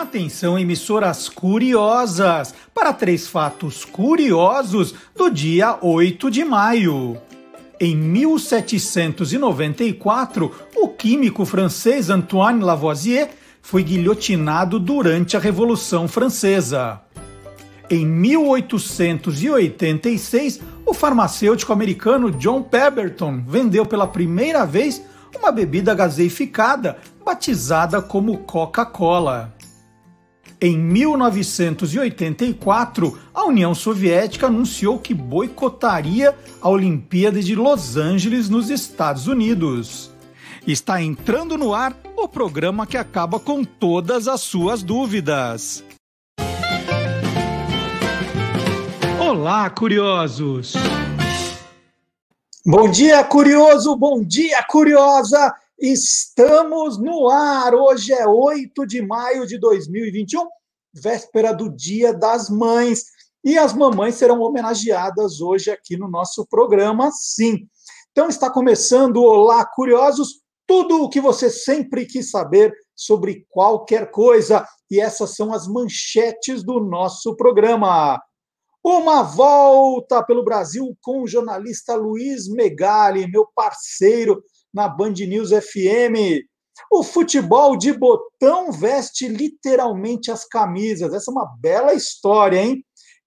Atenção, emissoras curiosas, para três fatos curiosos do dia 8 de maio. Em 1794, o químico francês Antoine Lavoisier foi guilhotinado durante a Revolução Francesa. Em 1886, o farmacêutico americano John Pemberton vendeu pela primeira vez uma bebida gaseificada batizada como Coca-Cola. Em 1984, a União Soviética anunciou que boicotaria a Olimpíada de Los Angeles nos Estados Unidos. Está entrando no ar o programa que acaba com todas as suas dúvidas. Olá, curiosos! Bom dia, curioso! Bom dia, curiosa! Estamos no ar! Hoje é 8 de maio de 2021, véspera do Dia das Mães. E as mamães serão homenageadas hoje aqui no nosso programa, sim. Então está começando Olá Curiosos, tudo o que você sempre quis saber sobre qualquer coisa. E essas são as manchetes do nosso programa. Uma volta pelo Brasil com o jornalista Luiz Megali, meu parceiro na Band News FM. O futebol de botão veste literalmente as camisas. Essa é uma bela história, hein?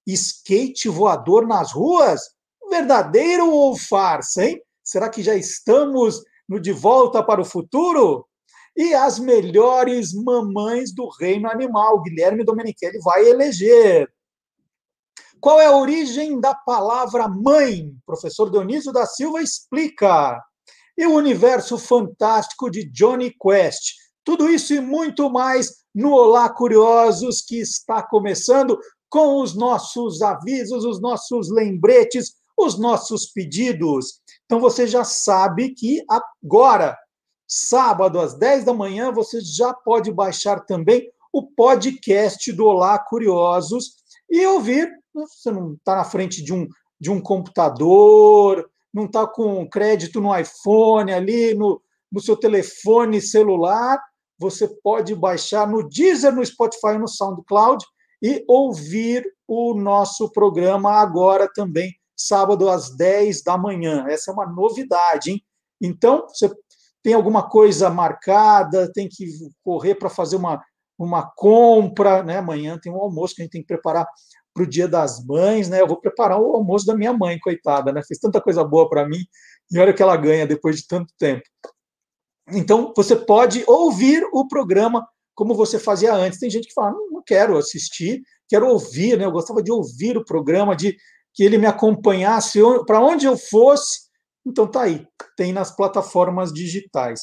Skate voador nas ruas? Verdadeiro ou farsa, hein? Será que já estamos no De Volta para o Futuro? E as melhores mamães do reino animal, Guilherme Domenichelli vai eleger. Qual é a origem da palavra mãe? Professor Dionísio da Silva explica. E o universo fantástico de Johnny Quest. Tudo isso e muito mais no Olá Curiosos, que está começando com os nossos avisos, os nossos lembretes, os nossos pedidos. Então você já sabe que agora, sábado às 10 da manhã, você já pode baixar também o podcast do Olá Curiosos e ouvir você não está na frente de um, de um computador, não está com crédito no iPhone ali, no, no seu telefone celular. Você pode baixar no Deezer, no Spotify, no SoundCloud e ouvir o nosso programa agora também, sábado às 10 da manhã. Essa é uma novidade, hein? Então, você tem alguma coisa marcada, tem que correr para fazer uma, uma compra, né? Amanhã tem um almoço que a gente tem que preparar para o Dia das Mães, né? Eu vou preparar o almoço da minha mãe, coitada, né? Fez tanta coisa boa para mim e olha o que ela ganha depois de tanto tempo. Então, você pode ouvir o programa como você fazia antes. Tem gente que fala, não, não quero assistir, quero ouvir, né? Eu gostava de ouvir o programa, de que ele me acompanhasse para onde eu fosse. Então, tá aí, tem nas plataformas digitais.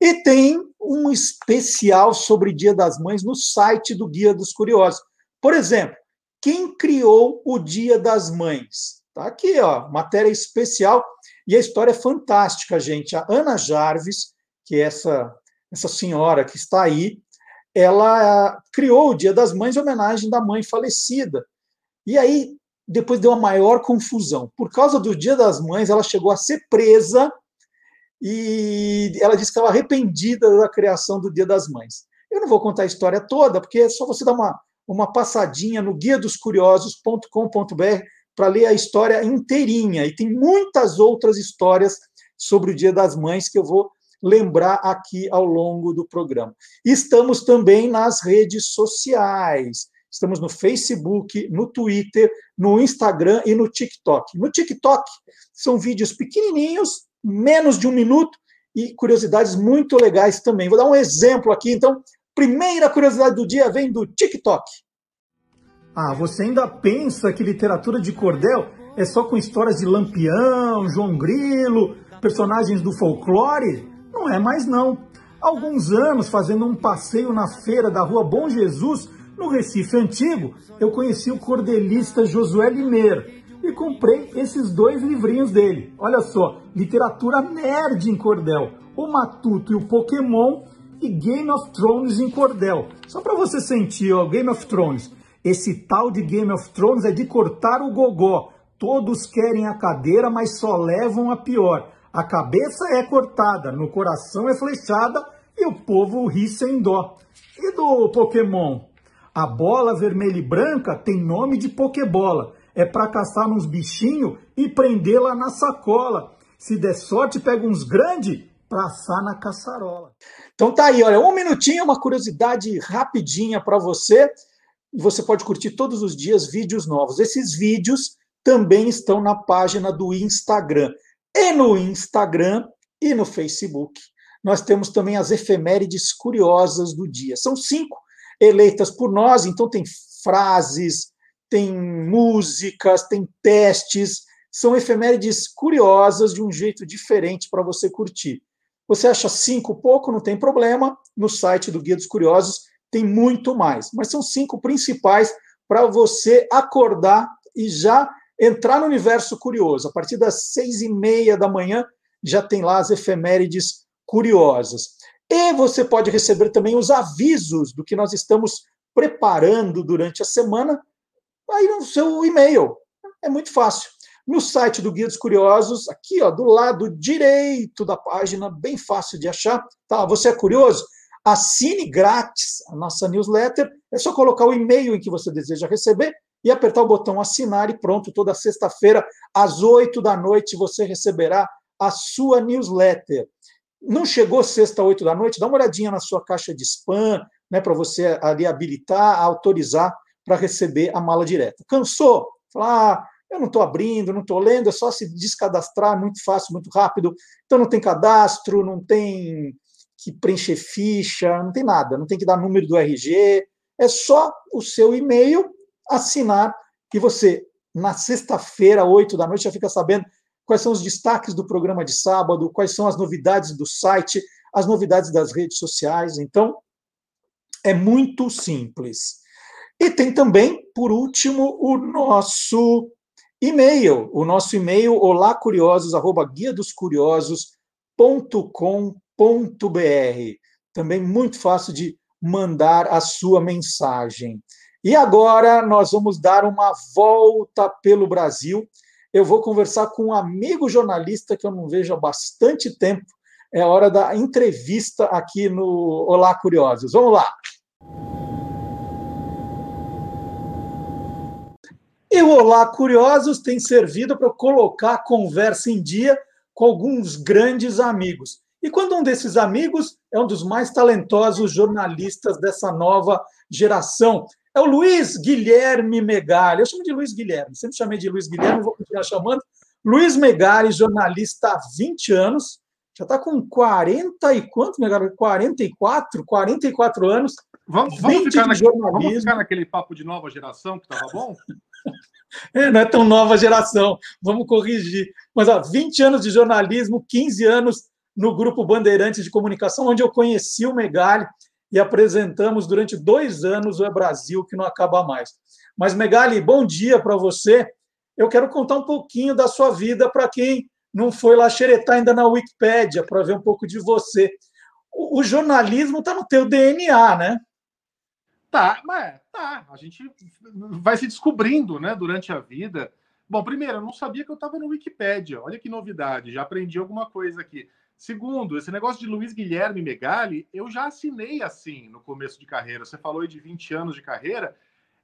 E tem um especial sobre Dia das Mães no site do Guia dos Curiosos. Por exemplo, quem criou o Dia das Mães? Tá aqui, ó, matéria especial. E a história é fantástica, gente. A Ana Jarvis, que é essa, essa senhora que está aí, ela criou o Dia das Mães em homenagem da mãe falecida. E aí, depois deu uma maior confusão. Por causa do Dia das Mães, ela chegou a ser presa e ela disse que estava arrependida da criação do Dia das Mães. Eu não vou contar a história toda, porque é só você dar uma, uma passadinha no guia dos curiosos.com.br para ler a história inteirinha. E tem muitas outras histórias sobre o Dia das Mães que eu vou lembrar aqui ao longo do programa. Estamos também nas redes sociais. Estamos no Facebook, no Twitter, no Instagram e no TikTok. No TikTok são vídeos pequenininhos, menos de um minuto, e curiosidades muito legais também. Vou dar um exemplo aqui, então, Primeira curiosidade do dia vem do TikTok. Ah, você ainda pensa que literatura de cordel é só com histórias de Lampião, João Grilo, personagens do folclore? Não é mais não. Há alguns anos, fazendo um passeio na feira da rua Bom Jesus, no Recife Antigo, eu conheci o cordelista Josué Limeira e comprei esses dois livrinhos dele. Olha só, literatura nerd em cordel, o Matuto e o Pokémon e Game of Thrones em cordel. Só para você sentir, ó, Game of Thrones. Esse tal de Game of Thrones é de cortar o gogó. Todos querem a cadeira, mas só levam a pior. A cabeça é cortada, no coração é flechada e o povo ri sem dó. E do Pokémon? A bola vermelha e branca tem nome de pokebola. É para caçar uns bichinhos e prender lá na sacola. Se der sorte, pega uns grandes para assar na caçarola. Então tá aí, olha, um minutinho, uma curiosidade rapidinha para você. Você pode curtir todos os dias vídeos novos. Esses vídeos também estão na página do Instagram. E no Instagram e no Facebook, nós temos também as efemérides curiosas do dia. São cinco eleitas por nós, então tem frases, tem músicas, tem testes. São efemérides curiosas de um jeito diferente para você curtir. Você acha cinco pouco? Não tem problema. No site do Guia dos Curiosos tem muito mais. Mas são cinco principais para você acordar e já entrar no universo curioso. A partir das seis e meia da manhã já tem lá as efemérides curiosas. E você pode receber também os avisos do que nós estamos preparando durante a semana aí no seu e-mail. É muito fácil no site do Guia dos Curiosos, aqui ó, do lado direito da página, bem fácil de achar. Tá, você é curioso? Assine grátis a nossa newsletter. É só colocar o e-mail em que você deseja receber e apertar o botão assinar e pronto, toda sexta-feira às oito da noite você receberá a sua newsletter. Não chegou sexta, oito da noite? Dá uma olhadinha na sua caixa de spam, né, para você ali habilitar, autorizar para receber a mala direta. Cansou? Falar, ah, eu não estou abrindo, não estou lendo, é só se descadastrar, muito fácil, muito rápido. Então não tem cadastro, não tem que preencher ficha, não tem nada, não tem que dar número do RG, é só o seu e-mail, assinar, e você, na sexta-feira, oito da noite, já fica sabendo quais são os destaques do programa de sábado, quais são as novidades do site, as novidades das redes sociais. Então, é muito simples. E tem também, por último, o nosso e-mail, o nosso e-mail olacuriosos@guiadoscuriosos.com.br. Também muito fácil de mandar a sua mensagem. E agora nós vamos dar uma volta pelo Brasil. Eu vou conversar com um amigo jornalista que eu não vejo há bastante tempo. É hora da entrevista aqui no Olá Curiosos. Vamos lá. E o Olá Curiosos tem servido para colocar a conversa em dia com alguns grandes amigos. E quando um desses amigos é um dos mais talentosos jornalistas dessa nova geração, é o Luiz Guilherme Megali. Eu chamo de Luiz Guilherme, sempre chamei de Luiz Guilherme, vou continuar chamando. Luiz Megali, jornalista há 20 anos, já está com 40 e quanto, Megali? 44? 44 anos. Vamos, vamos, ficar naquele, vamos ficar naquele papo de nova geração que estava bom? É, não é tão nova geração, vamos corrigir. Mas ó, 20 anos de jornalismo, 15 anos no Grupo Bandeirantes de Comunicação, onde eu conheci o Megali e apresentamos durante dois anos o É Brasil, que não acaba mais. Mas, Megali, bom dia para você. Eu quero contar um pouquinho da sua vida para quem não foi lá xeretar ainda na Wikipédia, para ver um pouco de você. O, o jornalismo está no teu DNA, né? Tá, mas tá. A gente vai se descobrindo, né, durante a vida. Bom, primeiro, eu não sabia que eu estava no Wikipedia. Olha que novidade, já aprendi alguma coisa aqui. Segundo, esse negócio de Luiz Guilherme Megali, eu já assinei assim no começo de carreira. Você falou aí de 20 anos de carreira,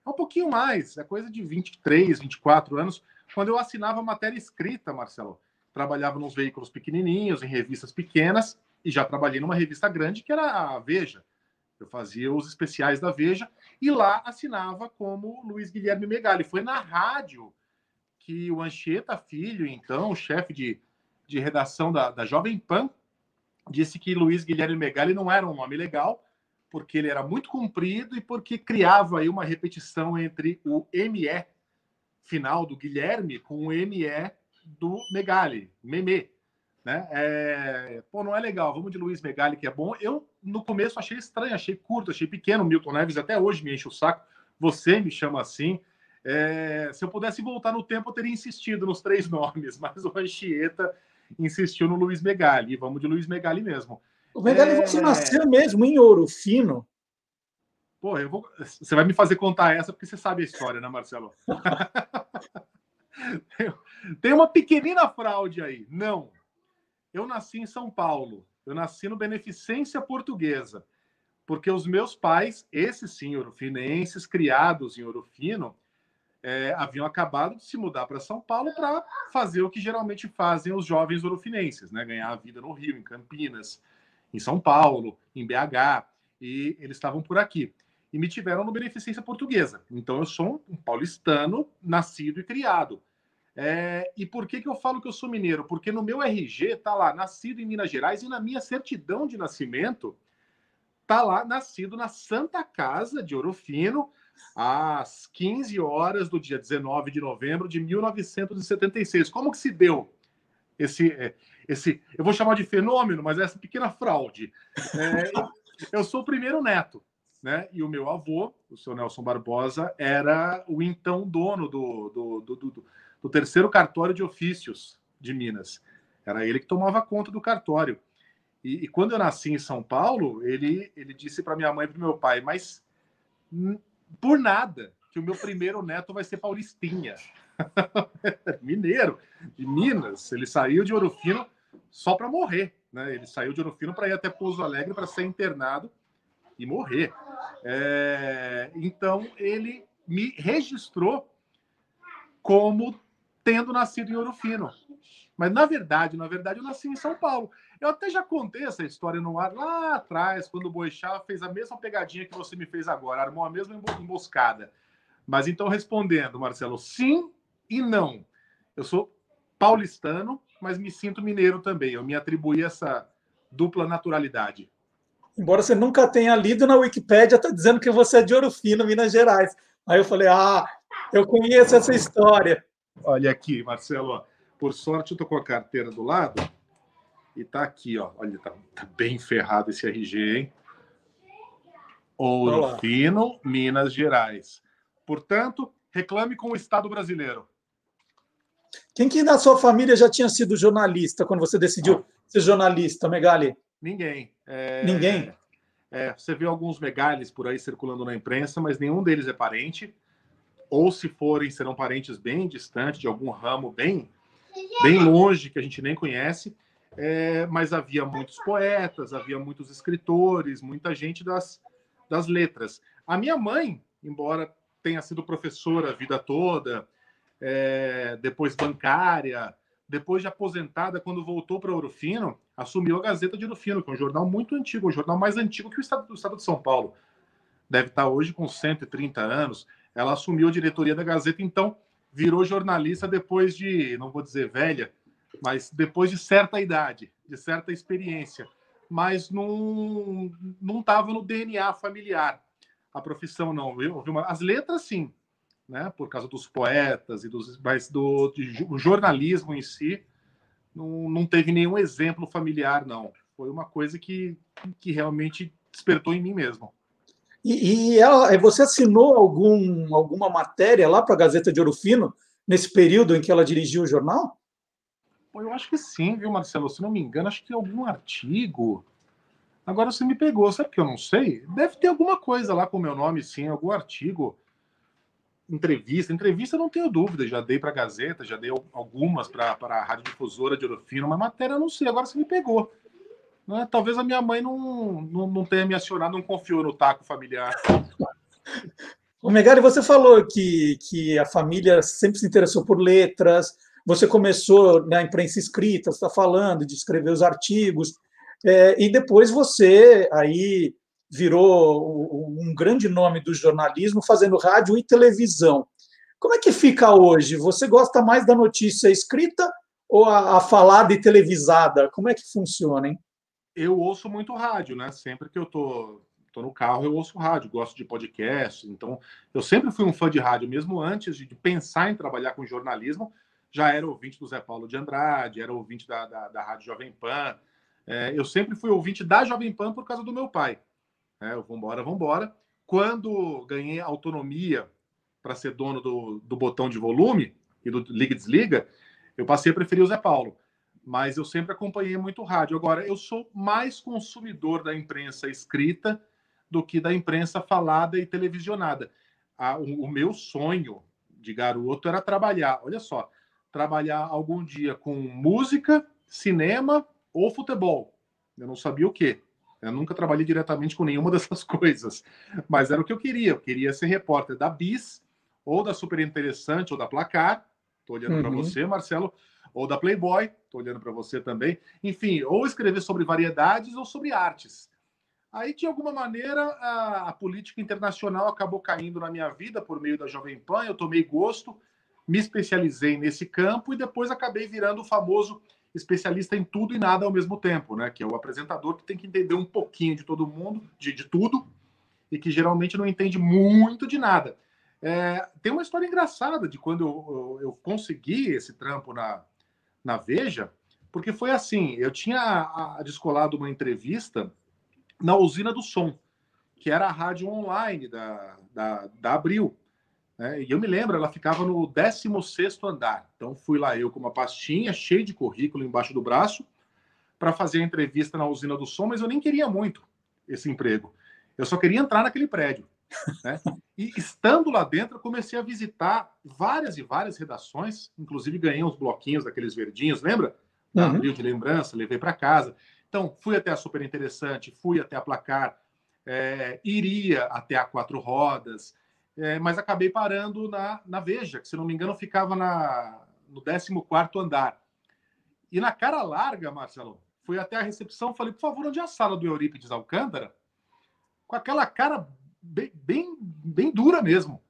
é um pouquinho mais, é coisa de 23, 24 anos, quando eu assinava matéria escrita, Marcelo. Trabalhava nos veículos pequenininhos, em revistas pequenas, e já trabalhei numa revista grande que era a Veja. Eu fazia os especiais da Veja e lá assinava como Luiz Guilherme Megali. Foi na rádio que o Anchieta Filho, então, chefe de, de redação da, da Jovem Pan, disse que Luiz Guilherme Megali não era um nome legal, porque ele era muito comprido e porque criava aí uma repetição entre o ME final do Guilherme com o ME do Megali, Meme. Né? É... Pô, não é legal, vamos de Luiz Megali, que é bom. Eu, no começo, achei estranho, achei curto, achei pequeno. Milton Neves até hoje me enche o saco. Você me chama assim. É... Se eu pudesse voltar no tempo, eu teria insistido nos três nomes, mas o Anchieta insistiu no Luiz Megali. Vamos de Luiz Megali mesmo. O Megali, é... você nasceu mesmo em Ouro Fino? Pô, eu vou... você vai me fazer contar essa porque você sabe a história, né, Marcelo? Tem uma pequenina fraude aí. Não, eu nasci em São Paulo. Eu nasci no Beneficência Portuguesa. porque os meus pais, esses sim, ourofinenses, criados em Ouro Fino, é, haviam acabado de se mudar para São Paulo para fazer o que geralmente fazem os jovens orofinenses, né? ganhar a vida no Rio, em Campinas, em São Paulo, em BH, e eles estavam por aqui. E me tiveram no Beneficência Portuguesa. Então eu sou um paulistano, nascido e criado. É, e por que, que eu falo que eu sou mineiro? Porque no meu RG está lá, nascido em Minas Gerais, e na minha certidão de nascimento está lá, nascido na Santa Casa de Ouro Fino, às 15 horas do dia 19 de novembro de 1976. Como que se deu esse, é, esse eu vou chamar de fenômeno, mas essa pequena fraude? É, eu sou o primeiro neto, né? E o meu avô, o seu Nelson Barbosa, era o então dono do, do, do, do, do terceiro cartório de ofícios de Minas. Era ele que tomava conta do cartório. E, e, quando eu nasci em São Paulo, ele, ele disse para minha mãe e para meu pai, mas por nada que o meu primeiro neto vai ser paulistinha. Mineiro, de Minas. Ele saiu de Ouro Fino só para morrer. Né? Ele saiu de Ouro Fino para ir até Pouso Alegre para ser internado e morrer. É... Então, ele me registrou como tendo nascido em Ouro Fino. Mas, na verdade, na verdade, eu nasci em São Paulo. Eu até já contei essa história no ar lá atrás, quando o Boixá fez a mesma pegadinha que você me fez agora, armou a mesma emboscada. Mas então, respondendo, Marcelo, sim e não. Eu sou paulistano, mas me sinto mineiro também. Eu me atribuí essa dupla naturalidade. Embora você nunca tenha lido na Wikipédia, está dizendo que você é de Ouro Fino, Minas Gerais. Aí eu falei, ah, eu conheço essa história. Olha aqui, Marcelo, por sorte eu tô com a carteira do lado e tá aqui, ó. Olha, tá, tá bem ferrado esse RG, hein? Ouro Olá. Fino, Minas Gerais. Portanto, reclame com o Estado brasileiro. Quem que da sua família já tinha sido jornalista quando você decidiu ser jornalista, Megali? Ninguém. É... Ninguém? É, você vê alguns megales por aí circulando na imprensa, mas nenhum deles é parente. Ou se forem, serão parentes bem distantes, de algum ramo bem, bem longe, que a gente nem conhece é, mas havia muitos poetas, havia muitos escritores, muita gente das, das letras. A minha mãe, embora tenha sido professora a vida toda, é, depois bancária, depois de aposentada, quando voltou para Ouro Fino, assumiu a Gazeta de Ouro Fino, que é um jornal muito antigo, um jornal mais antigo que o Estado, do Estado de São Paulo. Deve estar hoje com 130 anos. Ela assumiu a diretoria da Gazeta, então virou jornalista depois de, não vou dizer velha, mas depois de certa idade, de certa experiência, mas não não estava no DNA familiar a profissão não, viu? As letras sim, né? Por causa dos poetas e dos, mas do de, o jornalismo em si não, não teve nenhum exemplo familiar não. Foi uma coisa que que realmente despertou em mim mesmo. E, e ela, você assinou algum, alguma matéria lá para a Gazeta de Ouro Fino nesse período em que ela dirigiu o jornal? Eu acho que sim, viu, Marcelo? Se não me engano, acho que tem algum artigo. Agora você me pegou, sabe que eu não sei? Deve ter alguma coisa lá com o meu nome, sim, algum artigo. Entrevista. Entrevista não tenho dúvida, já dei para a Gazeta, já dei algumas para a Rádio Difusora de Orofino, mas matéria eu não sei, agora você me pegou. Né? Talvez a minha mãe não, não, não tenha me acionado, não confiou no taco familiar. O Megali, você falou que, que a família sempre se interessou por letras, você começou na imprensa escrita, você está falando de escrever os artigos, é, e depois você aí virou um grande nome do jornalismo fazendo rádio e televisão. Como é que fica hoje? Você gosta mais da notícia escrita ou a, a falada e televisada? Como é que funciona, hein? Eu ouço muito rádio, né? Sempre que eu tô, tô no carro, eu ouço rádio, gosto de podcast. Então, eu sempre fui um fã de rádio, mesmo antes de pensar em trabalhar com jornalismo já era ouvinte do Zé Paulo de Andrade, era ouvinte da, da, da Rádio Jovem Pan. É, eu sempre fui ouvinte da Jovem Pan por causa do meu pai. É, vambora, vambora. Quando ganhei autonomia para ser dono do, do botão de volume e do liga e desliga, eu passei a preferir o Zé Paulo. Mas eu sempre acompanhei muito rádio. Agora, eu sou mais consumidor da imprensa escrita do que da imprensa falada e televisionada. o, o meu sonho de garoto era trabalhar. Olha só, trabalhar algum dia com música, cinema ou futebol. Eu não sabia o que. Eu nunca trabalhei diretamente com nenhuma dessas coisas, mas era o que eu queria. Eu queria ser repórter da Bis, ou da Super Interessante, ou da Placar. Estou olhando uhum. para você, Marcelo, ou da Playboy. Estou olhando para você também. Enfim, ou escrever sobre variedades ou sobre artes. Aí, de alguma maneira, a, a, política internacional acabou caindo na minha vida por meio da Jovem Pan. Eu tomei gosto, me especializei nesse campo e depois acabei virando o famoso especialista em tudo e nada ao mesmo tempo, né? Que é o apresentador que tem que entender um pouquinho de todo mundo, de, de tudo, e que geralmente não entende muito de nada. É, tem uma história engraçada de quando eu, eu, eu, consegui esse trampo na, na Veja, porque foi assim: eu tinha descolado uma entrevista na usina do som, que era a rádio online da, da, da Abril. Né? E eu me lembro, ela ficava no 16 andar. Então fui lá eu com uma pastinha cheia de currículo embaixo do braço para fazer a entrevista na usina do som, mas eu nem queria muito esse emprego. Eu só queria entrar naquele prédio. Né? E estando lá dentro, eu comecei a visitar várias e várias redações, inclusive ganhei uns bloquinhos daqueles verdinhos, lembra? Uhum. Abril de lembrança, levei para casa. Então, fui até a Super Interessante, fui até a Placar, é, iria até a Quatro Rodas, é, mas acabei parando na, na Veja, que se não me engano ficava na, no 14 andar. E na cara larga, Marcelo, fui até a recepção falei, por favor, onde é a sala do Eurípides Alcântara? Com aquela cara bem, bem, bem dura mesmo.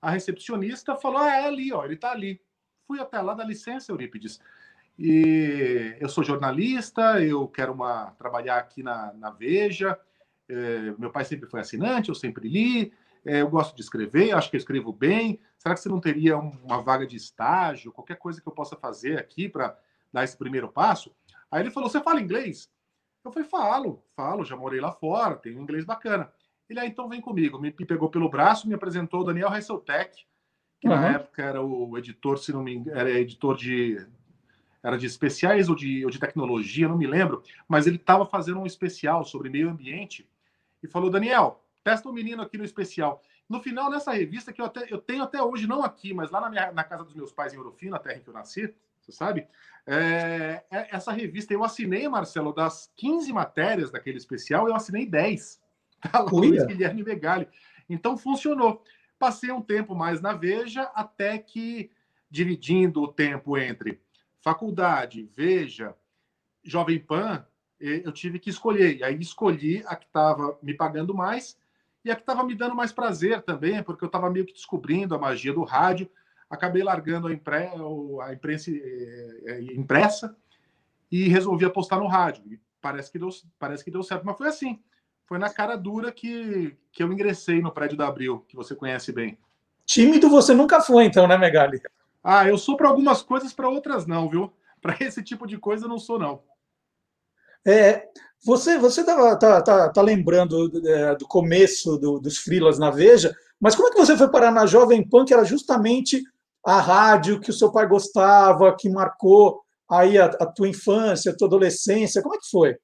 A recepcionista falou, ah, é ali, ó, ele está ali. Fui até lá, da licença, Eurípides. E eu sou jornalista, eu quero uma, trabalhar aqui na, na Veja. É, meu pai sempre foi assinante, eu sempre li é, eu gosto de escrever, acho que eu escrevo bem. Será que você não teria uma vaga de estágio, qualquer coisa que eu possa fazer aqui para dar esse primeiro passo? Aí ele falou: Você fala inglês? Eu falei: Falo, falo, já morei lá fora, tenho inglês bacana. Ele ah, então vem comigo. Me pegou pelo braço, me apresentou o Daniel Heisseltech, que uhum. na época era o editor, se não me engano, era editor de. Era de especiais ou de, ou de tecnologia, não me lembro, mas ele estava fazendo um especial sobre meio ambiente e falou: Daniel, Testa um menino aqui no especial. No final, nessa revista, que eu, até, eu tenho até hoje, não aqui, mas lá na, minha, na casa dos meus pais em Orofino, a terra em que eu nasci, você sabe? É, é, essa revista eu assinei, Marcelo, das 15 matérias daquele especial, eu assinei 10. Tá lá, Luiz Guilherme Vegali. Então funcionou. Passei um tempo mais na Veja, até que, dividindo o tempo entre faculdade, Veja, Jovem Pan, eu tive que escolher. E aí escolhi a que estava me pagando mais e a que estava me dando mais prazer também, porque eu estava meio que descobrindo a magia do rádio. Acabei largando a, impre... a imprensa, é, é, impressa e resolvi apostar no rádio. E parece que, deu, parece que deu certo, mas foi assim. Foi na cara dura que, que eu ingressei no prédio da Abril, que você conhece bem. Tímido você nunca foi, então, né, Megali? Ah, eu sou para algumas coisas, para outras não, viu? Para esse tipo de coisa eu não sou, não. É, você você tá, tá, tá, tá lembrando do, é, do começo do, dos frilas na Veja, mas como é que você foi parar na Jovem Pan, que era justamente a rádio que o seu pai gostava, que marcou aí a, a tua infância, a tua adolescência? Como é que foi?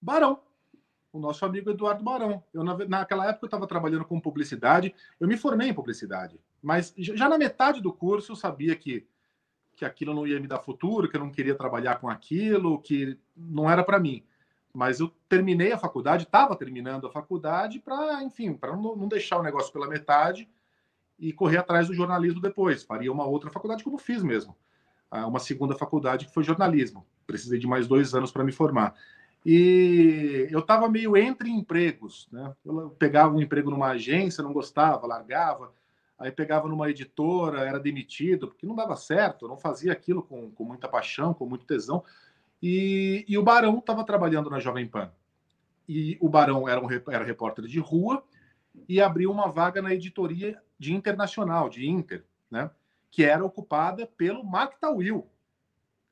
Barão. O nosso amigo Eduardo Barão. Eu, naquela época eu estava trabalhando com publicidade, eu me formei em publicidade, mas já na metade do curso eu sabia que que aquilo não ia me dar futuro, que eu não queria trabalhar com aquilo, que não era para mim. Mas eu terminei a faculdade, estava terminando a faculdade para, enfim, para não deixar o negócio pela metade e correr atrás do jornalismo depois. Faria uma outra faculdade, como fiz mesmo. Ah, uma segunda faculdade que foi jornalismo. Precisei de mais dois anos para me formar. E eu estava meio entre empregos. Né? Eu pegava um emprego numa agência, não gostava, largava aí pegava numa editora, era demitido, porque não dava certo, não fazia aquilo com, com muita paixão, com muito tesão. E, e o Barão estava trabalhando na Jovem Pan. E o Barão era, um, era repórter de rua e abriu uma vaga na editoria de internacional, de Inter, né? que era ocupada pelo Mark Tawil,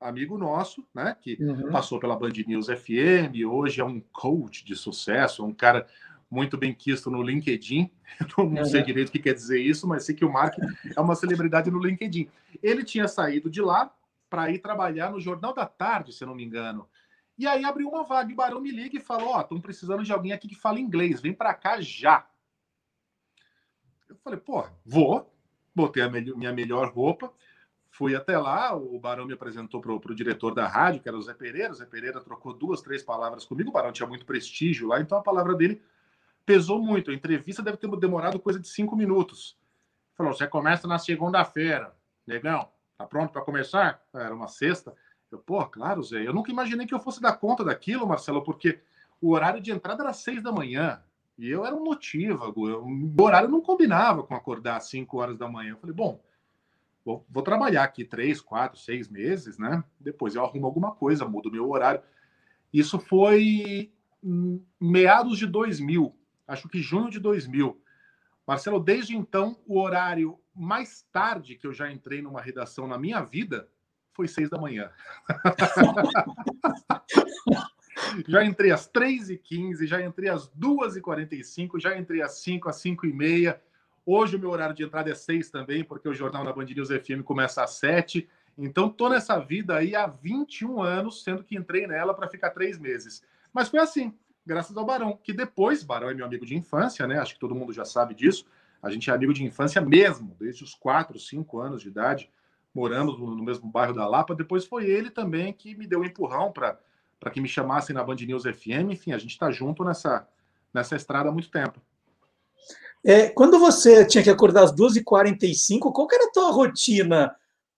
amigo nosso, né? que uhum. passou pela Band News FM, hoje é um coach de sucesso, um cara muito bem quisto no LinkedIn. Eu não sei direito o que quer dizer isso, mas sei que o Mark é uma celebridade no LinkedIn. Ele tinha saído de lá para ir trabalhar no Jornal da Tarde, se não me engano. E aí abriu uma vaga e o Barão me liga e falou: Ó, oh, estão precisando de alguém aqui que fala inglês, vem para cá já. Eu falei: pô, vou. Botei a minha melhor roupa, fui até lá, o Barão me apresentou para o diretor da rádio, que era o Zé Pereira. O Zé Pereira trocou duas, três palavras comigo. O Barão tinha muito prestígio lá, então a palavra dele pesou muito. A entrevista deve ter demorado coisa de cinco minutos. Falou: você começa na segunda-feira, negão, tá pronto para começar? Era uma sexta. Eu, pô, claro, Zé. Eu nunca imaginei que eu fosse dar conta daquilo, Marcelo, porque o horário de entrada era seis da manhã. E eu era um notívago. O horário não combinava com acordar às cinco horas da manhã. Eu falei, bom, vou, vou, trabalhar aqui três, quatro, seis meses, né? Depois eu arrumo alguma coisa, mudo meu horário. Isso foi meados de 2000, acho que junho de 2000. Marcelo, desde então, o horário mais tarde que eu já entrei numa redação na minha vida foi seis da manhã. já entrei às 3h15, já entrei às 2h45, já entrei às 5, às 5h30. Hoje o meu horário de entrada é 6 também, porque o Jornal da Band News FM começa às 7. Então, tô nessa vida aí há 21 anos, sendo que entrei nela para ficar três meses. Mas foi assim, graças ao Barão, que depois, Barão é meu amigo de infância, né? Acho que todo mundo já sabe disso. A gente é amigo de infância mesmo, desde os 4, 5 anos de idade moramos no mesmo bairro da Lapa. Depois foi ele também que me deu um empurrão para que me chamassem na Band News FM. Enfim, a gente está junto nessa, nessa estrada há muito tempo. É, quando você tinha que acordar às 2h45, qual era a tua rotina?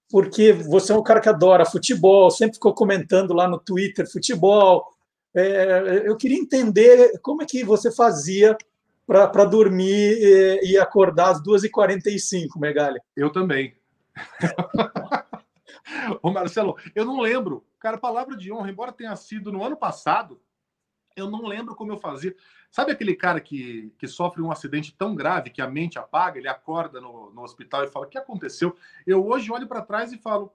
Porque você é um cara que adora futebol, sempre ficou comentando lá no Twitter futebol. É, eu queria entender como é que você fazia para dormir e, e, acordar às 2h45, Megalha. Eu também. Ô Marcelo, eu não lembro. Cara, palavra de honra, embora tenha sido no ano passado, eu não lembro como eu fazia. Sabe aquele cara que, que sofre um acidente tão grave que a mente apaga, ele acorda no, no hospital e fala: O que aconteceu? Eu hoje olho para trás e falo: O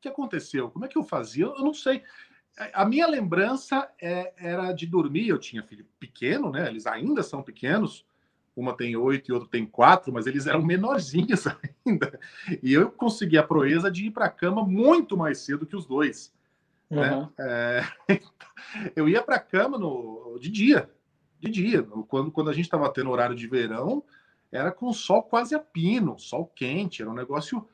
que aconteceu? Como é que eu fazia? Eu não sei. A minha lembrança é, era de dormir. Eu tinha filho pequeno, né? Eles ainda são pequenos uma tem oito e outra tem quatro, mas eles eram menorzinhos ainda. E eu consegui a proeza de ir para a cama muito mais cedo que os dois. Uhum. Né? É... eu ia para a cama no... de dia, de dia. Quando, quando a gente estava tendo horário de verão, era com sol quase a pino, sol quente, era um negócio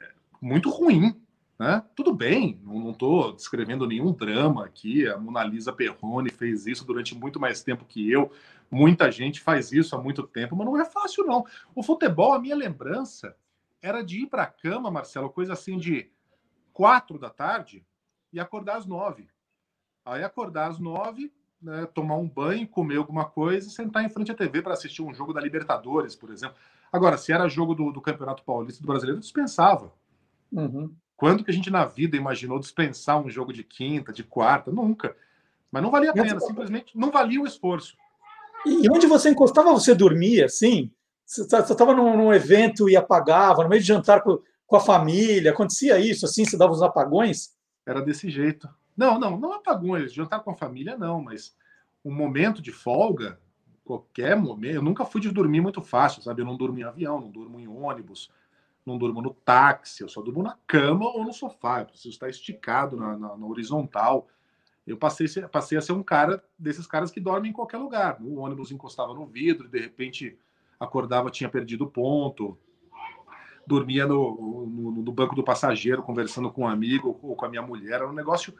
é, muito ruim. Né? Tudo bem, não estou descrevendo nenhum drama aqui. A Mona Lisa Perrone fez isso durante muito mais tempo que eu. Muita gente faz isso há muito tempo, mas não é fácil, não. O futebol, a minha lembrança, era de ir para a cama, Marcelo, coisa assim de quatro da tarde e acordar às nove. Aí acordar às nove, né, tomar um banho, comer alguma coisa e sentar em frente à TV para assistir um jogo da Libertadores, por exemplo. Agora, se era jogo do, do Campeonato Paulista do Brasileiro, dispensava. Uhum. Quando que a gente na vida imaginou dispensar um jogo de quinta, de quarta? Nunca. Mas não valia a pena, simplesmente não valia o esforço. E onde você encostava, você dormia, assim? Você estava num, num, evento e apagava, no meio de jantar com, com, a família, acontecia isso, assim, você dava os apagões? Era desse jeito. Não, não, não apagões, jantar com a família não, mas um momento de folga, qualquer momento, eu nunca fui de dormir muito fácil, sabe? Eu não durmo em avião, não durmo em ônibus, não durmo no táxi, eu só durmo na cama ou no sofá. Eu preciso estar esticado na, na, na horizontal. Eu passei, passei a ser um cara desses caras que dormem em qualquer lugar. O ônibus encostava no vidro, de repente acordava, tinha perdido ponto. Dormia no, no, no, banco do passageiro, conversando com um amigo ou com a minha mulher. Era um negócio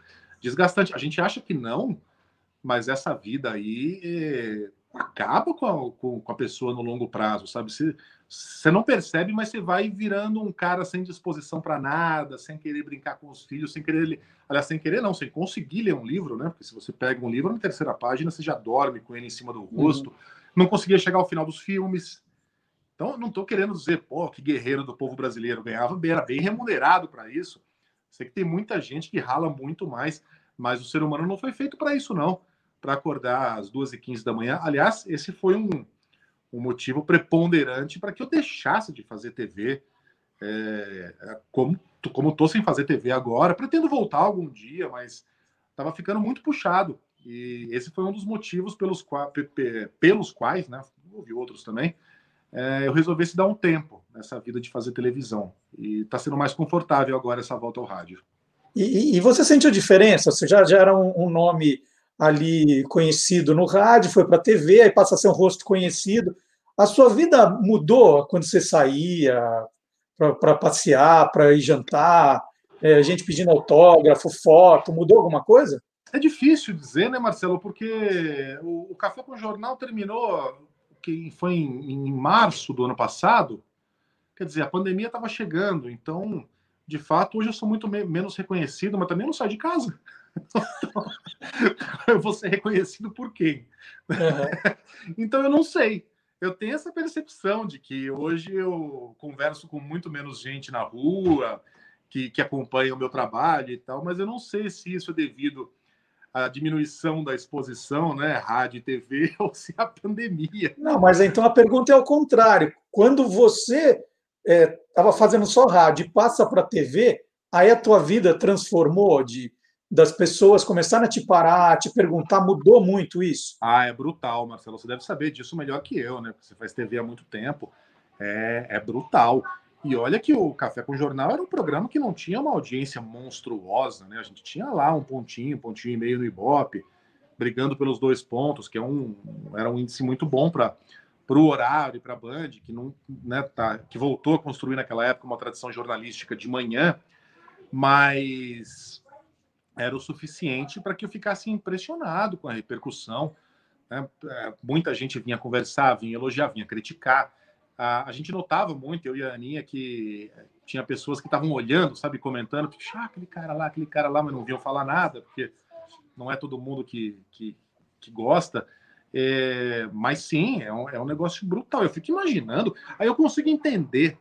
desgastante. A gente acha que não, mas essa vida aí é, acaba com a, com, com a pessoa no longo prazo, sabe? Você, você não percebe, mas você vai virando um cara sem disposição para nada, sem querer brincar com os filhos, sem querer, aliás, sem querer não, sem conseguir ler um livro, né? Porque se você pega um livro na terceira página, você já dorme com ele em cima do rosto. Uhum. Não conseguia chegar ao final dos filmes. Então, não estou querendo dizer, pô, que guerreiro do povo brasileiro ganhava bem, era bem remunerado para isso. Sei que tem muita gente que rala muito mais, mas o ser humano não foi feito para isso, não. Para acordar às 2h15 da manhã. Aliás, esse foi um, um motivo preponderante para que eu deixasse de fazer TV. É, é como como estou sem fazer TV agora, pretendo voltar algum dia, mas estava ficando muito puxado. E esse foi um dos motivos pelos, pelos quais, né, houve outros também, é, eu resolvi se dar um tempo nessa vida de fazer televisão. E está sendo mais confortável agora essa volta ao rádio. E, e você sentiu diferença? Você já, já era um, um nome ali conhecido no rádio, foi para a TV, aí passa a ser um rosto conhecido. A sua vida mudou quando você saía? para passear, para ir jantar, é, gente pedindo autógrafo, foto, mudou alguma coisa? É difícil dizer, né, Marcelo? Porque o, o Café com o Jornal terminou, que foi em, em março do ano passado. Quer dizer, a pandemia estava chegando, então, de fato, hoje eu sou muito me menos reconhecido, mas também não saio de casa. Então, eu vou ser reconhecido por quem? Uhum. então eu não sei. Eu tenho essa percepção de que hoje eu converso com muito menos gente na rua, que, que acompanha o meu trabalho e tal, mas eu não sei se isso é devido à diminuição da exposição, né, rádio e TV, ou se a pandemia. Não, mas então a pergunta é ao contrário. Quando você estava é, fazendo só rádio e passa para a TV, aí a tua vida transformou de das pessoas começarem a te parar, a te perguntar, mudou muito isso? Ah, é brutal, Marcelo. Você deve saber disso melhor que eu, né? Porque você faz TV há muito tempo. É, é brutal. E olha que o Café com Jornal era um programa que não tinha uma audiência monstruosa, né? A gente tinha lá um pontinho, um pontinho e meio no Ibope, brigando pelos dois pontos, que é um, era um índice muito bom para o horário e para a Band, que não, né, tá, que voltou a construir naquela época uma tradição jornalística de manhã, mas era o suficiente para que eu ficasse impressionado com a repercussão. Né? É, muita gente vinha conversar, vinha elogiar, vinha criticar. A, a, gente notava muito, eu e a Aninha, que tinha pessoas que estavam olhando, sabe, comentando, ah, aquele cara lá, aquele cara lá, mas não vinham falar nada, porque não é todo mundo que, que, que gosta. É, mas sim, é um, é um negócio brutal. Eu fico imaginando, aí eu consigo entender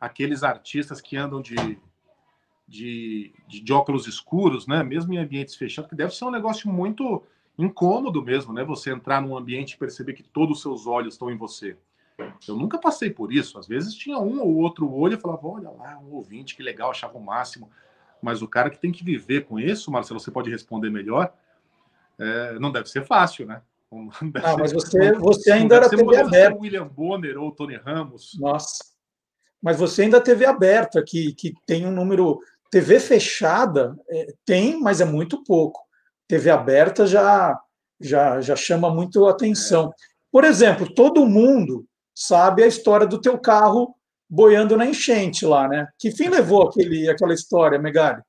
aqueles artistas que andam de de, de, de, óculos escuros, né? Mesmo em ambientes fechados, que deve ser um negócio muito incômodo mesmo, né? Você entrar num ambiente e perceber que todos os seus olhos estão em você. Eu nunca passei por isso. Às vezes tinha um ou outro olho e falava, olha lá, um ouvinte, que legal, achava o máximo. Mas o cara que tem que viver com isso, Marcelo, você pode responder melhor, é, não deve ser fácil, né? Deve ah, ser, mas você, você ainda era TV aberta. William Bonner ou Tony Ramos. Nossa. Mas você ainda teve aberta, que, que tem um número TV fechada é, tem, mas é muito pouco. TV aberta já, já, já chama muito atenção. Por exemplo, todo mundo sabe a história do teu carro boiando na enchente lá, né? Que fim levou aquele, aquela história, Megali?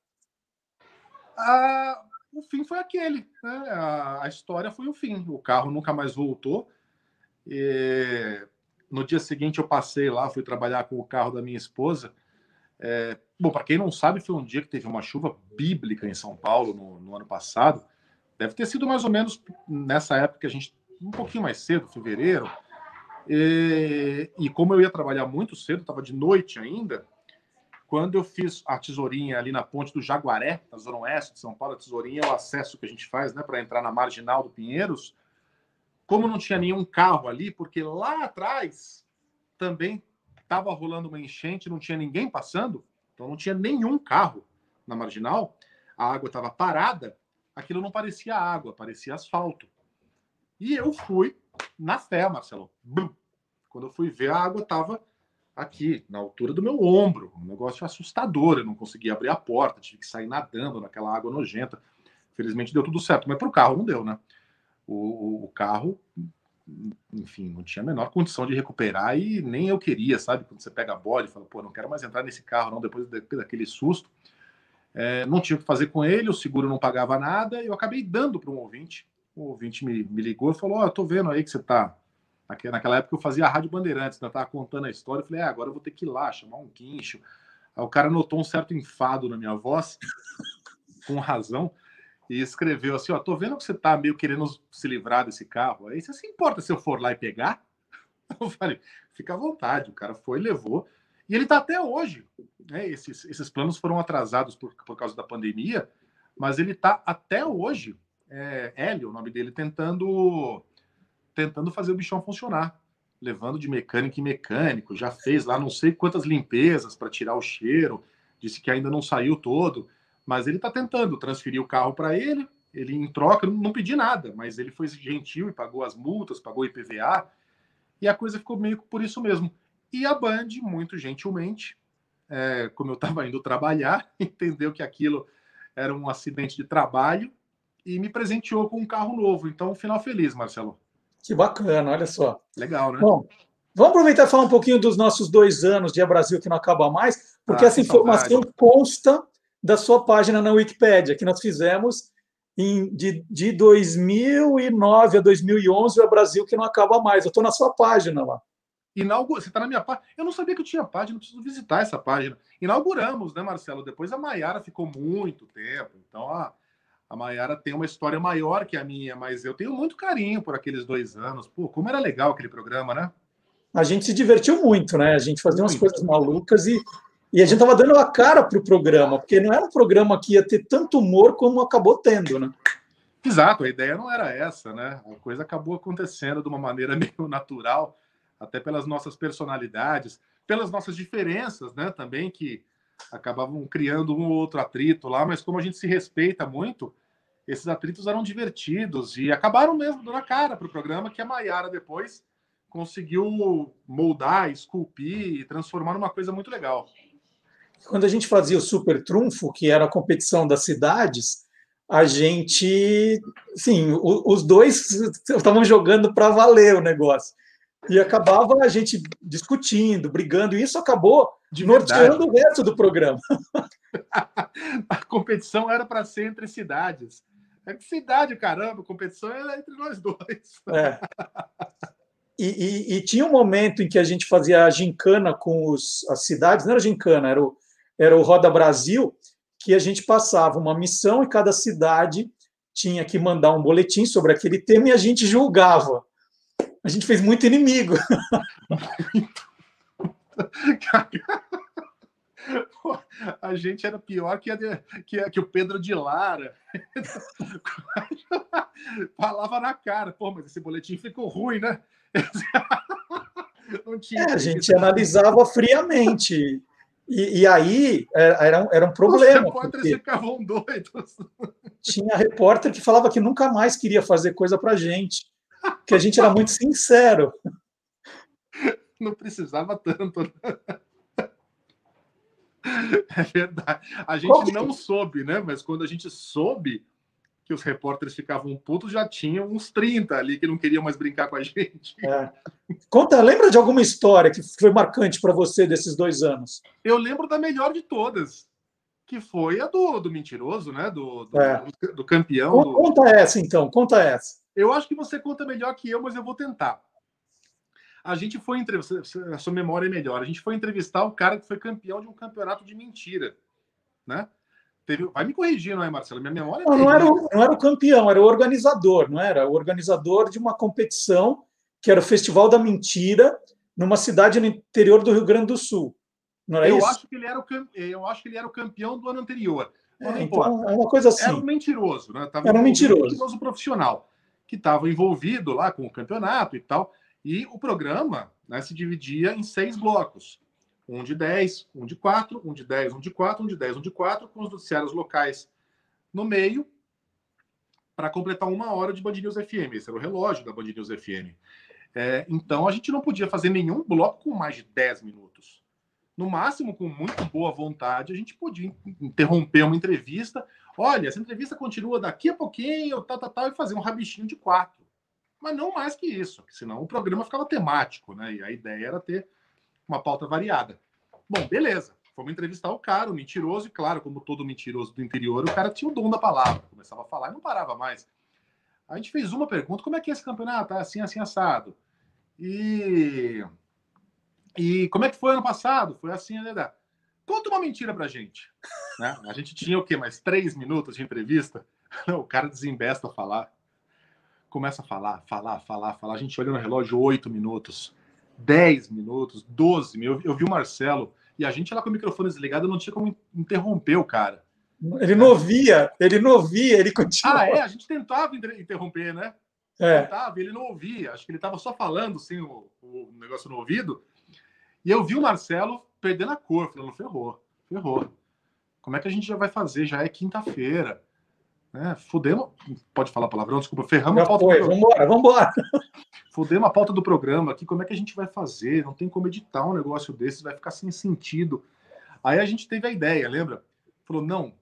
Ah, o fim foi aquele. Né? A, história foi o fim. O carro nunca mais voltou. E no dia seguinte eu passei lá, fui trabalhar com o carro da minha esposa. É, bom, para quem não sabe, foi um dia que teve uma chuva bíblica em São Paulo no, no, ano passado. Deve ter sido mais ou menos nessa época que a gente, um pouquinho mais cedo, fevereiro. E, e como eu ia trabalhar muito cedo, estava de noite ainda, quando eu fiz a tesourinha ali na ponte do Jaguaré, na zona oeste de São Paulo, a tesourinha é o acesso que a gente faz né, para entrar na marginal do Pinheiros. Como não tinha nenhum carro ali, porque lá atrás também estava rolando uma enchente, não tinha ninguém passando, então não tinha nenhum carro na marginal, a água estava parada, aquilo não parecia água, parecia asfalto. E eu fui na fé, Marcelo. Quando eu fui ver, a água estava aqui, na altura do meu ombro. Um negócio assustador. Eu não conseguia abrir a porta, tive que sair nadando naquela água nojenta. Felizmente deu tudo certo, mas para o carro não deu, né? O, o, carro enfim, não tinha a menor condição de recuperar e nem eu queria, sabe? Quando você pega a bola e fala, pô, não quero mais entrar nesse carro, não, depois daquele susto. É, não tinha o que fazer com ele, o seguro não pagava nada, e eu acabei dando para um ouvinte. O ouvinte me, me ligou e falou: Ó, oh, tô vendo aí que você tá. Naquela época eu fazia a Rádio Bandeirantes, né? tava contando a história. Eu falei: é, agora eu vou ter que ir lá, chamar um guincho. Aí o cara notou um certo enfado na minha voz, com razão e escreveu assim: Ó, tô vendo que você tá meio querendo se livrar desse carro. Aí você se importa se eu for lá e pegar? Eu falei: fica à vontade. O cara foi, levou. E ele tá até hoje. Né? Esses, esses planos foram atrasados por, por causa da pandemia, mas ele tá até hoje, é, Hélio, o nome dele, tentando, tentando fazer o bichão funcionar. Levando de mecânico em mecânico, já fez lá não sei quantas limpezas para tirar o cheiro, disse que ainda não saiu todo. Mas ele está tentando transferir o carro para ele. Ele, em troca, não, pediu nada, mas ele foi gentil e pagou as multas, pagou IPVA. E a coisa ficou meio por isso mesmo. E a Band, muito gentilmente, é, como eu estava indo trabalhar, entendeu que aquilo era um acidente de trabalho e me presenteou com um carro novo. Então, final feliz, Marcelo. Que bacana, olha só. Legal, né? Bom, Vamos aproveitar e falar um pouquinho dos nossos dois anos de A Brasil que não acaba mais, porque ah, essa informação saudade. consta da sua página na Wikipédia, que nós fizemos em, de, de 2009 a 2011, o Brasil que não acaba mais. Eu estou na sua página lá. Inaugura... Você está na minha página. Eu não sabia que eu tinha página, preciso visitar essa página. Inauguramos, né, Marcelo? Depois a Maiara ficou muito tempo. Então a, a Maiara tem uma história maior que a minha, mas eu tenho muito carinho por aqueles dois anos. Pô, como era legal aquele programa, né? A gente se divertiu muito, né? A gente fazia muito. umas coisas malucas e, e a gente estava dando a cara para o programa, porque não era um programa que ia ter tanto humor como acabou tendo, né? Exato, a ideia não era essa, né? A coisa acabou acontecendo de uma maneira meio natural até pelas nossas personalidades, pelas nossas diferenças, né, também que acabavam criando um ou outro atrito lá, mas como a gente se respeita muito, esses atritos eram divertidos e acabaram mesmo dando a cara para o programa que a Maiara depois conseguiu moldar, esculpir e transformar numa coisa muito legal. Quando a gente fazia o Super Trunfo, que era a competição das cidades, a gente, sim, os dois estavam jogando para valer o negócio e acabava a gente discutindo, brigando, e isso acabou de norteando o resto do programa. a competição era para ser entre cidades. É que cidade, caramba, a competição era entre nós dois. É. E, e, e, tinha um momento em que a gente fazia a gincana com os, as cidades, não era gincana, era o, era o Roda Brasil, que a gente passava uma missão e cada cidade tinha que mandar um boletim sobre aquele tema e a gente julgava a gente fez muito inimigo. a gente era pior que, a de, que, que, o Pedro de Lara. Falava na cara, pô, mas esse boletim ficou ruim, né? é, a gente analisava friamente. E, e, aí é, era, era um problema. Os repórteres ficavam doidos. Tinha repórter que falava que nunca mais queria fazer coisa pra gente que a gente era muito sincero. Não precisava tanto. Né? É verdade. A gente não soube, né? Mas quando a gente soube que os repórteres ficavam putos, já tinham uns 30 ali que não queriam mais brincar com a gente. É. Conta, lembra de alguma história que foi marcante para você desses dois anos? Eu lembro da melhor de todas, que foi a do, do mentiroso, né? Do, do, é. do, campeão. Conta do... essa, então, conta essa. Eu acho que você conta melhor que eu, mas eu vou tentar. A gente foi entrevistar, a sua memória é melhor. A gente foi entrevistar o cara que foi campeão de um campeonato de mentira, né? Teve, vai me corrigir, não é, Marcelo? Minha memória é não, não, era o, não era o campeão, era o organizador, não era? O organizador de uma competição que era o Festival da Mentira, numa cidade no interior do Rio Grande do Sul. Não era eu isso? Acho que ele era o, eu acho que ele era o campeão do ano anterior. É, então, é uma coisa assim. Era um mentiroso, né? Tava era um mentiroso. Um mentiroso profissional que estava envolvido lá com o campeonato e tal. E o programa né, se dividia em seis blocos. Um de 10, um de 4, um de 10, um de 4, um de 10, um de 4, com os noticiários locais no meio, para completar uma hora de Band News FM. Esse era o relógio da Band News FM. É, então a gente não podia fazer nenhum bloco com mais de 10 minutos. No máximo, com muito boa vontade, a gente podia interromper uma entrevista Olha, essa entrevista continua daqui a pouquinho, tal, tal, tal, e fazer um rabichinho de quatro. Mas não mais que isso, senão o programa ficava temático, né? E a ideia era ter uma pauta variada. Bom, beleza. Fomos entrevistar o cara, o mentiroso, e claro, como todo mentiroso do interior, o cara tinha o dom da palavra, começava a falar e não parava mais. A gente fez uma pergunta: como é que é esse campeonato? Ah, assim, assim, assado. E. E como é que foi ano passado? Foi assim, né? Conta uma mentira pra gente. Né? A gente tinha o quê? Mais três minutos de entrevista? O cara desembesta a falar. Começa a falar, falar, falar, falar. A gente olha no relógio oito minutos, dez minutos, doze. Eu, eu vi o Marcelo e a gente lá com o microfone desligado não tinha como interromper o cara. Ele não ouvia, ele não ouvia, ele continuava. Ah, é? A gente tentava interromper, né? É. Tentava, ele não ouvia. Acho que ele estava só falando assim, o, o negócio no ouvido. E eu vi o Marcelo perdendo a cor, falando, ferrou, ferrou. Como é que a gente já vai fazer? Já é quinta-feira. Né? Fudemos. Pode falar palavrão, desculpa. Ferramos já a pauta. Foi, do vambora, vambora. Fudemos a pauta do programa aqui. Como é que a gente vai fazer? Não tem como editar um negócio desse, vai ficar sem sentido. Aí a gente teve a ideia, lembra? Falou, não,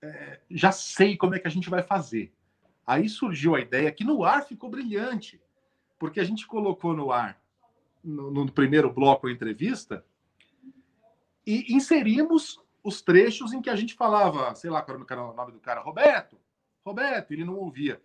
é, já sei como é que a gente vai fazer. Aí surgiu a ideia que no ar ficou brilhante, porque a gente colocou no ar no, no primeiro bloco a entrevista e inserimos os trechos em que a gente falava, sei lá qual era o nome do cara, Roberto, Roberto, ele não ouvia.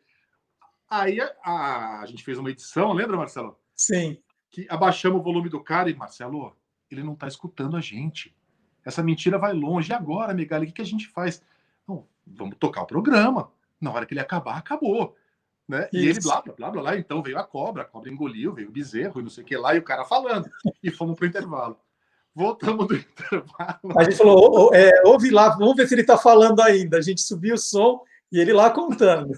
Aí a, a, gente fez uma edição, lembra, Marcelo? Sim. Que abaixamos o volume do cara e, Marcelo, ele não está escutando a gente. Essa mentira vai longe. E agora, Megali, o que, que a gente faz? Não, vamos tocar o programa. Na hora que ele acabar, acabou. Né? E ele blá, blá, blá, blá, blá. Então veio a cobra, a cobra engoliu, veio o bezerro e não sei o que lá, e o cara falando. E fomos para o intervalo. Voltamos do intervalo. A gente falou, é, ouve lá, vamos ver se ele está falando ainda. A gente subiu o som e ele lá contando.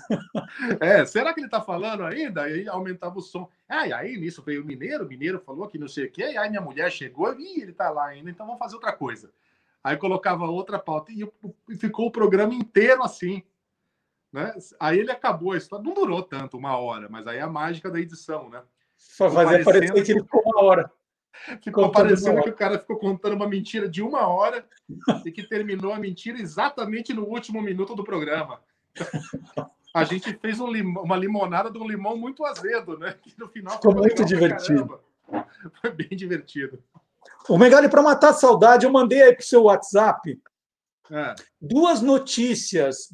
É, será que ele está falando ainda? E aí aumentava o som. Ah, e aí nisso veio o mineiro, o mineiro falou que não sei o quê, e aí minha mulher chegou e ele está lá ainda, então vamos fazer outra coisa. Aí colocava outra pauta e ficou o programa inteiro assim. Né? Aí ele acabou a história, não durou tanto, uma hora, mas aí é a mágica da edição, né? Só fazer parecer que ele ficou uma hora. Ficou parecendo que o cara ficou contando uma mentira de uma hora e que terminou a mentira exatamente no último minuto do programa. A gente fez um lim... uma limonada de um limão muito azedo, né? Que no final ficou muito divertido. Foi bem divertido. O Megali, para matar a saudade, eu mandei aí para o seu WhatsApp é. duas notícias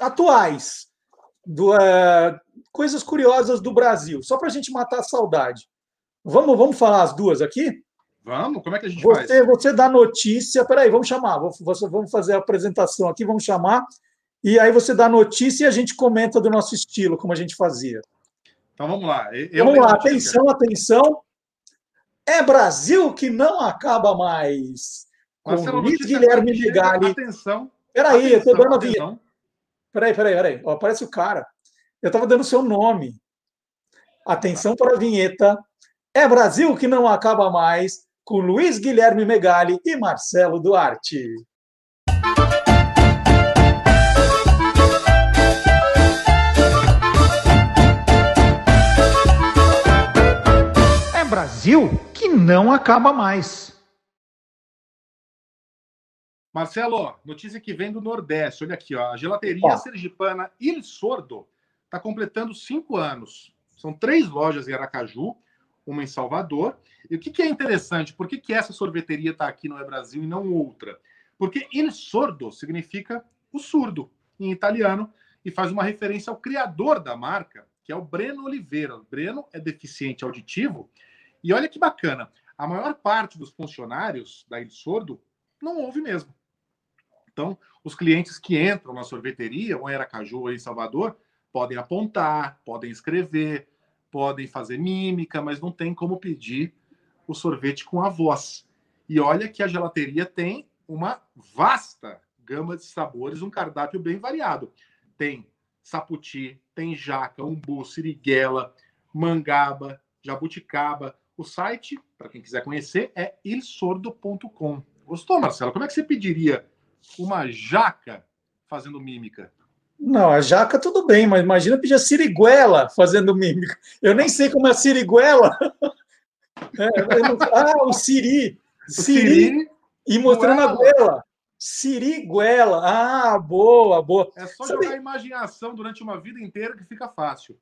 atuais, do, uh, coisas curiosas do Brasil, só para a gente matar a saudade. Vamos, vamos falar as duas aqui? Vamos, como é que a gente você, faz? Você dá notícia, peraí, vamos chamar, vamos fazer a apresentação aqui, vamos chamar, e aí você dá notícia e a gente comenta do nosso estilo, como a gente fazia. Então vamos lá. Eu vamos lá, atenção, atenção. É Brasil que não acaba mais. Com Luiz Guilherme Megali. Atenção. Peraí, eu estou dando a vinheta. Peraí, peraí, peraí. Ó, aparece o cara. Eu estava dando o seu nome. Atenção para a vinheta. É Brasil que não acaba mais, com Luiz Guilherme Megali e Marcelo Duarte. Brasil que não acaba mais. Marcelo, notícia que vem do Nordeste. Olha aqui, ó. A gelateria sergipana Il Sordo está completando cinco anos. São três lojas em Aracaju uma em Salvador. E o que, que é interessante? Por que, que essa sorveteria está aqui no é Brasil e não outra? Porque il sordo significa o surdo em italiano e faz uma referência ao criador da marca, que é o Breno Oliveira. O Breno é deficiente auditivo e olha que bacana, a maior parte dos funcionários da Il Sordo não ouve mesmo. Então, os clientes que entram na sorveteria, ou em Aracaju ou em Salvador, podem apontar, podem escrever, podem fazer mímica, mas não tem como pedir o sorvete com a voz. E olha que a gelateria tem uma vasta gama de sabores, um cardápio bem variado. Tem saputi, tem jaca, umbu, siriguela, mangaba, jabuticaba. O site, para quem quiser conhecer, é ilsordo.com. Gostou, Marcelo? Como é que você pediria uma jaca fazendo mímica? Não, a jaca tudo bem, mas imagina pedir a siriguela fazendo mímica. Eu nem sei como é a siriguela. É, não... ah, o siri. Siri, e mostrando a goela. Siriguela. Ah, boa, boa. É só sabe... jogar a imaginação durante uma vida inteira que fica fácil.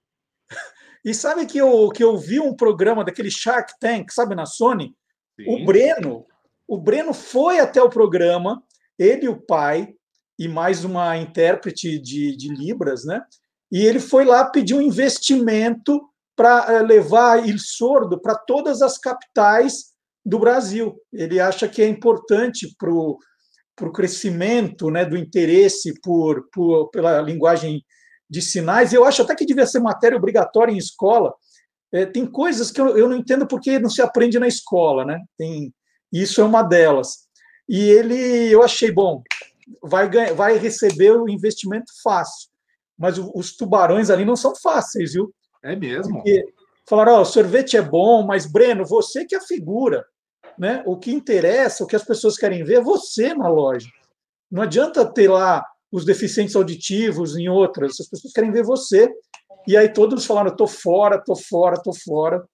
E sabe que eu, que eu vi um programa daquele Shark Tank, sabe, na Sony? Sim. O Breno, o Breno foi até o programa, ele e o pai, e mais uma intérprete de, de Libras, né? E ele foi lá pedir um investimento para eh, levar Il Sordo para todas as capitais do Brasil. Ele acha que é importante para o crescimento né, do interesse por, por, pela linguagem de sinais. Eu acho até que devia ser matéria obrigatória em escola. É, tem coisas que eu, eu não entendo porque não se aprende na escola, né? Tem, isso é uma delas. E ele, eu achei bom vai, ganhar, vai receber o investimento fácil. Mas os tubarões ali não são fáceis, viu? É mesmo. Porque falaram: oh, o sorvete é bom, mas Breno, você que é a figura. Né? O que interessa, o que as pessoas querem ver é você na loja. Não adianta ter lá os deficientes auditivos em outras, as pessoas querem ver você. E aí todos falaram: tô fora, tô fora, tô fora.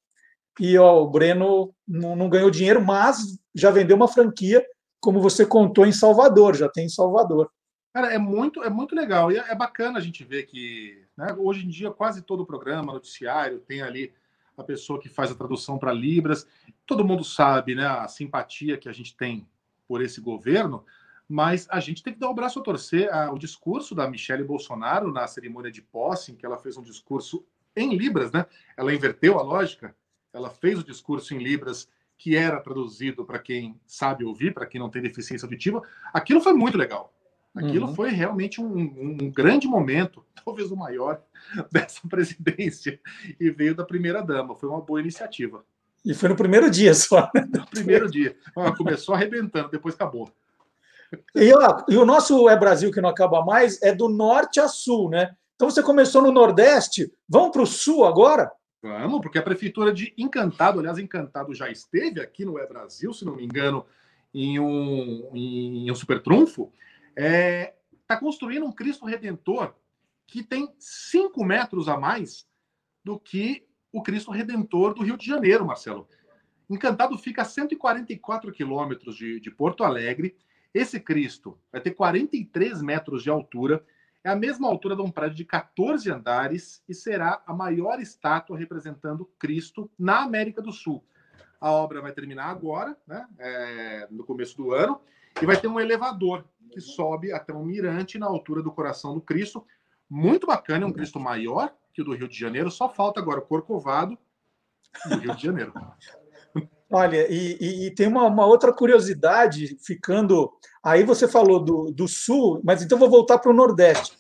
E ó, o Breno não, ganhou dinheiro, mas já vendeu uma franquia como você contou em Salvador, já tem em Salvador. Cara, é muito, é muito legal e é, bacana a gente ver que né, hoje em dia quase todo programa, noticiário, tem ali a pessoa que faz a tradução para Libras. Todo mundo sabe né, a simpatia que a gente tem por esse governo, mas a gente tem que dar o braço a torcer. o discurso da Michelle Bolsonaro na cerimônia de posse, em que ela fez um discurso em Libras, né? Ela inverteu a lógica, ela fez o discurso em Libras que era traduzido para quem sabe ouvir, para quem não tem deficiência auditiva. Aquilo foi muito legal. Aquilo uhum. foi realmente um, um, grande momento, talvez o maior, dessa presidência, e veio da primeira-dama. Foi uma boa iniciativa. E foi no primeiro dia só. Né? No primeiro dia. Começou arrebentando, depois acabou. E, ó, e o nosso É Brasil que não acaba mais é do norte a sul, né? Então você começou no Nordeste, vamos para o Sul agora? Vamos, porque a prefeitura de Encantado, aliás, Encantado já esteve aqui no É Brasil, se não me engano, em um, em um super trunfo, está é, tá construindo um Cristo Redentor que tem 5 metros a mais do que o Cristo Redentor do Rio de Janeiro, Marcelo. Encantado fica a 144 quilômetros de, de Porto Alegre. Esse Cristo vai ter 43 metros de altura, é a mesma altura de um prédio de 14 andares e será a maior estátua representando Cristo na América do Sul. A obra vai terminar agora, né, é, no começo do ano, e vai ter um elevador que sobe até um mirante na altura do coração do Cristo. Muito bacana, é um Cristo maior que o do Rio de Janeiro, só falta agora o Corcovado do Rio de Janeiro. Olha, e, e tem uma, uma, outra curiosidade, ficando. Aí você falou do, do sul, mas então vou voltar para o Nordeste.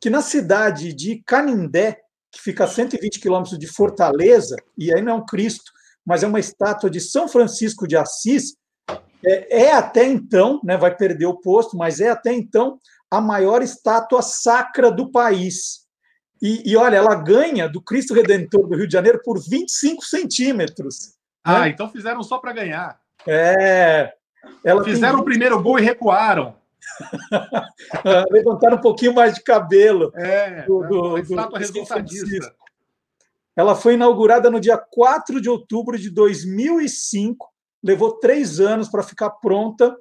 Que na cidade de Canindé, que fica a 120 quilômetros de Fortaleza, e aí não é um Cristo, mas é uma estátua de São Francisco de Assis, é, é até então, né, vai perder o posto, mas é até então a maior estátua sacra do país. E, e olha, ela ganha do Cristo Redentor do Rio de Janeiro por 25 centímetros. Ah, né? então fizeram só para ganhar. É. fizeram tem... o primeiro gol e recuaram. Levantaram um pouquinho mais de cabelo. É, do, do, estátua resultadista. Ela foi inaugurada no dia 4 de outubro de 2005 levou três anos para ficar pronta.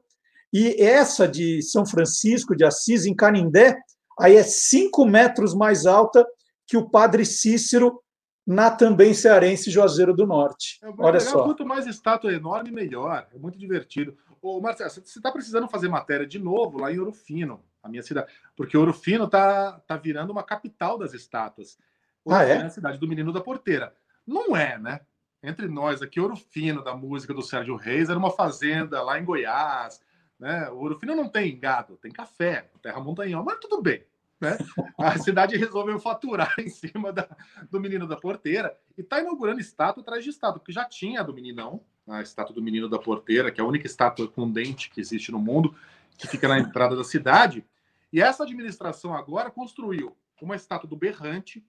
E essa de São Francisco de Assis, em Canindé, aí é cinco metros mais alta que o Padre Cícero na também cearense Juazeiro do Norte. É, Olha só. Quanto mais estátua enorme, melhor. É muito divertido. Ô, Marcelo, você está precisando fazer matéria de novo lá em Ouro Fino, a minha cidade. Porque Ouro Fino está tá virando uma capital das estátuas. Ouro ah, é? é a cidade do Menino da Porteira. Não é, né? entre nós aqui, Ouro Fino, da música do Sérgio Reis, era uma fazenda lá em Goiás. Né? O Ouro Fino não tem gado, tem café, terra montanhol, mas tudo bem. Né? A cidade resolveu faturar em cima da, do menino da porteira e está inaugurando estátua atrás de estátua, porque já tinha a do meninão, a estátua do menino da porteira, que é a única estátua com dente que existe no mundo, que fica na entrada da cidade. E essa administração agora construiu uma estátua do berrante.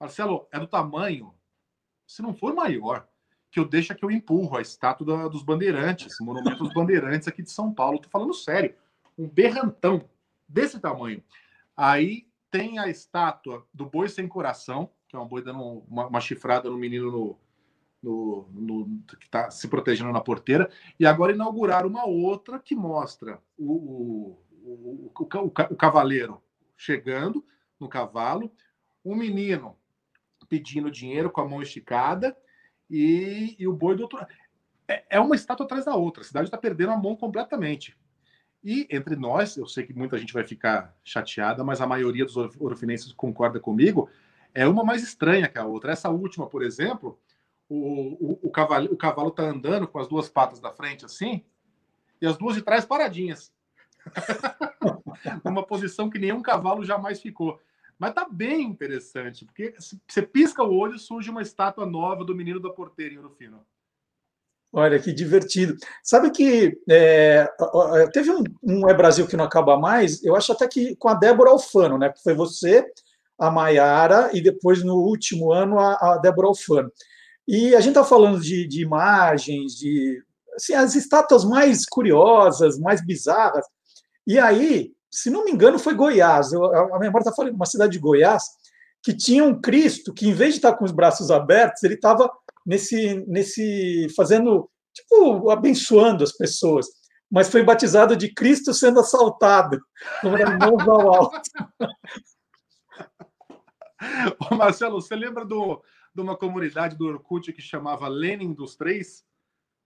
Marcelo, é do tamanho se não for maior, que eu deixo que eu empurro a estátua da, dos bandeirantes, monumento dos bandeirantes aqui de São Paulo. Tô falando sério, um berrantão desse tamanho. Aí tem a estátua do boi sem coração, que é um boi dando uma, uma chifrada no menino no, no, no, que está se protegendo na porteira. E agora inauguraram uma outra que mostra o, o, o, o, o, cavaleiro chegando no cavalo, um menino pedindo dinheiro com a mão esticada e, e o boi do outro. É, é uma estátua atrás da outra. A cidade está perdendo a mão completamente. E entre nós, eu sei que muita gente vai ficar chateada, mas a maioria dos orofinenses concorda comigo, é uma mais estranha que a outra. Essa última, por exemplo, o, o, o cavalo o cavalo está andando com as duas patas da frente assim, e as duas de trás paradinhas. uma posição que nenhum cavalo jamais ficou. Mas tá bem interessante, porque você pisca o olho surge uma estátua nova do menino da porteira em Urufino. Olha que divertido. Sabe que é, teve um, um, É Brasil que não acaba mais, eu acho até que com a Débora Alfano, né? Foi você, a Maiara, e depois no último ano a, a Débora Alfano. E a gente está falando de, de, imagens, de assim, as estátuas mais curiosas, mais bizarras. E aí se não me engano, foi Goiás. Eu, a memória está falando, uma cidade de Goiás, que tinha um Cristo que, em vez de estar com os braços abertos, ele estava nesse, nesse fazendo, tipo, abençoando as pessoas. Mas foi batizado de Cristo sendo assaltado, mãos ao alto. Ô Marcelo, você lembra do, de uma comunidade do Orkut que chamava Lenin dos Três?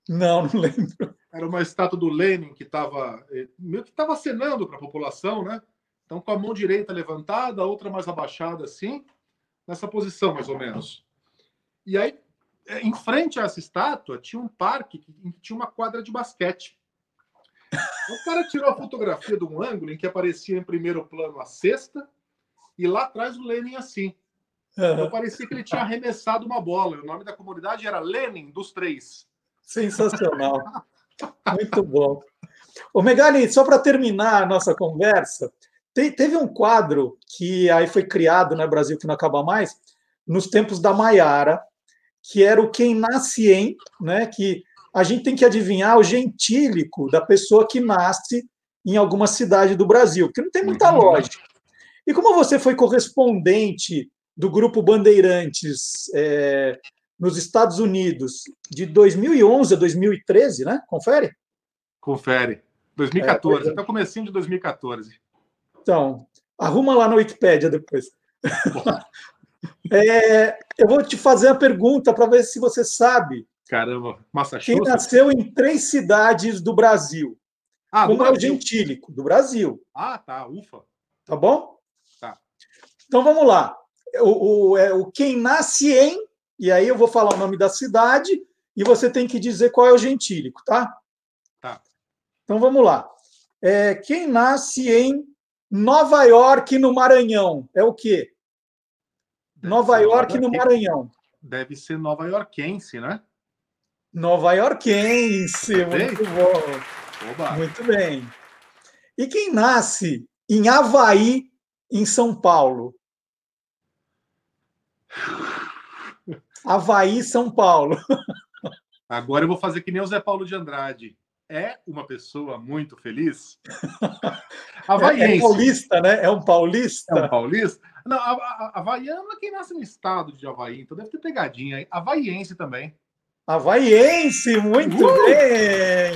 Não, não lembro. Era uma estátua do Lenin que estava eh, meio que estava acenando para a população, né? Então, com a mão direita levantada, a outra mais abaixada, assim, nessa posição, mais ou menos. E aí, em frente a essa estátua, tinha um parque que tinha uma quadra de basquete. O cara tirou a fotografia de um ângulo em que aparecia em primeiro plano a cesta e lá atrás o Lenin assim. Então parecia que ele tinha arremessado uma bola. O nome da comunidade era Lenin dos Três. Sensacional. Muito bom. O Megali, só para terminar a nossa conversa, te, teve um quadro que aí foi criado no né, Brasil que não acaba mais, nos tempos da Maiara, que era o Quem Nasce Em, né, que a gente tem que adivinhar o gentílico da pessoa que nasce em alguma cidade do Brasil, porque não tem muita uhum. lógica. E como você foi correspondente do Grupo Bandeirantes é, nos Estados Unidos de 2011 a 2013, né? Confere? Confere. 2014, é, até o comecinho de 2014. Então, arruma lá na Wikipédia depois. é, eu vou te fazer a pergunta para ver se você sabe. Caramba, Massachusetts. Quem nasceu em três cidades do Brasil. Ah, Como é o gentílico? Do Brasil. Ah, tá. Ufa. Tá bom? Tá. Então vamos lá. O, o, é, o quem nasce em, e aí eu vou falar o nome da cidade, e você tem que dizer qual é o gentílico, tá? Tá. Então vamos lá. É, quem nasce em Nova York, no Maranhão, é o quê? Deve Nova York, no Maranhão. Deve ser nova iorquense, né? Nova Yorkense, muito bom. Oba. Muito bem. E quem nasce em Havaí, em São Paulo? Havaí, São Paulo. Agora eu vou fazer que nem o Zé Paulo de Andrade. É uma pessoa muito feliz? Havaiense. É, é paulista, né? É um paulista. É um paulista? Não, a, a, Havaiano é quem nasce no estado de Havaí, então deve ter pegadinha. Havaiense também. Havaiense, muito uh! bem!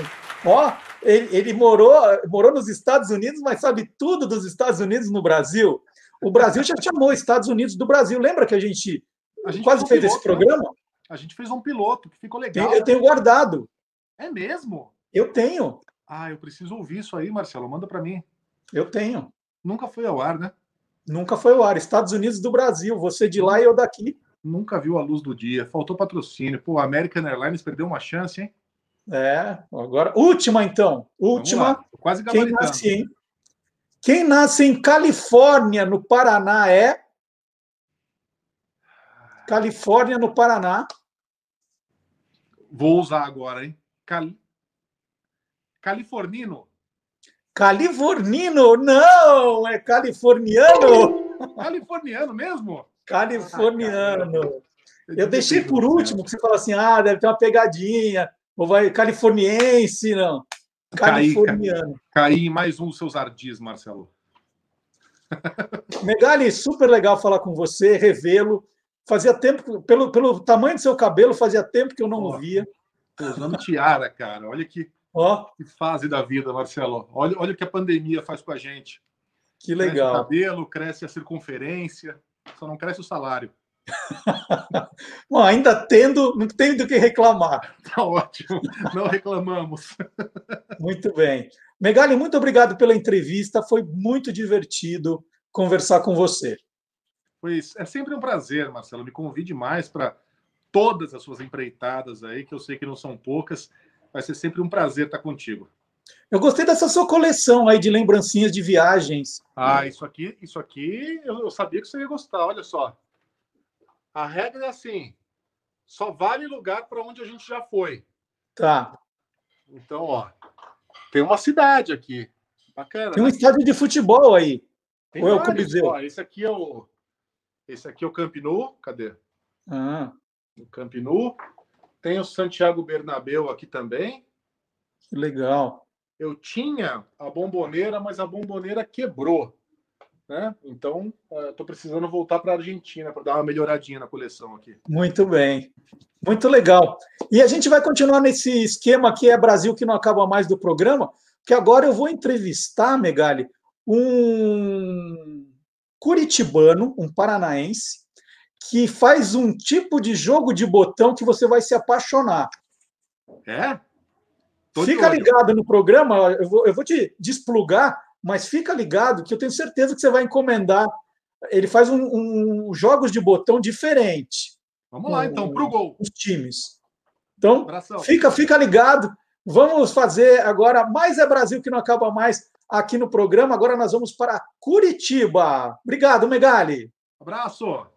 Ó, ele, ele, morou, morou nos Estados Unidos, mas sabe tudo dos Estados Unidos no Brasil. O Brasil já chamou Estados Unidos do Brasil. Lembra que a gente, a gente quase fez, um piloto, esse né? programa? Né? A gente fez um piloto que ficou legal. Eu tenho guardado. É mesmo? Eu tenho. Ah, eu preciso ouvir isso aí, Marcelo. Manda para mim. Eu tenho. Nunca foi ao ar, né? Nunca foi ao ar. Estados Unidos do Brasil. Você de lá e eu daqui nunca viu a luz do dia. Faltou patrocínio. Pô, a American Airlines perdeu uma chance, hein? É, agora. Última, então. Última. Quase Quem nasce, em... Quem nasce em Califórnia, no Paraná, é. Califórnia, no Paraná. Vou usar agora, hein? Cal... Californino. Californino? Não, é californiano. Californiano mesmo? Californiano. Eu deixei por último, que você fala assim, ah, deve ter uma pegadinha, ou vai californiense, não. Californiano. Caí em mais um dos seus ardis, Marcelo. Megali, super legal falar com você, revê-lo. Fazia tempo, pelo, pelo tamanho do seu cabelo, fazia tempo que eu não oh, o via. Tô usando tiara, cara. Olha que, oh. que fase da vida, Marcelo. Olha, olha o que a pandemia faz com a gente. Que legal. Cresce o cabelo, cresce a circunferência só não cresce o salário. Bom, ainda tendo, não tem do que reclamar. Tá ótimo, não reclamamos. muito bem. Megali, muito obrigado pela entrevista, foi muito divertido conversar com você. Pois é sempre um prazer, Marcelo. Me convide mais para todas as suas empreitadas aí, que eu sei que não são poucas. Vai ser sempre um prazer estar contigo. Eu gostei dessa sua coleção aí de lembrancinhas de viagens. Ah, isso aqui, isso aqui eu, sabia que você ia gostar. Olha só. A regra é assim: só vale lugar para onde a gente já foi. Tá. Então, ó, tem uma cidade aqui. Bacana. Tem um né? estádio de futebol aí. Tem Ou é o Coliseu? Ó, esse aqui é o esse aqui é o Camp Nou. Cadê? Ah. O Camp Nou. Tem o Santiago Bernabéu aqui também. Que legal eu tinha a bomboneira, mas a bomboneira quebrou. Né? Então, estou uh, precisando voltar para a Argentina para dar uma melhoradinha na coleção aqui. Muito bem. Muito legal. E a gente vai continuar nesse esquema que é Brasil que não acaba mais do programa, que agora eu vou entrevistar, Megali, um curitibano, um paranaense, que faz um tipo de jogo de botão que você vai se apaixonar. É? Tô fica ligado no programa, eu vou, eu vou te desplugar, mas fica ligado que eu tenho certeza que você vai encomendar. Ele faz um, um jogos de botão diferente. Vamos lá, então, para o gol. Os times. Então, fica, fica ligado. Vamos fazer agora mais é Brasil que não acaba mais aqui no programa. Agora nós vamos para Curitiba. Obrigado, Megali. Abraço.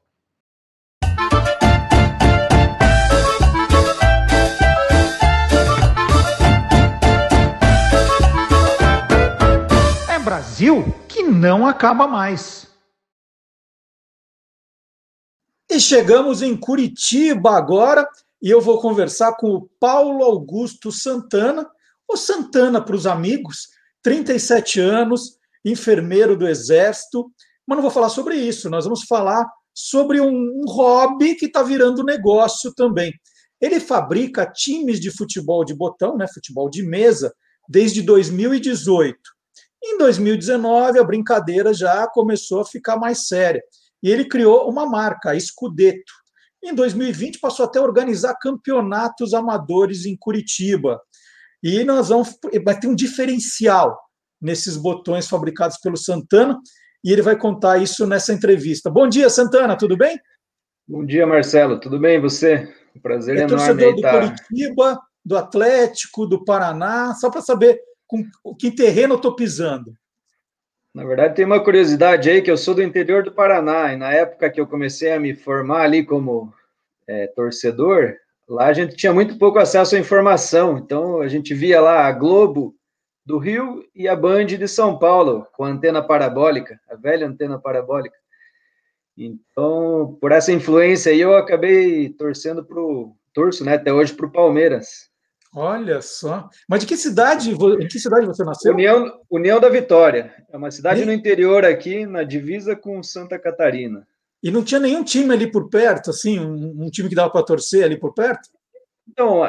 Brasil que não acaba mais. E chegamos em Curitiba agora e eu vou conversar com o Paulo Augusto Santana, o Santana para os amigos, 37 anos, enfermeiro do Exército. Mas não vou falar sobre isso, nós vamos falar sobre um, um hobby que está virando negócio também. Ele fabrica times de futebol de botão, né, futebol de mesa, desde 2018. Em 2019, a brincadeira já começou a ficar mais séria. E ele criou uma marca, a Scudetto. Em 2020, passou até a organizar campeonatos amadores em Curitiba. E nós vamos. Vai ter um diferencial nesses botões fabricados pelo Santana, e ele vai contar isso nessa entrevista. Bom dia, Santana, tudo bem? Bom dia, Marcelo, tudo bem? você? Um prazer é enorme. torcedor do Curitiba, do Atlético, do Paraná, só para saber com que terreno eu estou pisando. Na verdade, tem uma curiosidade aí, que eu sou do interior do Paraná, e na época que eu comecei a me formar ali como é, torcedor, lá a gente tinha muito pouco acesso à informação, então a gente via lá a Globo do Rio e a Band de São Paulo, com a antena parabólica, a velha antena parabólica. Então, por essa influência aí, eu acabei torcendo para o torço, né, até hoje, para o Palmeiras. Olha só. Mas de que cidade, em que cidade você nasceu? União, União da Vitória. É uma cidade e? no interior aqui, na divisa com Santa Catarina. E não tinha nenhum time ali por perto, assim, um, um time que dava para torcer ali por perto? Então,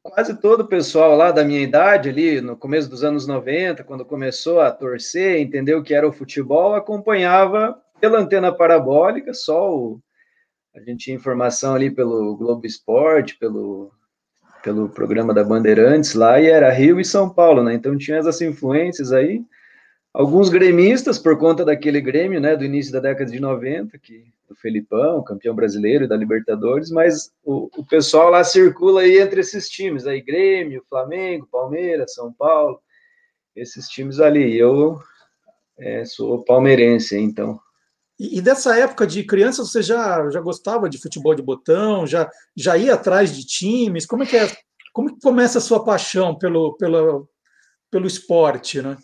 quase todo o pessoal lá da minha idade, ali no começo dos anos 90, quando começou a torcer, entendeu o que era o futebol, acompanhava pela antena parabólica, só o, a gente tinha informação ali pelo Globo Esporte, pelo, pelo programa da Bandeirantes lá, e era Rio e São Paulo, né? Então tinha essas influências aí. Alguns gremistas, por conta daquele Grêmio, né, do início da década de 90, que do Felipão, campeão brasileiro da Libertadores, mas o, o pessoal lá circula aí entre esses times, aí Grêmio, Flamengo, Palmeiras, São Paulo, esses times ali. Eu é, sou palmeirense, então. E, e, dessa época de criança, você já, já gostava de futebol de botão, já, já ia atrás de times? Como é que é? Como que começa a sua paixão pelo, pelo, pelo esporte, né?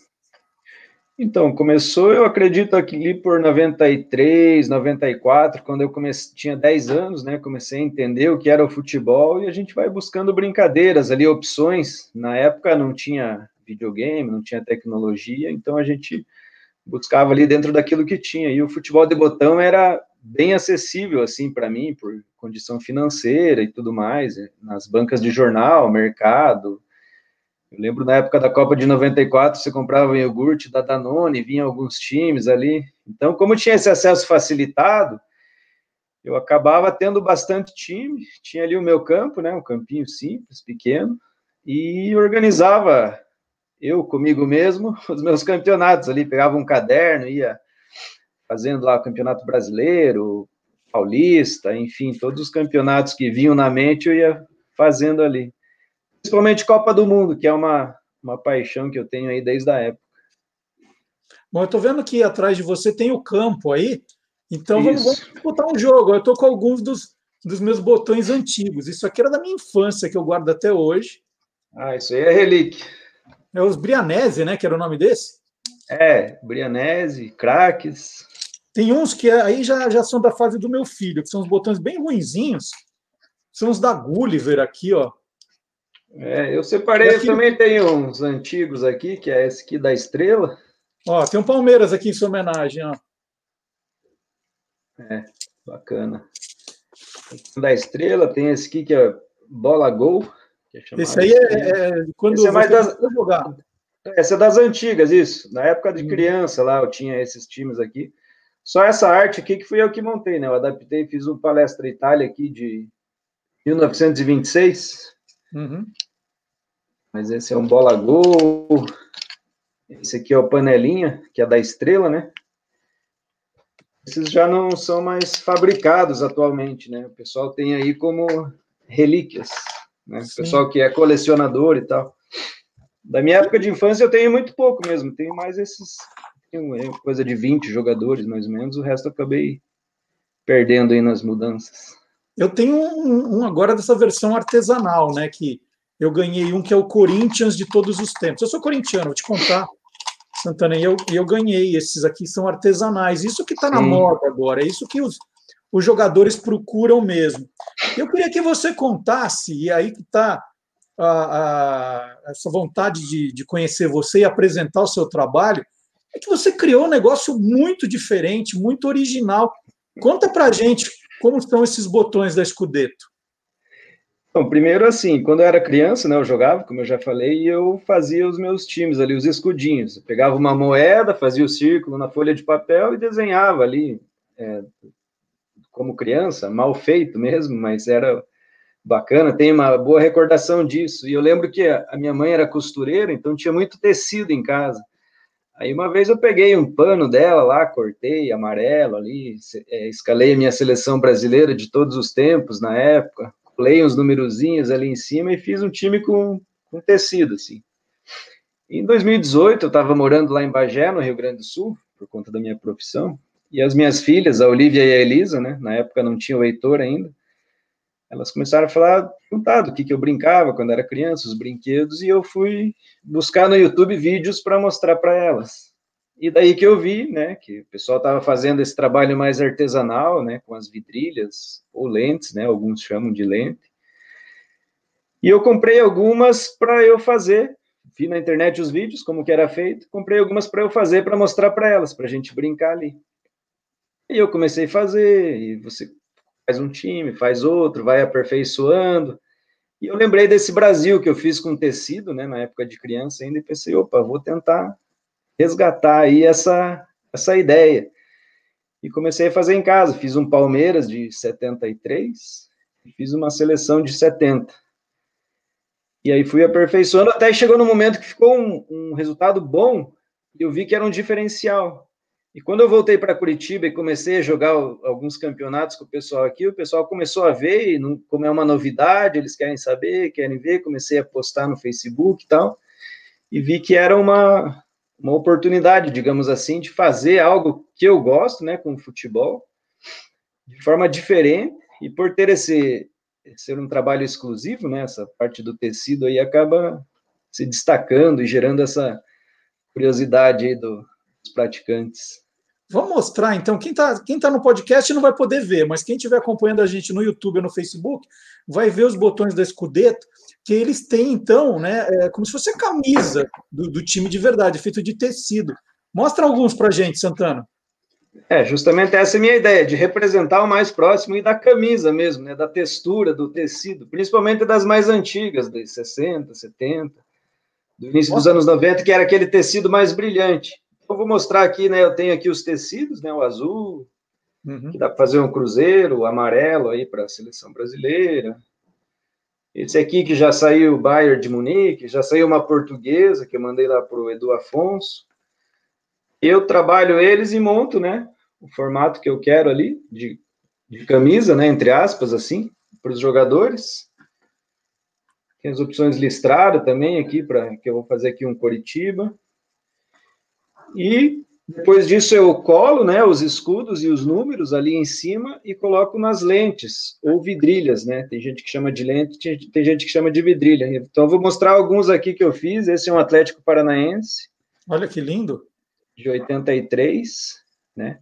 Então, começou, eu acredito, aqui por 93, 94, quando eu comecei, tinha 10 anos, né? Comecei a entender o que era o futebol e a gente vai buscando brincadeiras ali, opções. Na época não tinha videogame, não tinha tecnologia, então a gente buscava ali dentro daquilo que tinha. E o futebol de botão era bem acessível, assim, para mim, por condição financeira e tudo mais, nas bancas de jornal, mercado, eu lembro na época da Copa de 94, você comprava iogurte da Danone, vinha alguns times ali. Então, como tinha esse acesso facilitado, eu acabava tendo bastante time. Tinha ali o meu campo, né, um campinho simples, pequeno, e organizava eu comigo mesmo os meus campeonatos ali. Pegava um caderno, ia fazendo lá o campeonato brasileiro, paulista, enfim, todos os campeonatos que vinham na mente eu ia fazendo ali principalmente Copa do Mundo, que é uma, uma paixão que eu tenho aí desde a época. Bom, eu estou vendo que atrás de você tem o campo aí, então vamos, vamos botar um jogo. Eu estou com alguns dos, dos meus botões antigos. Isso aqui era da minha infância, que eu guardo até hoje. Ah, isso aí é relíquia. É os Brianese, né? Que era o nome desse? É, Brianese, craques. Tem uns que aí já, já são da fase do meu filho, que são os botões bem ruinzinhos. São os da Gulliver aqui, ó. É, eu separei, aqui... também tem uns antigos aqui, que é esse aqui da Estrela. Ó, tem um Palmeiras aqui em sua homenagem, ó. É, bacana. Da Estrela, tem esse aqui que é Bola Gol. É esse aí é, é, quando esse é mais das... jogar. Essa é das antigas, isso. Na época de hum. criança lá, eu tinha esses times aqui. Só essa arte aqui que fui eu que montei, né? Eu adaptei, fiz um palestra Itália aqui de 1926. Uhum. Mas esse é um bola gol. Esse aqui é o panelinha, que é da estrela, né? Esses já não são mais fabricados atualmente, né? O pessoal tem aí como relíquias, né? O pessoal que é colecionador e tal. Da minha época de infância eu tenho muito pouco mesmo, tenho mais esses, é, coisa de 20 jogadores mais ou menos, o resto eu acabei perdendo aí nas mudanças. Eu tenho um, um agora dessa versão artesanal, né, que eu ganhei um que é o Corinthians de todos os tempos. Eu sou corintiano, vou te contar, Santana, e eu, eu ganhei. Esses aqui são artesanais. Isso que está na moda agora, é isso que os, os jogadores procuram mesmo. Eu queria que você contasse, e aí que está essa vontade de, de conhecer você e apresentar o seu trabalho, é que você criou um negócio muito diferente, muito original. Conta para gente como estão esses botões da Scudetto. Bom, primeiro assim, quando eu era criança, né, eu jogava, como eu já falei, e eu fazia os meus times ali, os escudinhos. Eu pegava uma moeda, fazia o círculo na folha de papel e desenhava ali, é, como criança, mal feito mesmo, mas era bacana, tem uma boa recordação disso. E eu lembro que a minha mãe era costureira, então tinha muito tecido em casa. Aí uma vez eu peguei um pano dela lá, cortei amarelo ali, é, escalei a minha seleção brasileira de todos os tempos na época, colei uns numerozinhos ali em cima e fiz um time com, com tecido, assim. Em 2018, eu estava morando lá em Bagé, no Rio Grande do Sul, por conta da minha profissão, e as minhas filhas, a Olivia e a Elisa, né, na época não tinha o Heitor ainda, elas começaram a falar, perguntar do que, que eu brincava quando era criança, os brinquedos, e eu fui buscar no YouTube vídeos para mostrar para elas. E daí que eu vi, né, que o pessoal estava fazendo esse trabalho mais artesanal, né, com as vidrilhas ou lentes, né, alguns chamam de lente. E eu comprei algumas para eu fazer. Vi na internet os vídeos como que era feito, comprei algumas para eu fazer para mostrar para elas, para a gente brincar ali. E eu comecei a fazer, e você faz um time, faz outro, vai aperfeiçoando. E eu lembrei desse Brasil que eu fiz com tecido, né, na época de criança ainda, e pensei, opa, vou tentar resgatar aí essa, essa ideia. E comecei a fazer em casa, fiz um Palmeiras de 73, e fiz uma seleção de 70. E aí fui aperfeiçoando, até chegou no momento que ficou um, um resultado bom, e eu vi que era um diferencial. E quando eu voltei para Curitiba e comecei a jogar alguns campeonatos com o pessoal aqui, o pessoal começou a ver, e não, como é uma novidade, eles querem saber, querem ver, comecei a postar no Facebook e tal, e vi que era uma, uma oportunidade, digamos assim, de fazer algo que eu gosto, né, com futebol, de forma diferente, e por ter esse ser um trabalho exclusivo, né, essa parte do tecido aí acaba se destacando e gerando essa curiosidade aí do, dos praticantes. Vamos mostrar, então, quem está quem tá no podcast não vai poder ver, mas quem estiver acompanhando a gente no YouTube ou no Facebook vai ver os botões da Scudetto, que eles têm, então, né, é, como se fosse a camisa do, do time de verdade, feito de tecido. Mostra alguns para a gente, Santana. É, justamente essa é a minha ideia, de representar o mais próximo e da camisa mesmo, né, da textura do tecido, principalmente das mais antigas, dos 60, 70, do início dos anos 90, que era aquele tecido mais brilhante. Eu vou mostrar aqui, né? Eu tenho aqui os tecidos, né? O azul, uhum. que dá para fazer um cruzeiro, o amarelo aí para a seleção brasileira. Esse aqui que já saiu o Bayern de Munique, já saiu uma portuguesa que eu mandei lá para o Edu Afonso. Eu trabalho eles e monto, né? O formato que eu quero ali, de, de camisa, né? Entre aspas, assim, para os jogadores. Tem as opções listradas também aqui, para que eu vou fazer aqui um Coritiba. E depois disso eu colo né, os escudos e os números ali em cima e coloco nas lentes, ou vidrilhas, né? Tem gente que chama de lente, tem gente que chama de vidrilha. Então eu vou mostrar alguns aqui que eu fiz. Esse é um Atlético Paranaense. Olha que lindo. De 83, né?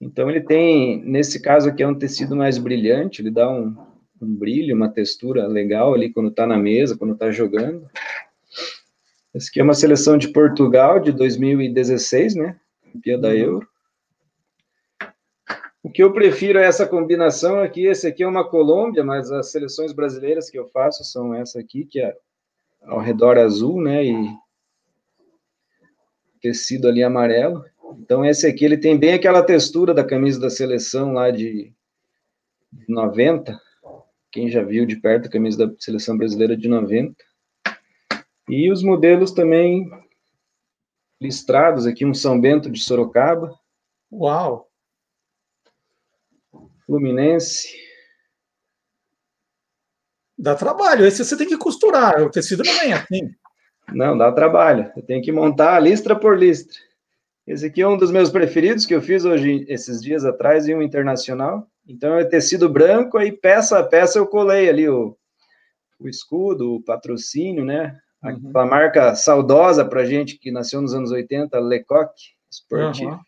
Então ele tem, nesse caso aqui é um tecido mais brilhante, ele dá um, um brilho, uma textura legal ali quando está na mesa, quando está jogando. Essa aqui é uma seleção de Portugal de 2016, né? Campeã da uhum. Euro. O que eu prefiro é essa combinação aqui. Esse aqui é uma Colômbia, mas as seleções brasileiras que eu faço são essa aqui, que é ao redor azul, né? E tecido ali amarelo. Então, esse aqui, ele tem bem aquela textura da camisa da seleção lá de 90. Quem já viu de perto a camisa da seleção brasileira de 90. E os modelos também listrados aqui, um São Bento de Sorocaba. Uau! Fluminense. Dá trabalho. Esse você tem que costurar. O tecido não vem assim. Não, dá trabalho. Eu tenho que montar listra por listra. Esse aqui é um dos meus preferidos que eu fiz hoje, esses dias atrás, em um internacional. Então é tecido branco, aí peça a peça eu colei ali o, o escudo, o patrocínio, né? Uhum. Aquela marca saudosa para gente que nasceu nos anos 80, Lecoq Sportif. Uhum.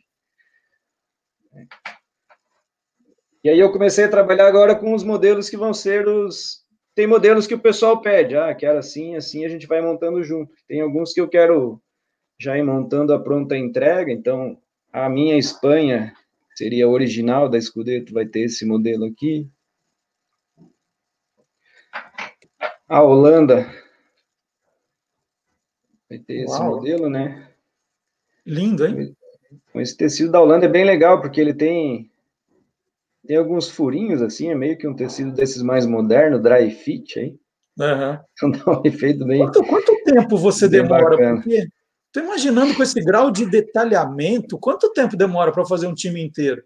E aí eu comecei a trabalhar agora com os modelos que vão ser os. Tem modelos que o pessoal pede, ah, quero assim, assim, a gente vai montando junto. Tem alguns que eu quero já ir montando a pronta entrega, então a minha Espanha seria original da Scudetto, vai ter esse modelo aqui. A Holanda vai ter Uau. esse modelo, né? Lindo, hein? Com esse tecido da Holanda é bem legal, porque ele tem tem alguns furinhos assim, é meio que um tecido desses mais moderno, dry fit aí. Uhum. Então dá um efeito bem. Quanto, quanto tempo você demora? Estou imaginando com esse grau de detalhamento, quanto tempo demora para fazer um time inteiro?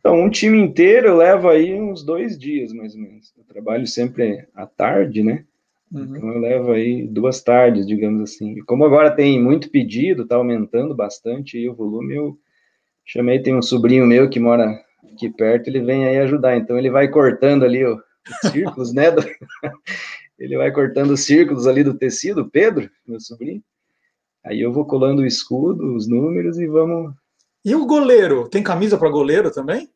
Então, um time inteiro leva aí uns dois dias, mais ou menos. Eu trabalho sempre à tarde, né? Uhum. Então, eu levo aí duas tardes, digamos assim. E como agora tem muito pedido, está aumentando bastante aí o volume, eu chamei, tem um sobrinho meu que mora aqui perto, ele vem aí ajudar. Então, ele vai cortando ali os círculos, né? Do... ele vai cortando os círculos ali do tecido, Pedro, meu sobrinho. Aí eu vou colando o escudo, os números e vamos. E o goleiro? Tem camisa para goleiro também?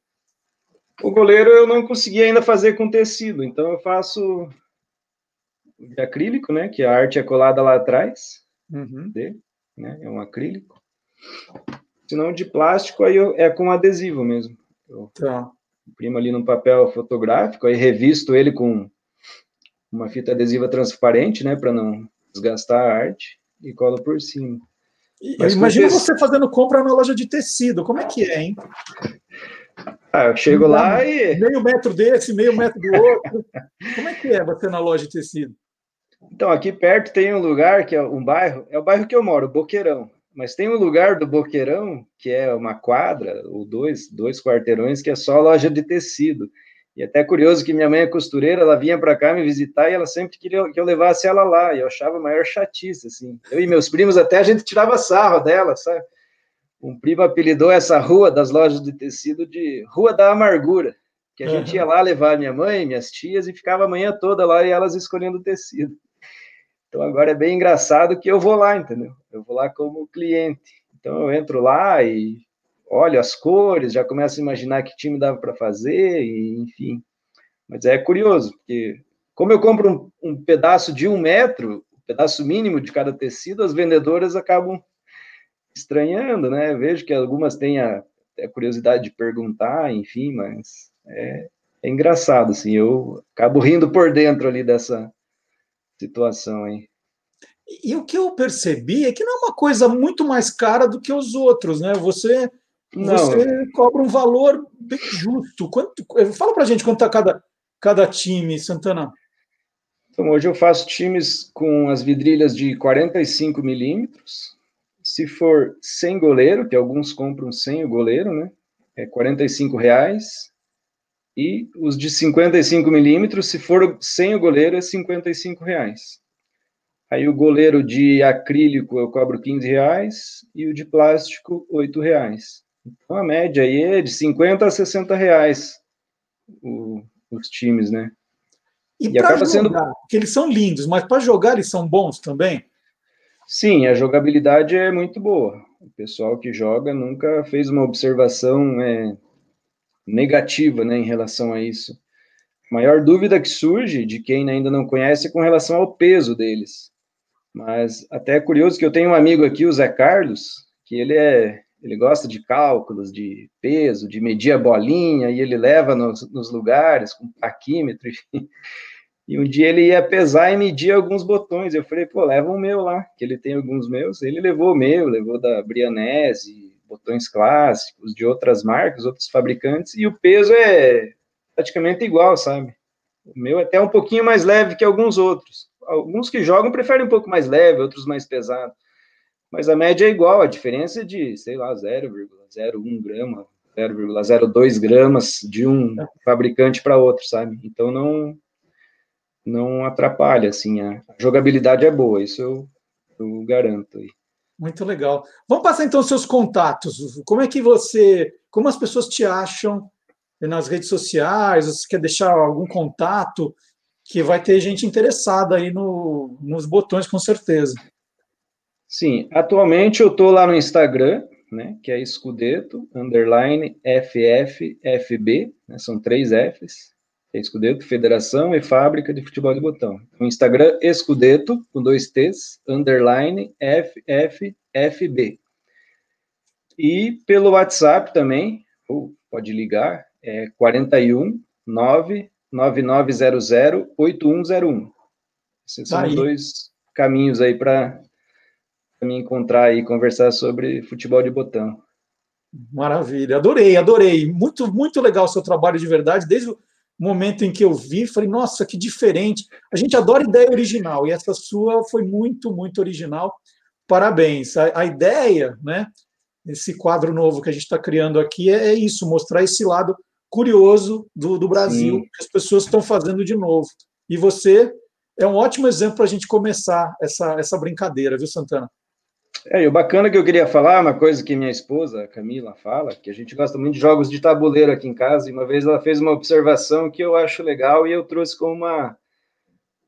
O goleiro eu não consegui ainda fazer com tecido, então eu faço de acrílico, né? Que a arte é colada lá atrás uhum. dele, né? É um acrílico. Se não de plástico, aí eu, é com adesivo mesmo. Eu tá. imprimo ali num papel fotográfico, aí revisto ele com uma fita adesiva transparente, né? Para não desgastar a arte e cola por cima. Mas Imagina você fazendo compra na loja de tecido, como é que é, hein? Ah, eu chego lá e. Meio metro desse, meio metro do outro. como é que é você na loja de tecido? Então, aqui perto tem um lugar que é um bairro, é o bairro que eu moro, Boqueirão. Mas tem um lugar do Boqueirão, que é uma quadra, ou dois, dois quarteirões, que é só loja de tecido. E até curioso que minha mãe é costureira, ela vinha para cá me visitar e ela sempre queria que eu levasse ela lá, e eu achava a maior chatice, assim. Eu e meus primos até a gente tirava sarro dela, sabe? Um primo apelidou essa rua das lojas de tecido de Rua da Amargura, que a gente ia lá levar minha mãe, minhas tias, e ficava a manhã toda lá e elas escolhendo tecido. Então agora é bem engraçado que eu vou lá, entendeu? Eu vou lá como cliente. Então eu entro lá e olho as cores, já começo a imaginar que time dava para fazer, e, enfim. Mas é curioso, porque como eu compro um, um pedaço de um metro, um pedaço mínimo de cada tecido, as vendedoras acabam estranhando, né? Vejo que algumas têm a, a curiosidade de perguntar, enfim, mas é, é, engraçado, assim, eu acabo rindo por dentro ali dessa situação aí. E, e o que eu percebi é que não é uma coisa muito mais cara do que os outros, né? Você não. Você cobra um valor bem justo. Quanto, fala para a gente quanto está cada, cada time, Santana. Então, hoje eu faço times com as vidrilhas de 45 milímetros. Se for sem goleiro, que alguns compram sem o goleiro, né? É 45 reais. E os de 55 milímetros, se for sem o goleiro, é 55 reais. Aí o goleiro de acrílico eu cobro 15 reais e o de plástico 8 reais. Então, a média aí é de 50 a 60 reais o, os times, né? E, e acaba jogar, sendo. Porque eles são lindos, mas para jogar eles são bons também? Sim, a jogabilidade é muito boa. O pessoal que joga nunca fez uma observação é, negativa né, em relação a isso. A maior dúvida que surge de quem ainda não conhece é com relação ao peso deles. Mas até é curioso que eu tenho um amigo aqui, o Zé Carlos, que ele é ele gosta de cálculos, de peso, de medir a bolinha, e ele leva nos, nos lugares com paquímetro. E um dia ele ia pesar e medir alguns botões. Eu falei, pô, leva o meu lá, que ele tem alguns meus. Ele levou o meu, levou da Brianese, botões clássicos, de outras marcas, outros fabricantes, e o peso é praticamente igual, sabe? O meu é até um pouquinho mais leve que alguns outros. Alguns que jogam preferem um pouco mais leve, outros mais pesado. Mas a média é igual, a diferença é de, sei lá, 0,01 grama, 0,02 gramas de um fabricante para outro, sabe? Então não não atrapalha, assim, a jogabilidade é boa, isso eu, eu garanto aí. Muito legal. Vamos passar então os seus contatos. Como é que você, como as pessoas te acham nas redes sociais? Você quer deixar algum contato? Que vai ter gente interessada aí no, nos botões, com certeza. Sim, atualmente eu estou lá no Instagram, né, que é escudeto, underline, FFFB, né, são três Fs, Escudeto, Federação e Fábrica de Futebol de Botão. O Instagram, Escudeto, com dois T's, underline, FFFB. E pelo WhatsApp também, ou pode ligar, é 41 99900 8101. Esses são os dois caminhos aí para me encontrar e conversar sobre futebol de botão. Maravilha, adorei, adorei. Muito, muito legal o seu trabalho de verdade, desde o momento em que eu vi, falei, nossa, que diferente. A gente adora ideia original, e essa sua foi muito, muito original. Parabéns. A, a ideia, né? Esse quadro novo que a gente está criando aqui é, é, isso, mostrar esse lado curioso do, do Brasil, Sim. que as pessoas estão fazendo de novo. E você é um ótimo exemplo para a gente começar essa, essa brincadeira, viu, Santana? É, e o bacana que eu queria falar, uma coisa que minha esposa, Camila, fala, que a gente gosta muito de jogos de tabuleiro aqui em casa, e uma vez ela fez uma observação que eu acho legal e eu trouxe como uma,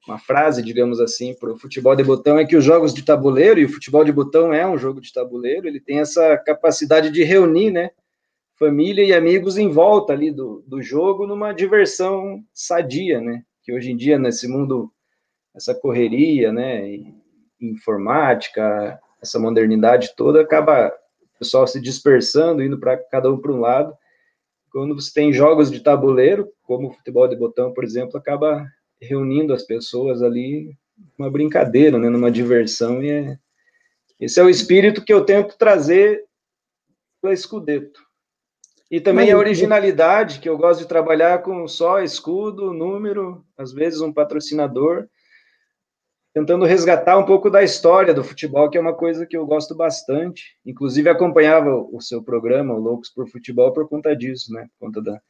uma frase, digamos assim, para o futebol de botão, é que os jogos de tabuleiro, e o futebol de botão é um jogo de tabuleiro, ele tem essa capacidade de reunir, né, família e amigos em volta ali do, do jogo numa diversão sadia, né, que hoje em dia, nesse mundo, essa correria, né, informática, essa modernidade toda, acaba o pessoal se dispersando, indo para cada um para um lado. Quando você tem jogos de tabuleiro, como o futebol de botão, por exemplo, acaba reunindo as pessoas ali uma brincadeira, né, numa diversão, e é, esse é o espírito que eu tento trazer para Escudeto. E também Mas, a originalidade, que eu gosto de trabalhar com só escudo, número, às vezes um patrocinador, tentando resgatar um pouco da história do futebol, que é uma coisa que eu gosto bastante. Inclusive, acompanhava o seu programa, o Loucos por Futebol, por conta disso, né? Por conta da,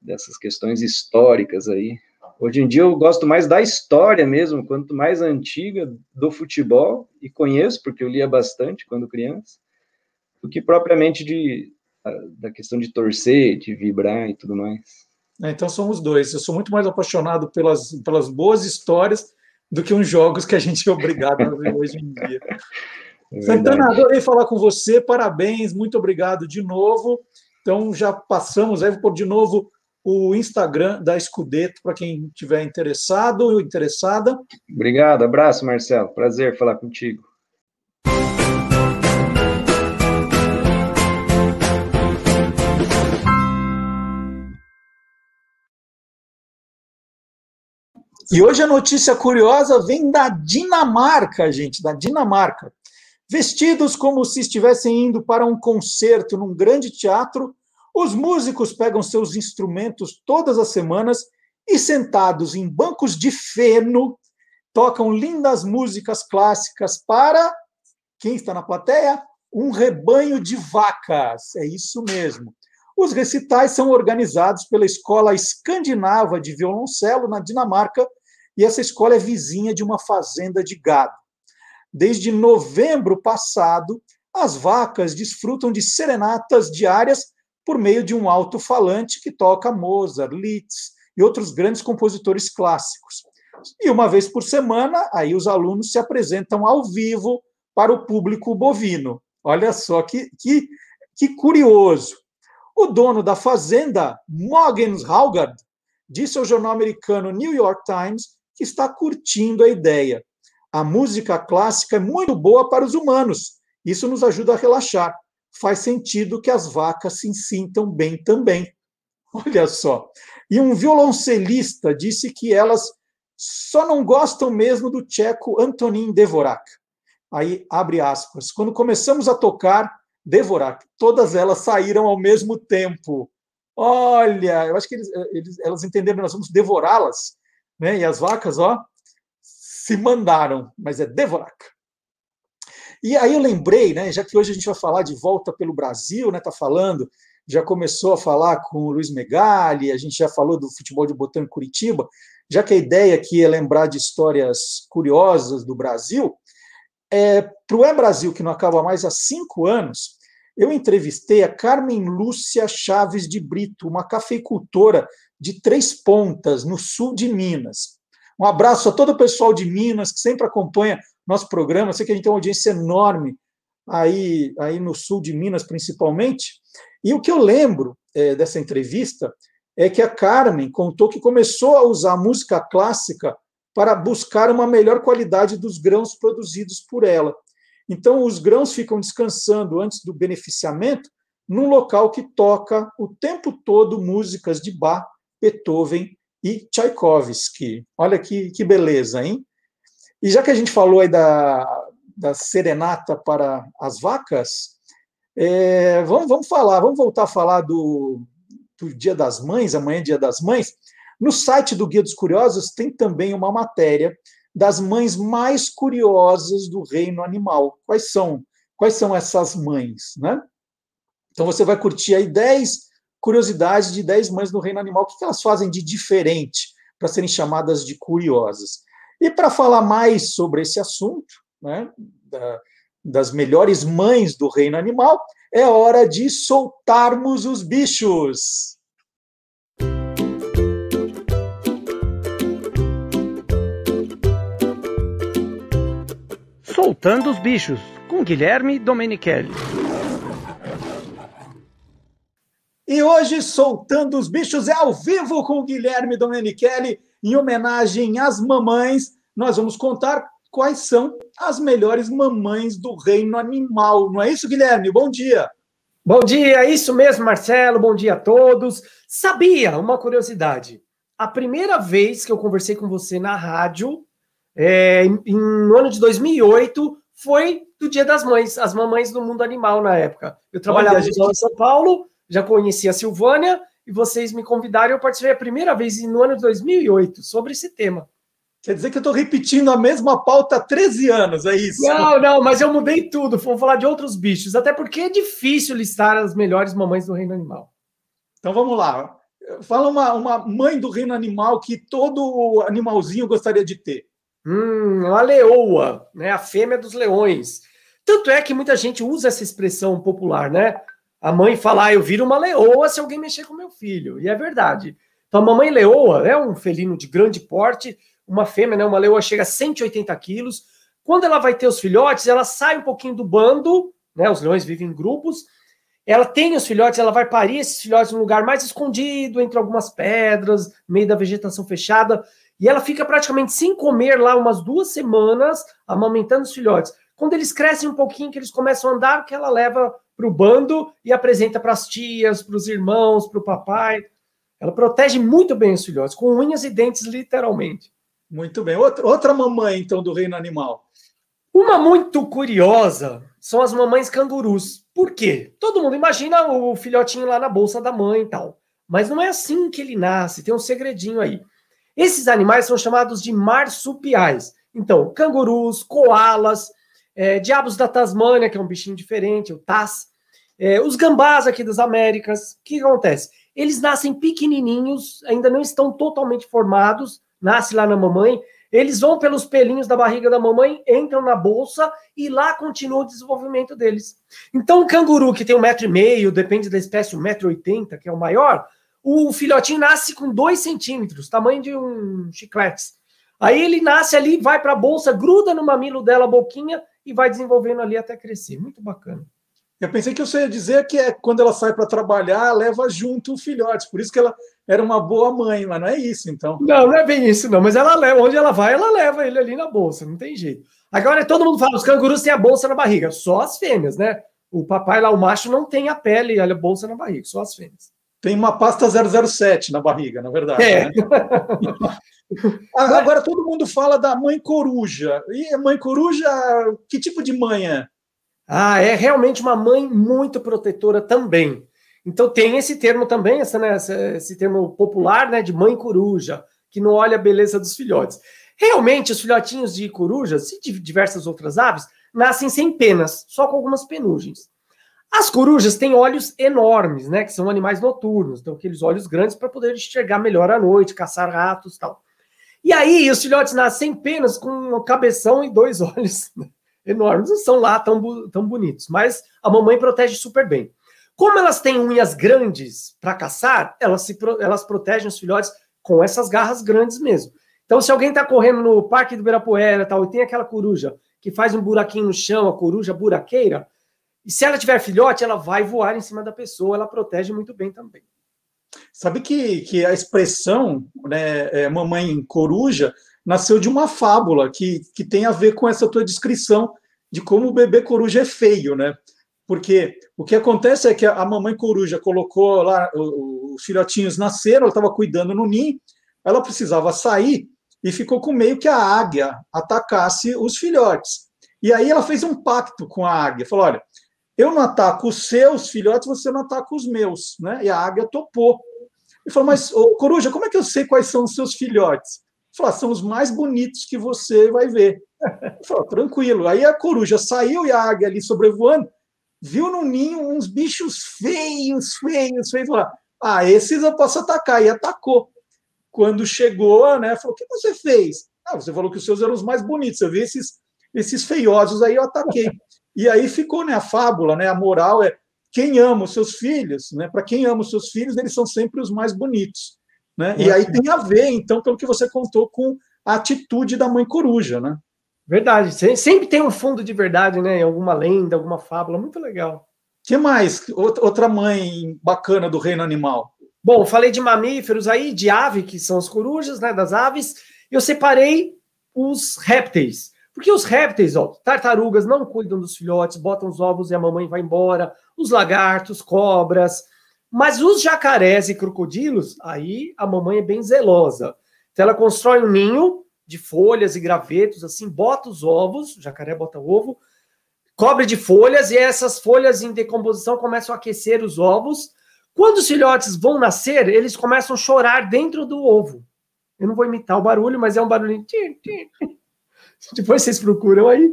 dessas questões históricas aí. Hoje em dia eu gosto mais da história mesmo, quanto mais antiga do futebol, e conheço, porque eu lia bastante quando criança, do que propriamente de, da questão de torcer, de vibrar e tudo mais. É, então somos dois. Eu sou muito mais apaixonado pelas, pelas boas histórias do que uns jogos que a gente é obrigado a ver hoje em dia. É Santana, adorei falar com você, parabéns, muito obrigado de novo. Então, já passamos, aí vou pôr de novo o Instagram da Escudeto para quem tiver interessado ou interessada. Obrigado, abraço, Marcelo. Prazer falar contigo. E hoje a notícia curiosa vem da Dinamarca, gente, da Dinamarca. Vestidos como se estivessem indo para um concerto num grande teatro, os músicos pegam seus instrumentos todas as semanas e, sentados em bancos de feno, tocam lindas músicas clássicas para quem está na plateia? Um rebanho de vacas. É isso mesmo. Os recitais são organizados pela Escola Escandinava de Violoncelo na Dinamarca e essa escola é vizinha de uma fazenda de gado. Desde novembro passado, as vacas desfrutam de serenatas diárias por meio de um alto-falante que toca Mozart, Liszt e outros grandes compositores clássicos. E uma vez por semana, aí os alunos se apresentam ao vivo para o público bovino. Olha só que, que, que curioso. O dono da fazenda, Mogens Haugard, disse ao jornal americano New York Times que está curtindo a ideia. A música clássica é muito boa para os humanos. Isso nos ajuda a relaxar. Faz sentido que as vacas se sintam bem também. Olha só. E um violoncelista disse que elas Só não gostam mesmo do tcheco Antonin Devorak. Aí, abre aspas. Quando começamos a tocar Devorak, todas elas saíram ao mesmo tempo. Olha, eu acho que eles, eles elas entenderam que nós vamos devorá-las, né? E as vacas, ó, se mandaram, mas é Devorak. E aí eu lembrei, né, já que hoje a gente vai falar de volta pelo Brasil, né, tá falando, já começou a falar com o Luiz Megali, a gente já falou do futebol de botão em Curitiba, já que a ideia aqui é lembrar de histórias curiosas do Brasil, é, para o É Brasil, que não acaba mais há cinco anos, eu entrevistei a Carmen Lúcia Chaves de Brito, uma cafeicultora de Três Pontas, no sul de Minas. Um abraço a todo o pessoal de Minas que sempre acompanha nosso programa. Sei que a gente tem uma audiência enorme aí, aí no sul de Minas, principalmente. E o que eu lembro é, dessa entrevista é que a Carmen contou que começou a usar música clássica para buscar uma melhor qualidade dos grãos produzidos por ela. Então, os grãos ficam descansando antes do beneficiamento num local que toca o tempo todo músicas de Bach, Beethoven e Tchaikovsky. Olha que, que beleza, hein? E já que a gente falou aí da, da serenata para as vacas, é, vamos, vamos falar, vamos voltar a falar do, do Dia das Mães, amanhã é Dia das Mães. No site do Guia dos Curiosos tem também uma matéria das mães mais curiosas do reino animal. Quais são? Quais são essas mães, né? Então você vai curtir aí 10 curiosidades de 10 mães do reino animal. O que elas fazem de diferente para serem chamadas de curiosas? E para falar mais sobre esse assunto, né, da, das melhores mães do reino animal, é hora de soltarmos os bichos. Soltando os bichos, com Guilherme Domenichelli. E hoje, Soltando os Bichos é ao vivo com o Guilherme Domenichelli, em homenagem às mamães. Nós vamos contar quais são as melhores mamães do reino animal. Não é isso, Guilherme? Bom dia. Bom dia, isso mesmo, Marcelo. Bom dia a todos. Sabia uma curiosidade? A primeira vez que eu conversei com você na rádio, é, em, em, no ano de 2008, foi do Dia das Mães, as mamães do mundo animal na época. Eu trabalhava Olha, gente... em São Paulo já conheci a Silvânia e vocês me convidaram. Eu participei a primeira vez no ano de 2008 sobre esse tema. Quer dizer que eu estou repetindo a mesma pauta há 13 anos, é isso? Não, não, mas eu mudei tudo. Vou falar de outros bichos, até porque é difícil listar as melhores mamães do reino animal. Então vamos lá. Fala uma, uma mãe do reino animal que todo animalzinho gostaria de ter. Hum, uma leoa, né? A fêmea dos leões. Tanto é que muita gente usa essa expressão popular, né? A mãe fala, ah, eu viro uma leoa se alguém mexer com meu filho. E é verdade. Então, a mamãe leoa é um felino de grande porte, uma fêmea, né? Uma leoa chega a 180 quilos. Quando ela vai ter os filhotes, ela sai um pouquinho do bando, né? Os leões vivem em grupos. Ela tem os filhotes, ela vai parir esses filhotes num lugar mais escondido, entre algumas pedras, no meio da vegetação fechada. E ela fica praticamente sem comer lá umas duas semanas, amamentando os filhotes. Quando eles crescem um pouquinho, que eles começam a andar, que ela leva para o bando e apresenta para as tias, para os irmãos, para o papai. Ela protege muito bem os filhotes, com unhas e dentes, literalmente. Muito bem. Outra, outra mamãe, então, do reino animal. Uma muito curiosa são as mamães cangurus. Por quê? Todo mundo imagina o filhotinho lá na bolsa da mãe e tal. Mas não é assim que ele nasce, tem um segredinho aí. Esses animais são chamados de marsupiais. Então, cangurus, koalas, é, diabos da Tasmânia, que é um bichinho diferente, o tas, é, os gambás aqui das Américas, o que acontece? Eles nascem pequenininhos, ainda não estão totalmente formados, nasce lá na mamãe, eles vão pelos pelinhos da barriga da mamãe, entram na bolsa e lá continua o desenvolvimento deles. Então, o canguru, que tem um metro e meio, depende da espécie, um metro e oitenta, que é o maior, o filhotinho nasce com dois centímetros, tamanho de um chiclete. Aí ele nasce ali, vai para a bolsa, gruda no mamilo dela, a boquinha, e vai desenvolvendo ali até crescer. Muito bacana. Eu pensei que você ia dizer que é quando ela sai para trabalhar, leva junto o filhote. Por isso que ela era uma boa mãe, mas não é isso, então. Não, não é bem isso, não. Mas ela leva, onde ela vai, ela leva ele ali na bolsa, não tem jeito. Agora, todo mundo fala, os cangurus têm a bolsa na barriga, só as fêmeas, né? O papai lá, o macho, não tem a pele a bolsa na barriga, só as fêmeas. Tem uma pasta 007 na barriga, na verdade. É. Né? Agora todo mundo fala da mãe coruja. E a mãe coruja, que tipo de mãe é? Ah, é realmente uma mãe muito protetora também. Então tem esse termo também, essa, né, esse termo popular, né, de mãe coruja, que não olha a beleza dos filhotes. Realmente, os filhotinhos de corujas e de diversas outras aves nascem sem penas, só com algumas penugens. As corujas têm olhos enormes, né? Que são animais noturnos, então aqueles olhos grandes para poder enxergar melhor à noite, caçar ratos tal. E aí os filhotes nascem apenas com um cabeção e dois olhos enormes. Não são lá tão, tão bonitos, mas a mamãe protege super bem. Como elas têm unhas grandes para caçar, elas, se, elas protegem os filhotes com essas garras grandes mesmo. Então, se alguém está correndo no Parque do Ibirapuera tal, e tem aquela coruja que faz um buraquinho no chão, a coruja buraqueira, e se ela tiver filhote, ela vai voar em cima da pessoa, ela protege muito bem também. Sabe que, que a expressão né, é, mamãe coruja nasceu de uma fábula que, que tem a ver com essa tua descrição de como o bebê coruja é feio, né? Porque o que acontece é que a mamãe coruja colocou lá, os filhotinhos nasceram, ela estava cuidando no ninho, ela precisava sair e ficou com meio que a águia atacasse os filhotes. E aí ela fez um pacto com a águia, falou: olha, eu não ataco os seus filhotes, você não ataca os meus, né? E a águia topou. Ele falou, mas, ô, Coruja, como é que eu sei quais são os seus filhotes? Falou, são os mais bonitos que você vai ver. Falou, tranquilo. Aí a coruja saiu e a águia ali sobrevoando, viu no ninho uns bichos feios, feios, feios lá. Ah, esses eu posso atacar. E atacou. Quando chegou, né, falou, o que você fez? Ah, você falou que os seus eram os mais bonitos. Eu vi esses, esses feiosos aí, eu ataquei. E aí ficou né, a fábula, né, a moral é quem ama os seus filhos, né, para quem ama os seus filhos, eles são sempre os mais bonitos. Né? E aí tem a ver, então, pelo que você contou, com a atitude da mãe coruja. Né? Verdade, sempre tem um fundo de verdade, né? Em alguma lenda, alguma fábula, muito legal. que mais? Outra mãe bacana do reino animal. Bom, falei de mamíferos aí, de ave, que são as corujas, né? Das aves. Eu separei os répteis. Porque os répteis, ó, tartarugas não cuidam dos filhotes, botam os ovos e a mamãe vai embora, os lagartos, cobras. Mas os jacarés e crocodilos, aí a mamãe é bem zelosa. Então ela constrói um ninho de folhas e gravetos, assim, bota os ovos, o jacaré bota ovo, cobre de folhas e essas folhas em decomposição começam a aquecer os ovos. Quando os filhotes vão nascer, eles começam a chorar dentro do ovo. Eu não vou imitar o barulho, mas é um barulhinho. Depois vocês procuram aí.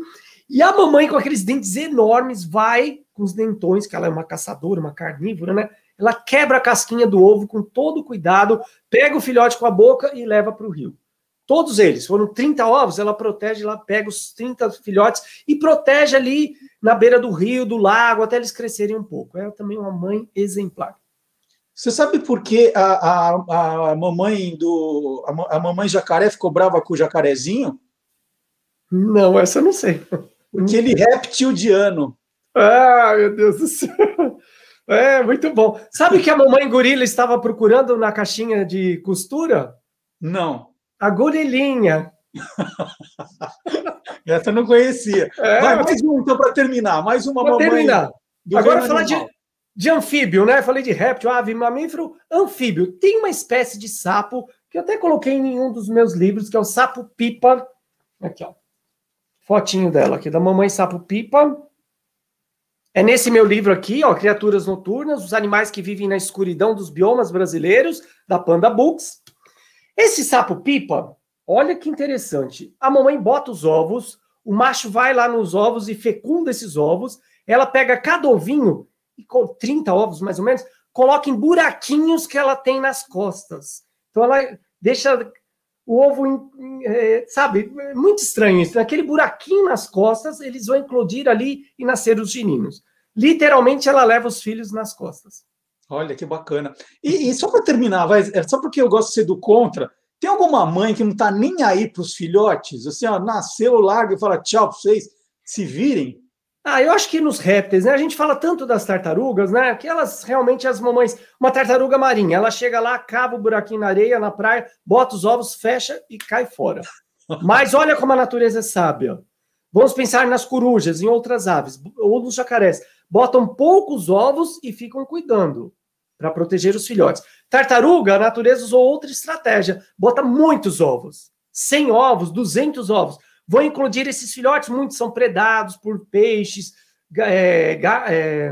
E a mamãe, com aqueles dentes enormes, vai com os dentões, que ela é uma caçadora, uma carnívora, né? Ela quebra a casquinha do ovo com todo cuidado, pega o filhote com a boca e leva para o rio. Todos eles, foram 30 ovos, ela protege lá, pega os 30 filhotes e protege ali na beira do rio, do lago, até eles crescerem um pouco. É também uma mãe exemplar. Você sabe por que a, a, a mamãe do a, a mamãe jacaré ficou brava com o jacarezinho? Não, essa eu não sei. Porque ele reptiliano. Ah, meu Deus do céu. É, muito bom. Sabe que a mamãe gorila estava procurando na caixinha de costura? Não. A gorilinha. Essa eu não conhecia. É, Vai, mais um, então, para terminar. Mais uma mamãe. Terminar. Agora falar de, de anfíbio, né? Falei de réptil, ave, mamífero, anfíbio. Tem uma espécie de sapo que eu até coloquei em um dos meus livros, que é o sapo pipa. Aqui, ó. Fotinho dela aqui, da Mamãe Sapo Pipa. É nesse meu livro aqui, ó, Criaturas Noturnas, os animais que vivem na escuridão dos biomas brasileiros, da Panda Books. Esse sapo pipa, olha que interessante. A mamãe bota os ovos, o macho vai lá nos ovos e fecunda esses ovos. Ela pega cada ovinho, e com 30 ovos mais ou menos, coloca em buraquinhos que ela tem nas costas. Então ela deixa o ovo, é, sabe, é muito estranho isso. Naquele buraquinho nas costas, eles vão eclodir ali e nascer os geninos. Literalmente, ela leva os filhos nas costas. Olha que bacana. E, e só para terminar, vai, é só porque eu gosto de ser do contra, tem alguma mãe que não está nem aí para os filhotes? Assim, ó, nasceu, larga e fala tchau para vocês, se virem? Ah, eu acho que nos répteis, né? A gente fala tanto das tartarugas, né? Que elas realmente, as mamães. Uma tartaruga marinha, ela chega lá, cava o buraquinho na areia, na praia, bota os ovos, fecha e cai fora. Mas olha como a natureza é sábia. Vamos pensar nas corujas, em outras aves, ou nos jacarés. Botam poucos ovos e ficam cuidando. para proteger os filhotes. Tartaruga, a natureza usou outra estratégia, bota muitos ovos. 100 ovos, 200 ovos. Vão eclodir esses filhotes, muitos são predados por peixes, é, é,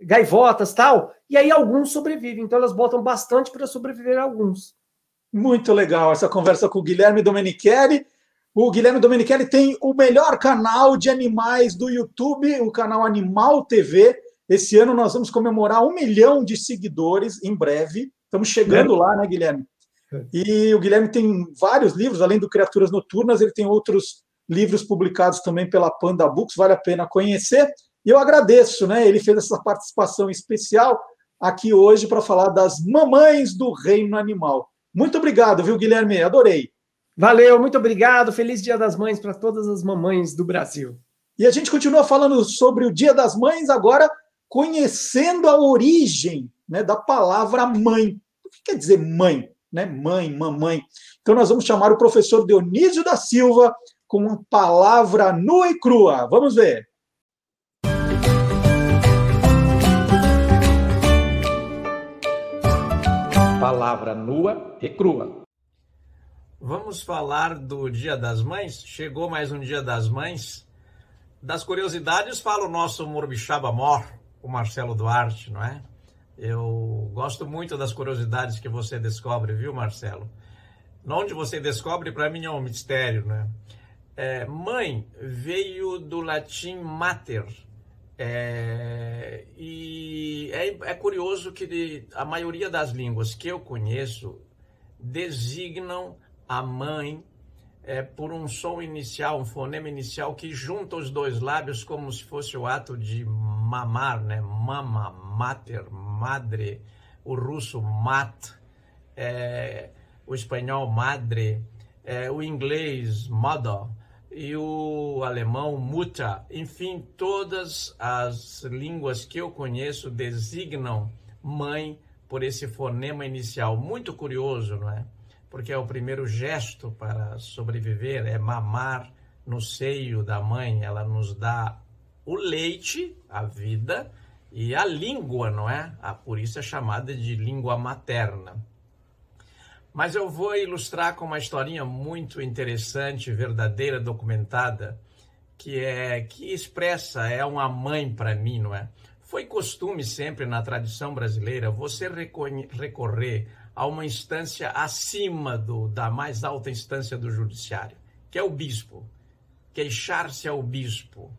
gaivotas, tal, e aí alguns sobrevivem. Então elas botam bastante para sobreviver alguns. Muito legal essa conversa com o Guilherme Domenichelli. O Guilherme Domenichelli tem o melhor canal de animais do YouTube, o canal Animal TV. Esse ano nós vamos comemorar um milhão de seguidores em breve. Estamos chegando é. lá, né, Guilherme? É. E o Guilherme tem vários livros, além do Criaturas Noturnas, ele tem outros livros publicados também pela Panda Books, vale a pena conhecer. E eu agradeço, né? Ele fez essa participação especial aqui hoje para falar das mamães do reino animal. Muito obrigado, viu, Guilherme? Adorei. Valeu, muito obrigado. Feliz Dia das Mães para todas as mamães do Brasil. E a gente continua falando sobre o Dia das Mães agora, conhecendo a origem né, da palavra mãe. O que quer dizer mãe? Né? Mãe, mamãe. Então nós vamos chamar o professor Dionísio da Silva com uma palavra nua e crua. Vamos ver. Palavra nua e crua. Vamos falar do Dia das Mães? Chegou mais um Dia das Mães. Das curiosidades fala o nosso Morbixaba Mor, o Marcelo Duarte, não é? Eu gosto muito das curiosidades que você descobre, viu, Marcelo? Onde você descobre, para mim, é um mistério, né? É, mãe veio do latim mater. É, e é, é curioso que a maioria das línguas que eu conheço designam a mãe é, por um som inicial, um fonema inicial que junta os dois lábios como se fosse o ato de mamar, né? Mama, mater, madre, o russo mat, é, o espanhol madre, é, o inglês mother e o alemão mutter. Enfim, todas as línguas que eu conheço designam mãe por esse fonema inicial. Muito curioso, não é? Porque é o primeiro gesto para sobreviver, é mamar no seio da mãe. Ela nos dá o leite, a vida, e a língua, não é? Ah, por isso é chamada de língua materna. Mas eu vou ilustrar com uma historinha muito interessante, verdadeira, documentada, que é que expressa é uma mãe para mim, não é? Foi costume sempre na tradição brasileira você recorrer a uma instância acima do, da mais alta instância do judiciário, que é o bispo. Queixar-se ao bispo.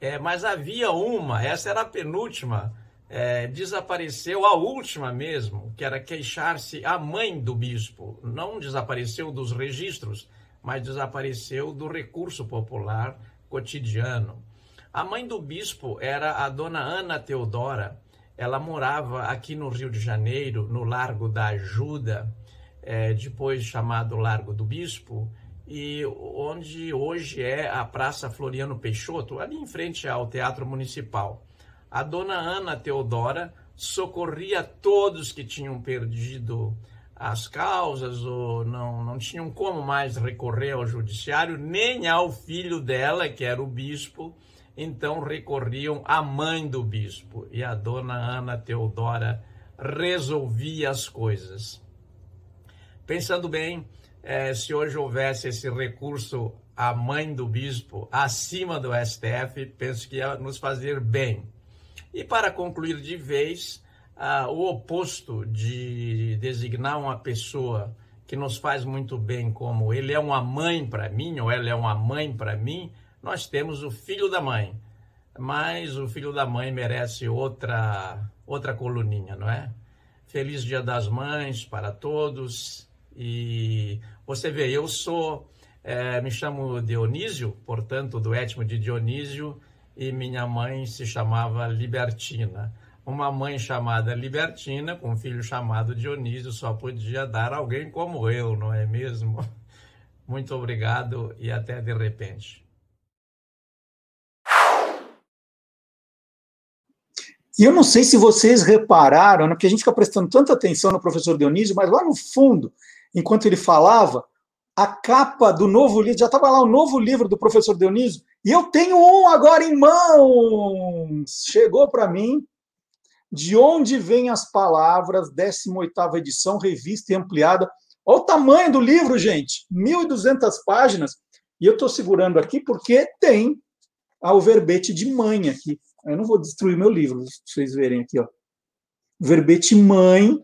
É, mas havia uma, essa era a penúltima, é, desapareceu a última mesmo, que era queixar-se a mãe do bispo. Não desapareceu dos registros, mas desapareceu do recurso popular cotidiano. A mãe do bispo era a dona Ana Teodora. Ela morava aqui no Rio de Janeiro, no Largo da Ajuda, é, depois chamado Largo do Bispo, e onde hoje é a Praça Floriano Peixoto, ali em frente ao Teatro Municipal. A dona Ana Teodora socorria todos que tinham perdido as causas ou não, não tinham como mais recorrer ao judiciário, nem ao filho dela, que era o bispo, então recorriam à mãe do bispo. E a dona Ana Teodora resolvia as coisas. Pensando bem, é, se hoje houvesse esse recurso à mãe do bispo acima do STF, penso que ia nos fazer bem. E para concluir de vez, ah, o oposto de designar uma pessoa que nos faz muito bem como ele é uma mãe para mim ou ela é uma mãe para mim, nós temos o filho da mãe. Mas o filho da mãe merece outra outra coluninha, não é? Feliz Dia das Mães para todos. E você vê, eu sou, é, me chamo Dionísio, portanto, do étimo de Dionísio, e minha mãe se chamava Libertina. Uma mãe chamada Libertina, com um filho chamado Dionísio, só podia dar alguém como eu, não é mesmo? Muito obrigado e até de repente. E eu não sei se vocês repararam, né, porque a gente fica prestando tanta atenção no professor Dionísio, mas lá no fundo, enquanto ele falava, a capa do novo livro, já estava lá o novo livro do professor Dionísio, e eu tenho um agora em mãos. Chegou para mim. De onde vêm as palavras? 18ª edição, revista e ampliada. Olha o tamanho do livro, gente. 1.200 páginas. E eu estou segurando aqui porque tem o verbete de mãe aqui. Eu não vou destruir meu livro, para vocês verem aqui. Ó. Verbete mãe,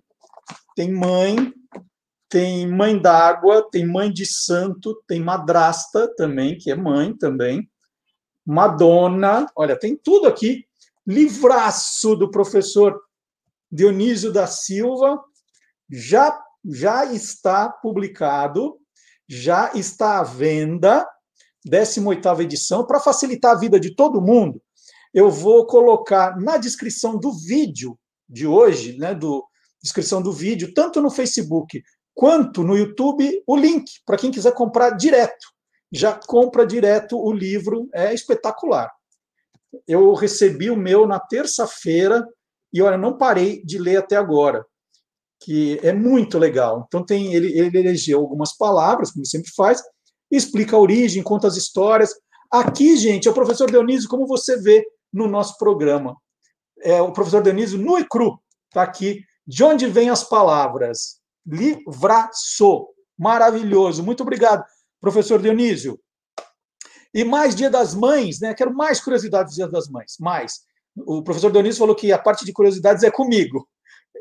tem mãe, tem mãe d'água, tem mãe de santo, tem madrasta também, que é mãe também. Madonna, olha, tem tudo aqui. Livraço do professor Dionísio da Silva, já, já está publicado, já está à venda, 18ª edição, para facilitar a vida de todo mundo, eu vou colocar na descrição do vídeo de hoje, né, do descrição do vídeo, tanto no Facebook quanto no YouTube, o link para quem quiser comprar direto já compra direto o livro, é espetacular. Eu recebi o meu na terça-feira e olha, não parei de ler até agora, que é muito legal. Então tem ele, ele elegeu algumas palavras, como sempre faz, explica a origem, conta as histórias. Aqui, gente, é o professor Dionísio, como você vê no nosso programa. É o professor Dionísio nu e cru, está aqui. De onde vêm as palavras? Livraço. Maravilhoso. Muito obrigado professor Dionísio. E mais Dia das Mães, né? Quero mais curiosidades do Dia das Mães, mais. O professor Dionísio falou que a parte de curiosidades é comigo.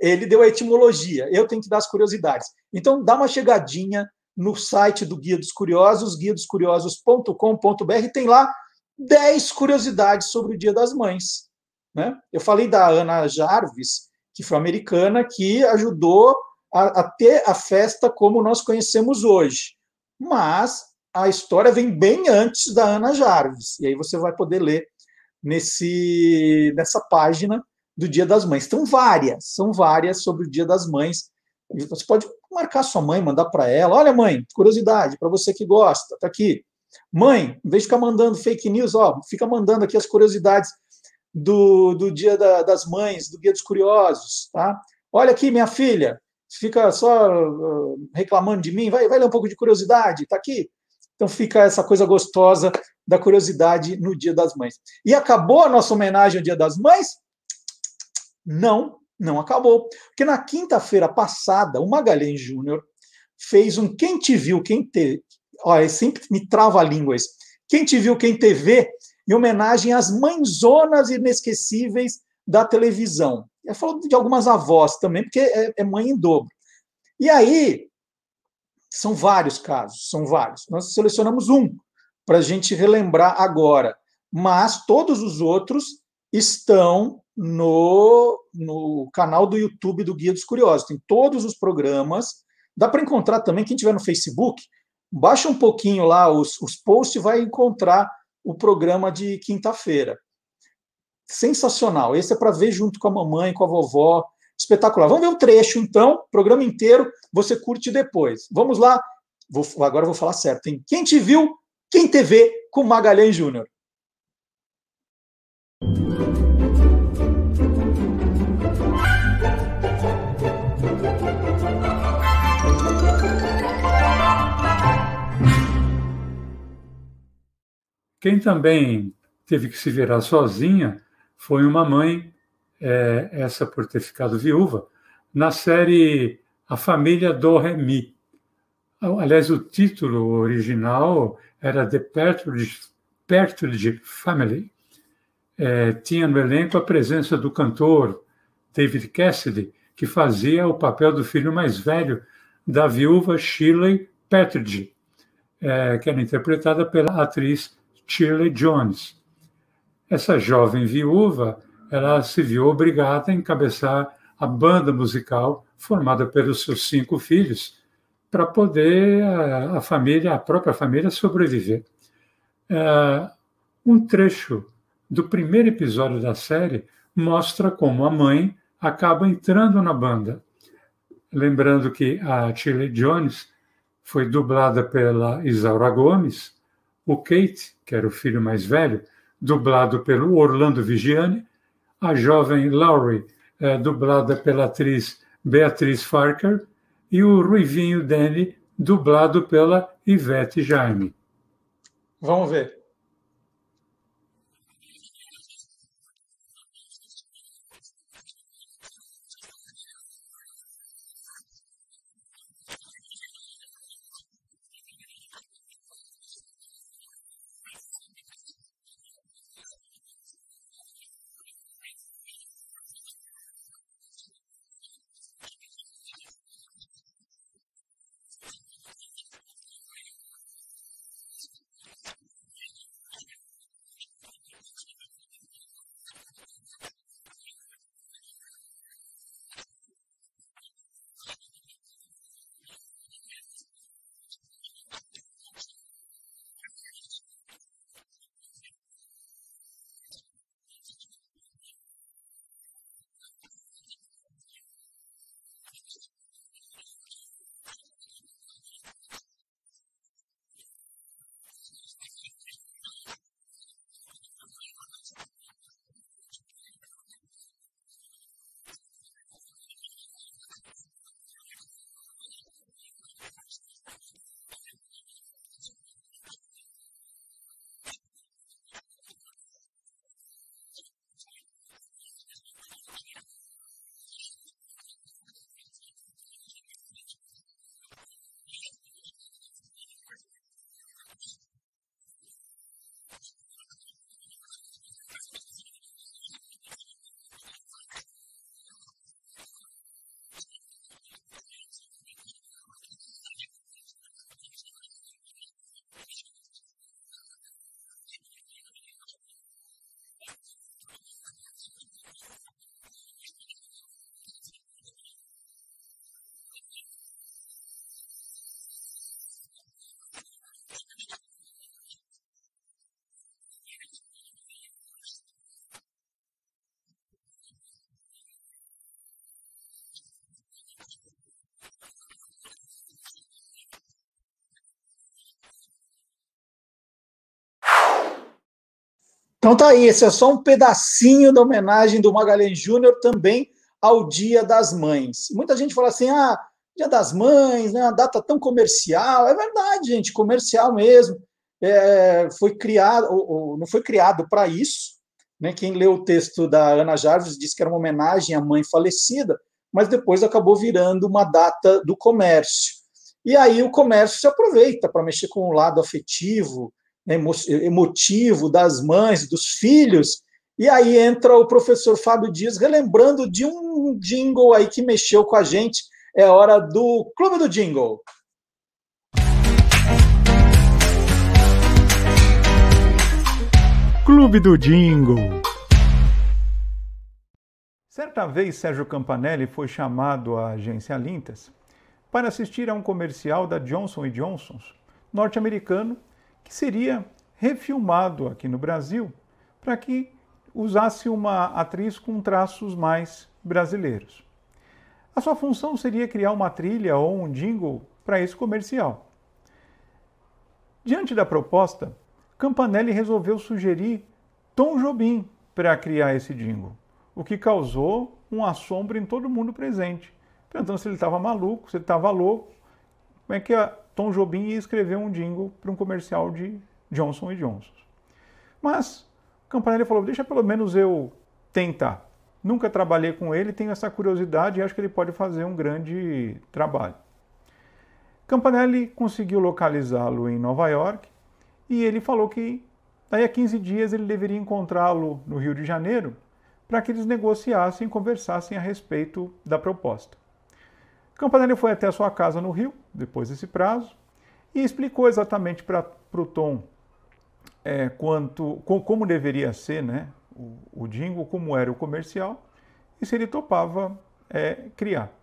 Ele deu a etimologia, eu tenho que dar as curiosidades. Então, dá uma chegadinha no site do Guia dos Curiosos, guiadoscuriosos.com.br, tem lá 10 curiosidades sobre o Dia das Mães. Né? Eu falei da Ana Jarvis, que foi americana, que ajudou a, a ter a festa como nós conhecemos hoje mas a história vem bem antes da Ana Jarvis. E aí você vai poder ler nesse nessa página do Dia das Mães. São várias, são várias sobre o Dia das Mães. Você pode marcar sua mãe, mandar para ela. Olha, mãe, curiosidade, para você que gosta, tá aqui. Mãe, em vez de ficar mandando fake news, ó, fica mandando aqui as curiosidades do, do Dia da, das Mães, do Guia dos Curiosos, tá? Olha aqui, minha filha, fica só reclamando de mim, vai, vai ler um pouco de curiosidade, está aqui. Então fica essa coisa gostosa da curiosidade no Dia das Mães. E acabou a nossa homenagem ao Dia das Mães? Não, não acabou. Porque na quinta-feira passada, o Magalhães Júnior fez um Quem Te Viu, Quem Te... Olha, sempre me trava a língua isso. Quem Te Viu, Quem TV, em homenagem às mãezonas inesquecíveis da televisão. Eu falo de algumas avós também, porque é, é mãe em dobro. E aí, são vários casos, são vários. Nós selecionamos um para a gente relembrar agora, mas todos os outros estão no, no canal do YouTube do Guia dos Curiosos. Tem todos os programas. Dá para encontrar também, quem tiver no Facebook, baixa um pouquinho lá os, os posts e vai encontrar o programa de quinta-feira sensacional. Esse é para ver junto com a mamãe, com a vovó. Espetacular. Vamos ver um trecho, então, programa inteiro, você curte depois. Vamos lá. Vou, agora eu vou falar certo. Tem Quem Te Viu, Quem TV, com Magalhães Júnior. Quem também teve que se virar sozinha foi uma mãe, é, essa por ter ficado viúva, na série A Família do Remy. Aliás, o título original era The Pertridge, Pertridge Family. É, tinha no elenco a presença do cantor David Cassidy, que fazia o papel do filho mais velho da viúva Shirley Pertridge, é, que era interpretada pela atriz Shirley Jones. Essa jovem viúva, ela se viu obrigada a encabeçar a banda musical formada pelos seus cinco filhos para poder a, família, a própria família, sobreviver. É, um trecho do primeiro episódio da série mostra como a mãe acaba entrando na banda. Lembrando que a Chile Jones foi dublada pela Isaura Gomes, o Kate, que era o filho mais velho, dublado pelo Orlando Vigiani, a jovem Laurie, é, dublada pela atriz Beatriz Farker, e o Ruivinho Danny, dublado pela Ivete Jaime. Vamos ver. Então tá aí, esse é só um pedacinho da homenagem do Magalhães Júnior também ao Dia das Mães. Muita gente fala assim, ah, Dia das Mães, né, uma data tão comercial. É verdade, gente, comercial mesmo. É, foi criado, ou, ou, não foi criado para isso. Né? Quem leu o texto da Ana Jarvis disse que era uma homenagem à mãe falecida, mas depois acabou virando uma data do comércio. E aí o comércio se aproveita para mexer com o lado afetivo, emotivo das mães, dos filhos. E aí entra o professor Fábio Dias relembrando de um jingle aí que mexeu com a gente. É hora do Clube do Jingle. Clube do Jingle. Certa vez, Sérgio Campanelli foi chamado à agência Lintas para assistir a um comercial da Johnson Johnson, norte-americano, que seria refilmado aqui no Brasil para que usasse uma atriz com traços mais brasileiros. A sua função seria criar uma trilha ou um jingle para esse comercial. Diante da proposta, Campanelli resolveu sugerir Tom Jobim para criar esse jingle, o que causou um assombro em todo mundo presente, perguntando se ele estava maluco, se ele estava louco, como é que a Tom Jobim ia escrever um jingle para um comercial de Johnson Johnson. Mas Campanelli falou: deixa pelo menos eu tentar. Nunca trabalhei com ele, tenho essa curiosidade e acho que ele pode fazer um grande trabalho. Campanelli conseguiu localizá-lo em Nova York e ele falou que daí a 15 dias ele deveria encontrá-lo no Rio de Janeiro para que eles negociassem e conversassem a respeito da proposta. Campanelli foi até a sua casa no Rio, depois desse prazo, e explicou exatamente para o Tom é, quanto, com, como deveria ser né, o, o como era o comercial, e se ele topava é, criar.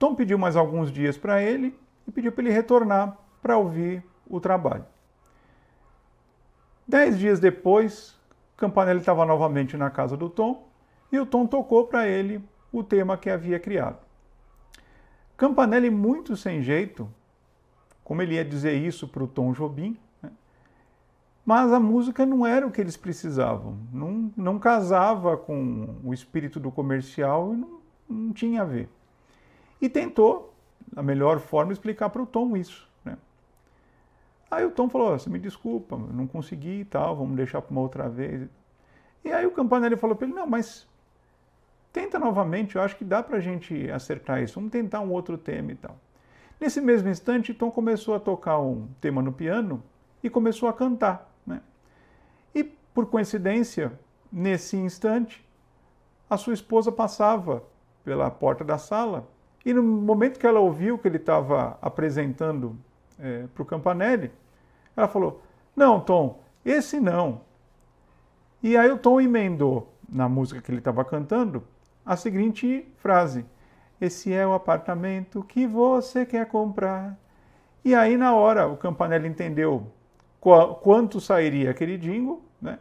Tom pediu mais alguns dias para ele e pediu para ele retornar para ouvir o trabalho. Dez dias depois, Campanelli estava novamente na casa do Tom e o Tom tocou para ele o tema que havia criado. Campanelli, muito sem jeito, como ele ia dizer isso para o Tom Jobim, né? mas a música não era o que eles precisavam, não, não casava com o espírito do comercial e não, não tinha a ver. E tentou, da melhor forma, explicar para o Tom isso. Né? Aí o Tom falou: Você me desculpa, não consegui e tal, vamos deixar para uma outra vez. E aí o Campanelli falou para ele: Não, mas Tenta novamente, eu acho que dá para a gente acertar isso. Vamos tentar um outro tema e tal. Nesse mesmo instante, Tom começou a tocar um tema no piano e começou a cantar. Né? E, por coincidência, nesse instante, a sua esposa passava pela porta da sala e, no momento que ela ouviu que ele estava apresentando é, para o Campanelli, ela falou: Não, Tom, esse não. E aí o Tom emendou na música que ele estava cantando a seguinte frase: Esse é o apartamento que você quer comprar. E aí, na hora, o Campanella entendeu quanto sairia aquele jingle, né?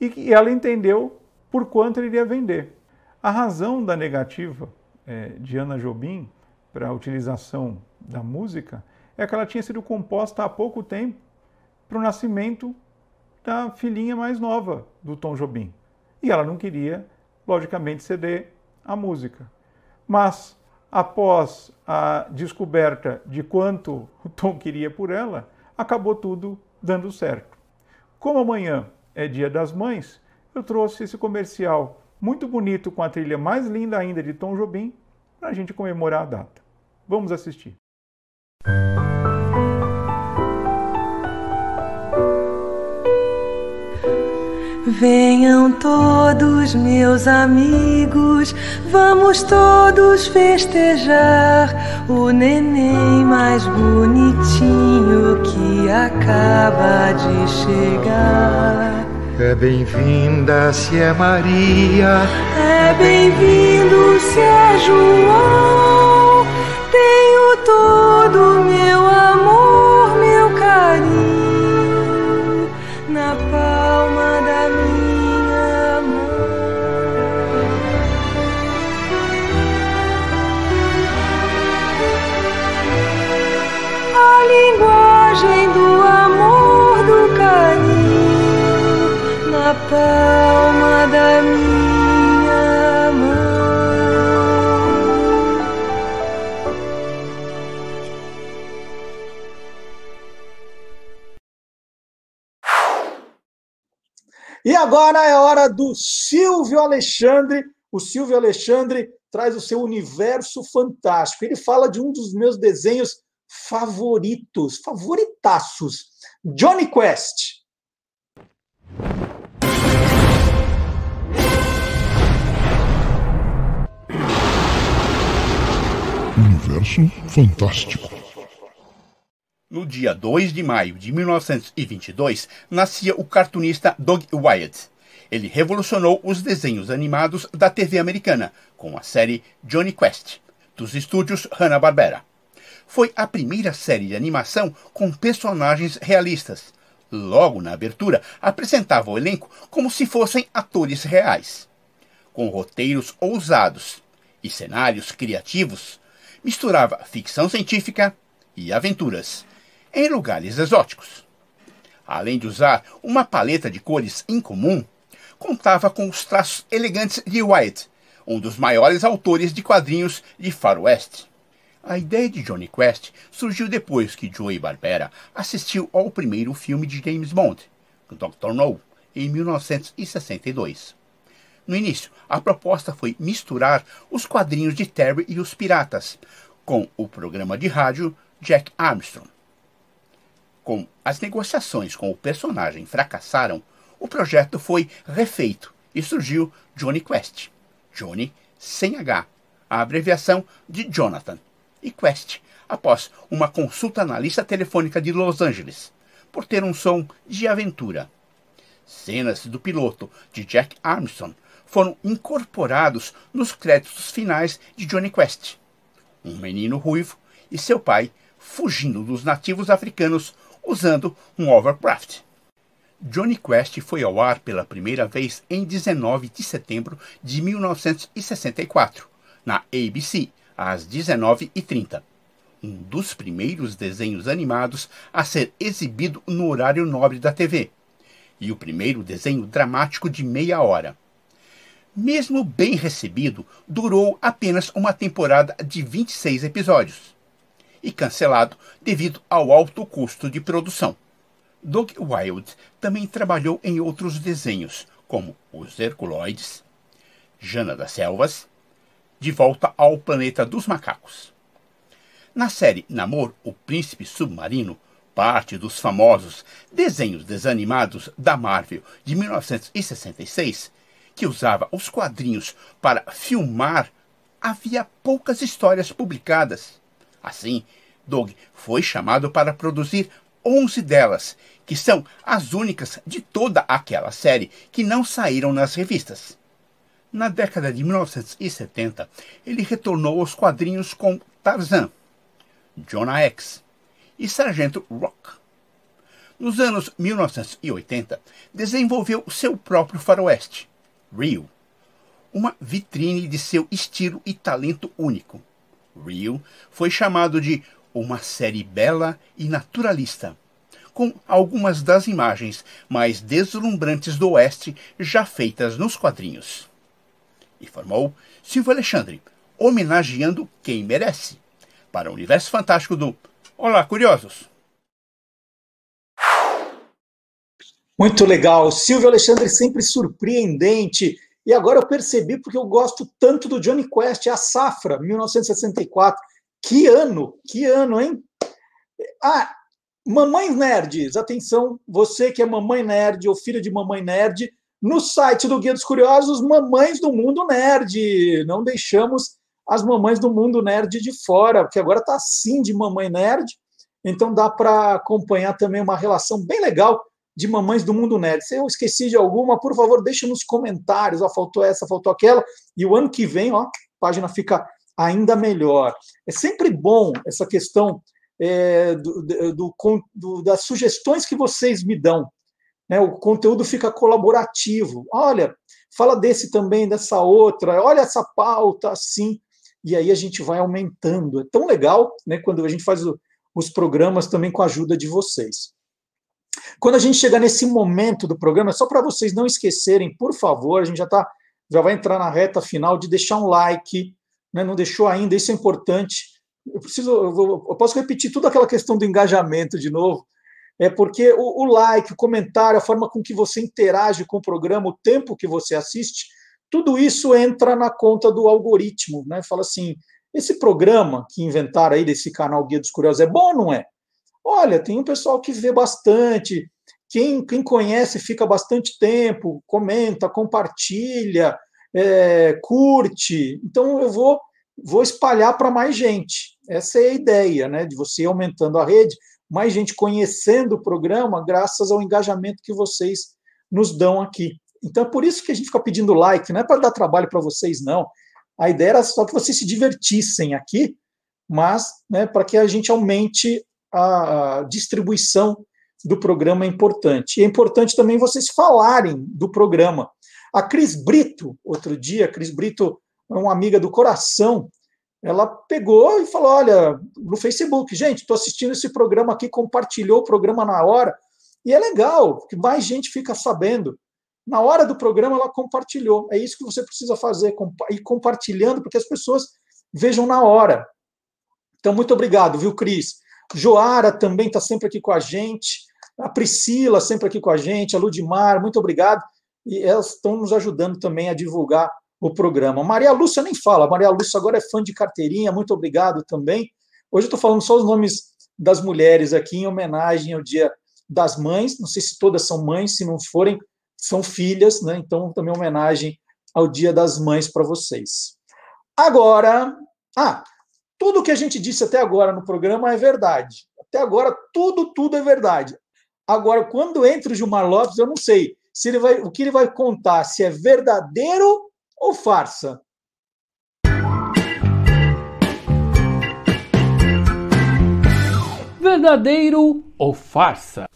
E ela entendeu por quanto ele iria vender. A razão da negativa é, de Ana Jobim para a utilização da música é que ela tinha sido composta há pouco tempo para o nascimento da filhinha mais nova do Tom Jobim. E ela não queria logicamente, ceder a música. Mas, após a descoberta de quanto o Tom queria por ela, acabou tudo dando certo. Como amanhã é Dia das Mães, eu trouxe esse comercial muito bonito com a trilha mais linda ainda de Tom Jobim para a gente comemorar a data. Vamos assistir. Venham todos meus amigos, vamos todos festejar o neném mais bonitinho que acaba de chegar. É bem-vinda se é Maria, é bem-vindo se é João. Tenho todo meu amor, palma da minha mão. E agora é hora do Silvio Alexandre. O Silvio Alexandre traz o seu universo fantástico. Ele fala de um dos meus desenhos favoritos, favoritaços, Johnny Quest. Universo Fantástico. No dia 2 de maio de 1922, nascia o cartunista Doug Wyatt. Ele revolucionou os desenhos animados da TV americana com a série Johnny Quest, dos estúdios Hanna-Barbera. Foi a primeira série de animação com personagens realistas. Logo na abertura, apresentava o elenco como se fossem atores reais. Com roteiros ousados e cenários criativos, misturava ficção científica e aventuras em lugares exóticos. Além de usar uma paleta de cores incomum, contava com os traços elegantes de Wyatt, um dos maiores autores de quadrinhos de faroeste. A ideia de Johnny Quest surgiu depois que Joey Barbera assistiu ao primeiro filme de James Bond, Dr. No, em 1962. No início, a proposta foi misturar os quadrinhos de Terry e os Piratas com o programa de rádio Jack Armstrong. Como as negociações com o personagem fracassaram, o projeto foi refeito e surgiu Johnny Quest. Johnny sem H, a abreviação de Jonathan, e Quest, após uma consulta na lista telefônica de Los Angeles, por ter um som de aventura. Cenas do piloto de Jack Armstrong foram incorporados nos créditos finais de Johnny Quest. Um menino ruivo e seu pai fugindo dos nativos africanos usando um overcraft. Johnny Quest foi ao ar pela primeira vez em 19 de setembro de 1964, na ABC, às 19h30. Um dos primeiros desenhos animados a ser exibido no horário nobre da TV, e o primeiro desenho dramático de meia hora. Mesmo bem recebido, durou apenas uma temporada de 26 episódios e cancelado devido ao alto custo de produção. Doug Wild também trabalhou em outros desenhos, como Os Herculoides, Jana das Selvas, De Volta ao Planeta dos Macacos. Na série Namor, o Príncipe Submarino, parte dos famosos desenhos desanimados da Marvel de 1966, que usava os quadrinhos para filmar, havia poucas histórias publicadas. Assim, Doug foi chamado para produzir 11 delas, que são as únicas de toda aquela série que não saíram nas revistas. Na década de 1970, ele retornou aos quadrinhos com Tarzan, Jonah X e Sargento Rock. Nos anos 1980, desenvolveu seu próprio faroeste, Rio, uma vitrine de seu estilo e talento único. Rio foi chamado de uma série bela e naturalista, com algumas das imagens mais deslumbrantes do Oeste já feitas nos quadrinhos. E formou Silvio Alexandre, homenageando quem merece, para o universo fantástico do Olá, curiosos! Muito legal. Silvio Alexandre sempre surpreendente. E agora eu percebi porque eu gosto tanto do Johnny Quest, a Safra, 1964. Que ano, que ano, hein? Ah, mamães nerds, atenção, você que é mamãe nerd ou filha de mamãe nerd, no site do Guia dos Curiosos, Mamães do Mundo Nerd. Não deixamos as mamães do mundo nerd de fora, porque agora está assim de mamãe nerd, então dá para acompanhar também uma relação bem legal de mamães do mundo nerd. Se eu esqueci de alguma, por favor, deixe nos comentários. Ó, faltou essa, faltou aquela. E o ano que vem, ó, a página fica ainda melhor. É sempre bom essa questão é, do, do, do, das sugestões que vocês me dão. Né? O conteúdo fica colaborativo. Olha, fala desse também, dessa outra, olha essa pauta assim. E aí a gente vai aumentando. É tão legal né, quando a gente faz o, os programas também com a ajuda de vocês. Quando a gente chegar nesse momento do programa, só para vocês não esquecerem, por favor, a gente já tá, já vai entrar na reta final de deixar um like, né? Não deixou ainda, isso é importante. Eu preciso, eu, vou, eu posso repetir toda aquela questão do engajamento de novo, é porque o, o, like, o comentário, a forma com que você interage com o programa, o tempo que você assiste, tudo isso entra na conta do algoritmo, né? Fala assim, esse programa que inventaram aí desse canal Guia dos Curiosos é bom ou não é? Olha, tem um pessoal que vê bastante, quem, quem conhece fica bastante tempo, comenta, compartilha, é, curte. Então eu vou, vou espalhar para mais gente. Essa é a ideia, né? De você aumentando a rede, mais gente conhecendo o programa, graças ao engajamento que vocês nos dão aqui. Então é por isso que a gente fica pedindo like, não é para dar trabalho para vocês, não. A ideia era só que vocês se divertissem aqui, mas né, para que a gente aumente a distribuição do programa é importante. E é importante também vocês falarem do programa. A Cris Brito, outro dia, a Cris Brito é uma amiga do coração, ela pegou e falou: Olha, no Facebook, gente, estou assistindo esse programa aqui, compartilhou o programa na hora, e é legal, que mais gente fica sabendo. Na hora do programa, ela compartilhou. É isso que você precisa fazer, ir compartilhando, porque as pessoas vejam na hora. Então, muito obrigado, viu, Cris? Joara também está sempre aqui com a gente. A Priscila sempre aqui com a gente. A Ludmar, muito obrigado. E elas estão nos ajudando também a divulgar o programa. Maria Lúcia nem fala. Maria Lúcia agora é fã de carteirinha. Muito obrigado também. Hoje eu estou falando só os nomes das mulheres aqui em homenagem ao Dia das Mães. Não sei se todas são mães, se não forem, são filhas, né? Então, também homenagem ao Dia das Mães para vocês. Agora, ah, tudo que a gente disse até agora no programa é verdade. Até agora, tudo, tudo é verdade. Agora, quando entra o Gilmar Lopes, eu não sei se ele vai, o que ele vai contar, se é verdadeiro ou farsa. Verdadeiro ou farsa?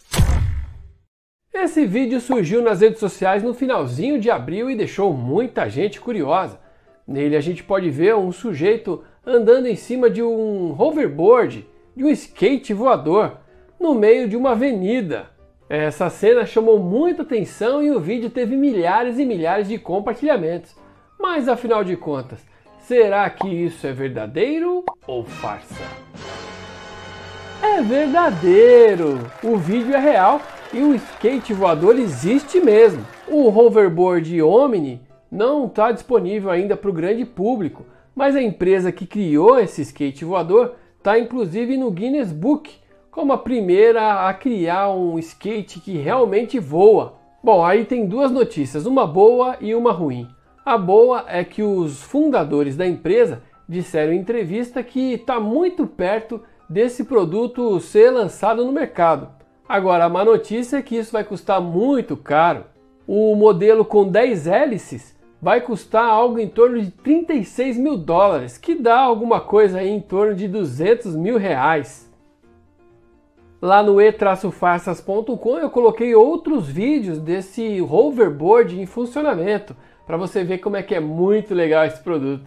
Esse vídeo surgiu nas redes sociais no finalzinho de abril e deixou muita gente curiosa. Nele a gente pode ver um sujeito andando em cima de um hoverboard, de um skate voador, no meio de uma avenida. Essa cena chamou muita atenção e o vídeo teve milhares e milhares de compartilhamentos. Mas afinal de contas, será que isso é verdadeiro ou farsa? É verdadeiro! O vídeo é real e o skate voador existe mesmo. O hoverboard Omni não está disponível ainda para o grande público, mas a empresa que criou esse skate voador está inclusive no Guinness Book como a primeira a criar um skate que realmente voa. Bom, aí tem duas notícias, uma boa e uma ruim. A boa é que os fundadores da empresa disseram em entrevista que está muito perto desse produto ser lançado no mercado. Agora, a má notícia é que isso vai custar muito caro. O modelo com 10 hélices vai custar algo em torno de 36 mil dólares, que dá alguma coisa aí em torno de 200 mil reais. Lá no e-farsas.com eu coloquei outros vídeos desse hoverboard em funcionamento, para você ver como é que é muito legal esse produto.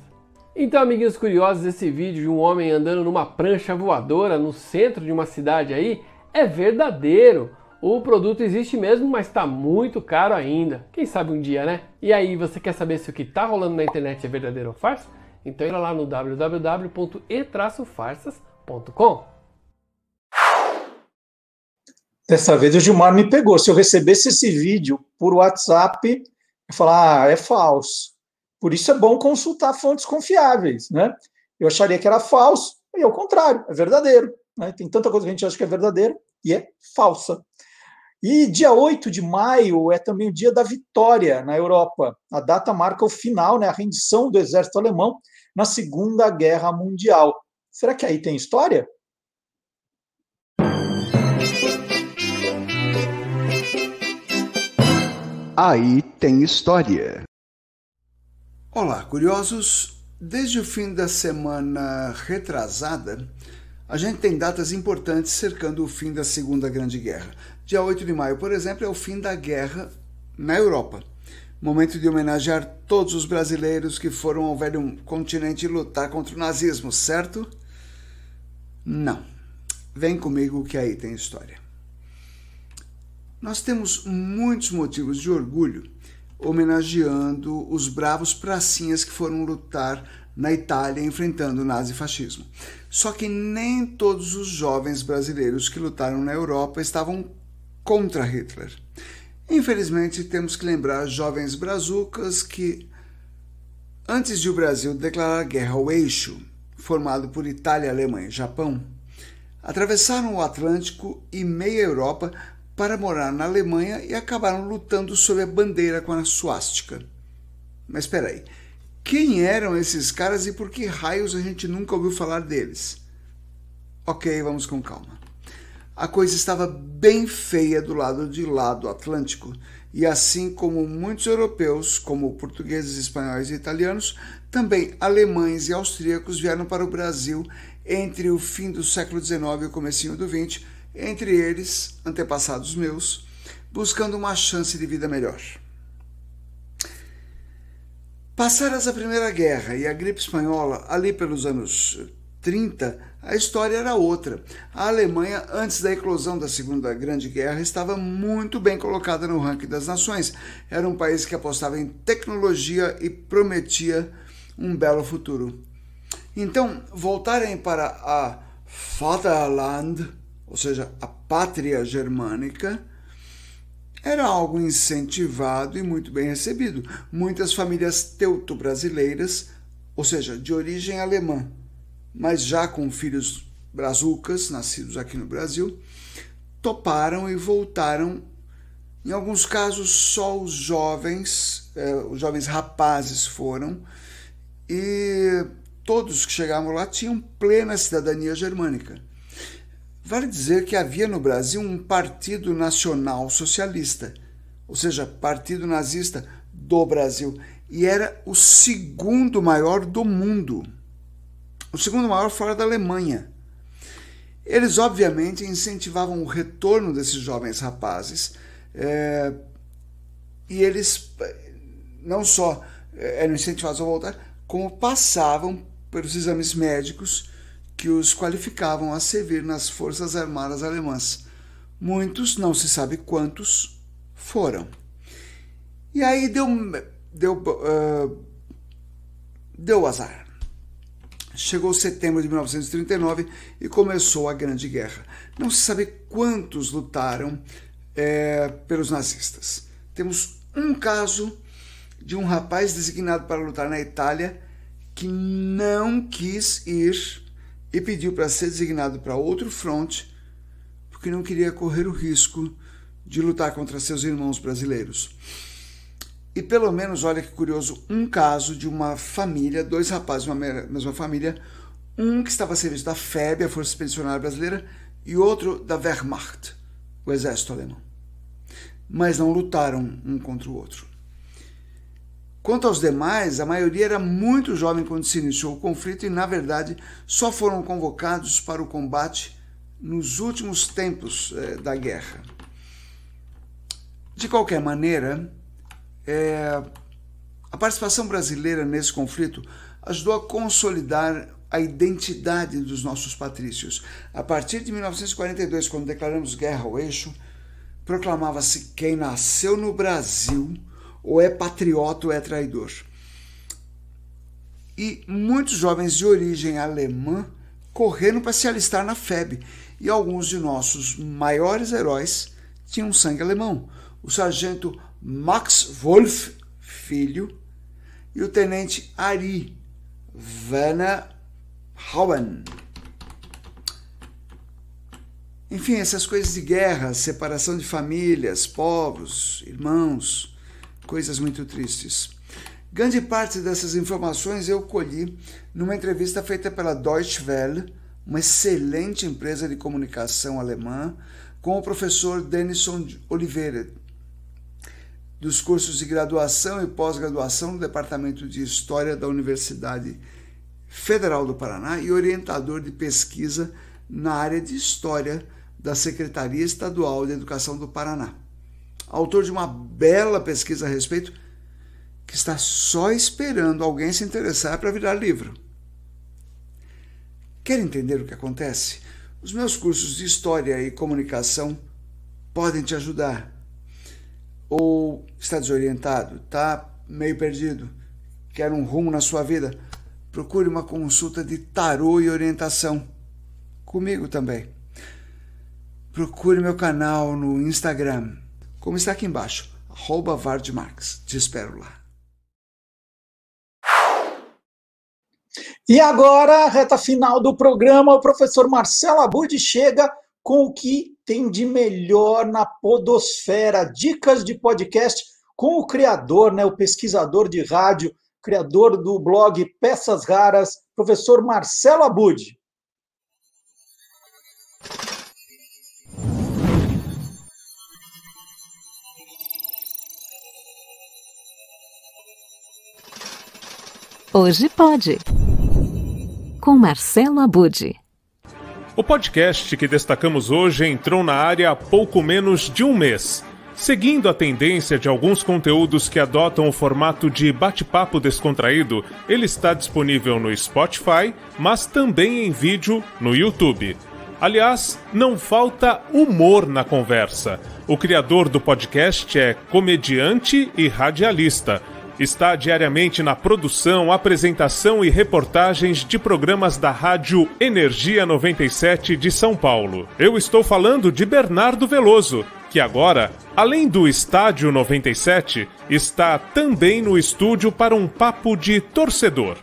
Então, amiguinhos curiosos, esse vídeo de um homem andando numa prancha voadora no centro de uma cidade aí é verdadeiro. O produto existe mesmo, mas está muito caro ainda. Quem sabe um dia, né? E aí, você quer saber se o que está rolando na internet é verdadeiro ou farsa? Então entra lá no www.e-farsas.com. Dessa vez o Gilmar me pegou. Se eu recebesse esse vídeo por WhatsApp, eu falar, ah, é falso. Por isso é bom consultar fontes confiáveis, né? Eu acharia que era falso, e ao contrário, é verdadeiro. Né? Tem tanta coisa que a gente acha que é verdadeira e é falsa. E dia 8 de maio é também o dia da vitória na Europa. A data marca o final, né, a rendição do exército alemão na Segunda Guerra Mundial. Será que aí tem história? Aí tem história. Olá, curiosos. Desde o fim da semana retrasada, a gente tem datas importantes cercando o fim da Segunda Grande Guerra. Dia 8 de maio, por exemplo, é o fim da guerra na Europa. Momento de homenagear todos os brasileiros que foram ao velho continente lutar contra o nazismo, certo? Não. Vem comigo que aí tem história. nós temos muitos motivos de orgulho homenageando os bravos pracinhas que foram lutar na Itália enfrentando o nazifascismo. Só que nem todos os jovens brasileiros que lutaram na Europa estavam contra Hitler. Infelizmente, temos que lembrar jovens brazucas que, antes de o Brasil declarar guerra ao eixo, formado por Itália, Alemanha e Japão, atravessaram o Atlântico e meia Europa para morar na Alemanha e acabaram lutando sob a bandeira com a suástica. Mas espera aí, quem eram esses caras e por que raios a gente nunca ouviu falar deles? Ok, vamos com calma. A coisa estava bem feia do lado de lá do Atlântico, e assim como muitos europeus, como portugueses, espanhóis e italianos, também alemães e austríacos vieram para o Brasil entre o fim do século XIX e o comecinho do XX entre eles, antepassados meus, buscando uma chance de vida melhor. Passadas a Primeira Guerra e a gripe espanhola, ali pelos anos 30, a história era outra. A Alemanha, antes da eclosão da Segunda Grande Guerra, estava muito bem colocada no ranking das nações. Era um país que apostava em tecnologia e prometia um belo futuro. Então, voltarem para a Vaterland, ou seja, a pátria germânica, era algo incentivado e muito bem recebido. Muitas famílias teuto-brasileiras, ou seja, de origem alemã, mas já com filhos brazucas, nascidos aqui no Brasil, toparam e voltaram. Em alguns casos, só os jovens, eh, os jovens rapazes foram, e todos que chegavam lá tinham plena cidadania germânica. Vale dizer que havia no Brasil um Partido Nacional Socialista, ou seja, Partido Nazista do Brasil, e era o segundo maior do mundo. O segundo maior fora da Alemanha. Eles, obviamente, incentivavam o retorno desses jovens rapazes, é, e eles não só eh, eram incentivados a voltar, como passavam pelos exames médicos que os qualificavam a servir nas Forças Armadas Alemãs. Muitos, não se sabe quantos, foram. E aí deu, deu, uh, deu azar. Chegou setembro de 1939 e começou a Grande Guerra. Não se sabe quantos lutaram é, pelos nazistas. Temos um caso de um rapaz designado para lutar na Itália que não quis ir e pediu para ser designado para outro fronte, porque não queria correr o risco de lutar contra seus irmãos brasileiros. E pelo menos, olha que curioso, um caso de uma família, dois rapazes de uma mesma família, um que estava a serviço da FEB, a Força Expedicionária Brasileira, e outro da Wehrmacht, o exército alemão. Mas não lutaram um contra o outro. Quanto aos demais, a maioria era muito jovem quando se iniciou o conflito e, na verdade, só foram convocados para o combate nos últimos tempos eh, da guerra. De qualquer maneira, eh, a participação brasileira nesse conflito ajudou a consolidar a identidade dos nossos patrícios. A partir de 1942, quando declaramos guerra ao eixo, proclamava-se quem nasceu no Brasil ou é patriota ou é traidor. E muitos jovens de origem alemã correram para se alistar na FEB, e alguns de nossos maiores heróis tinham sangue alemão. O sargento Max Wolf, filho, e o tenente Ari Werner Hauen. Enfim, essas coisas de guerra, separação de famílias, povos, irmãos, coisas muito tristes. Grande parte dessas informações eu colhi numa entrevista feita pela Deutsche Welle, uma excelente empresa de comunicação alemã, com o professor Denison Oliveira, dos cursos de graduação e pós-graduação no Departamento de História da Universidade Federal do Paraná e orientador de pesquisa na área de História da Secretaria Estadual de Educação do Paraná autor de uma bela pesquisa a respeito, que está só esperando alguém se interessar para virar livro. Quer entender o que acontece? Os meus cursos de História e Comunicação podem te ajudar. Ou está desorientado, está meio perdido, quer um rumo na sua vida? Procure uma consulta de tarô e orientação. Comigo também. Procure meu canal no Instagram, como está aqui embaixo, arroba Vardmarx. Te espero lá. E agora, reta final do programa, o professor Marcelo Abud chega com o que tem de melhor na podosfera, dicas de podcast com o criador, né, o pesquisador de rádio, criador do blog Peças Raras, professor Marcelo Abud. Hoje pode. Com Marcelo Abud. O podcast que destacamos hoje entrou na área há pouco menos de um mês. Seguindo a tendência de alguns conteúdos que adotam o formato de bate-papo descontraído, ele está disponível no Spotify, mas também em vídeo no YouTube. Aliás, não falta humor na conversa. O criador do podcast é comediante e radialista está diariamente na produção, apresentação e reportagens de programas da Rádio Energia 97 de São Paulo. Eu estou falando de Bernardo Veloso, que agora, além do Estádio 97, está também no estúdio para um papo de torcedor.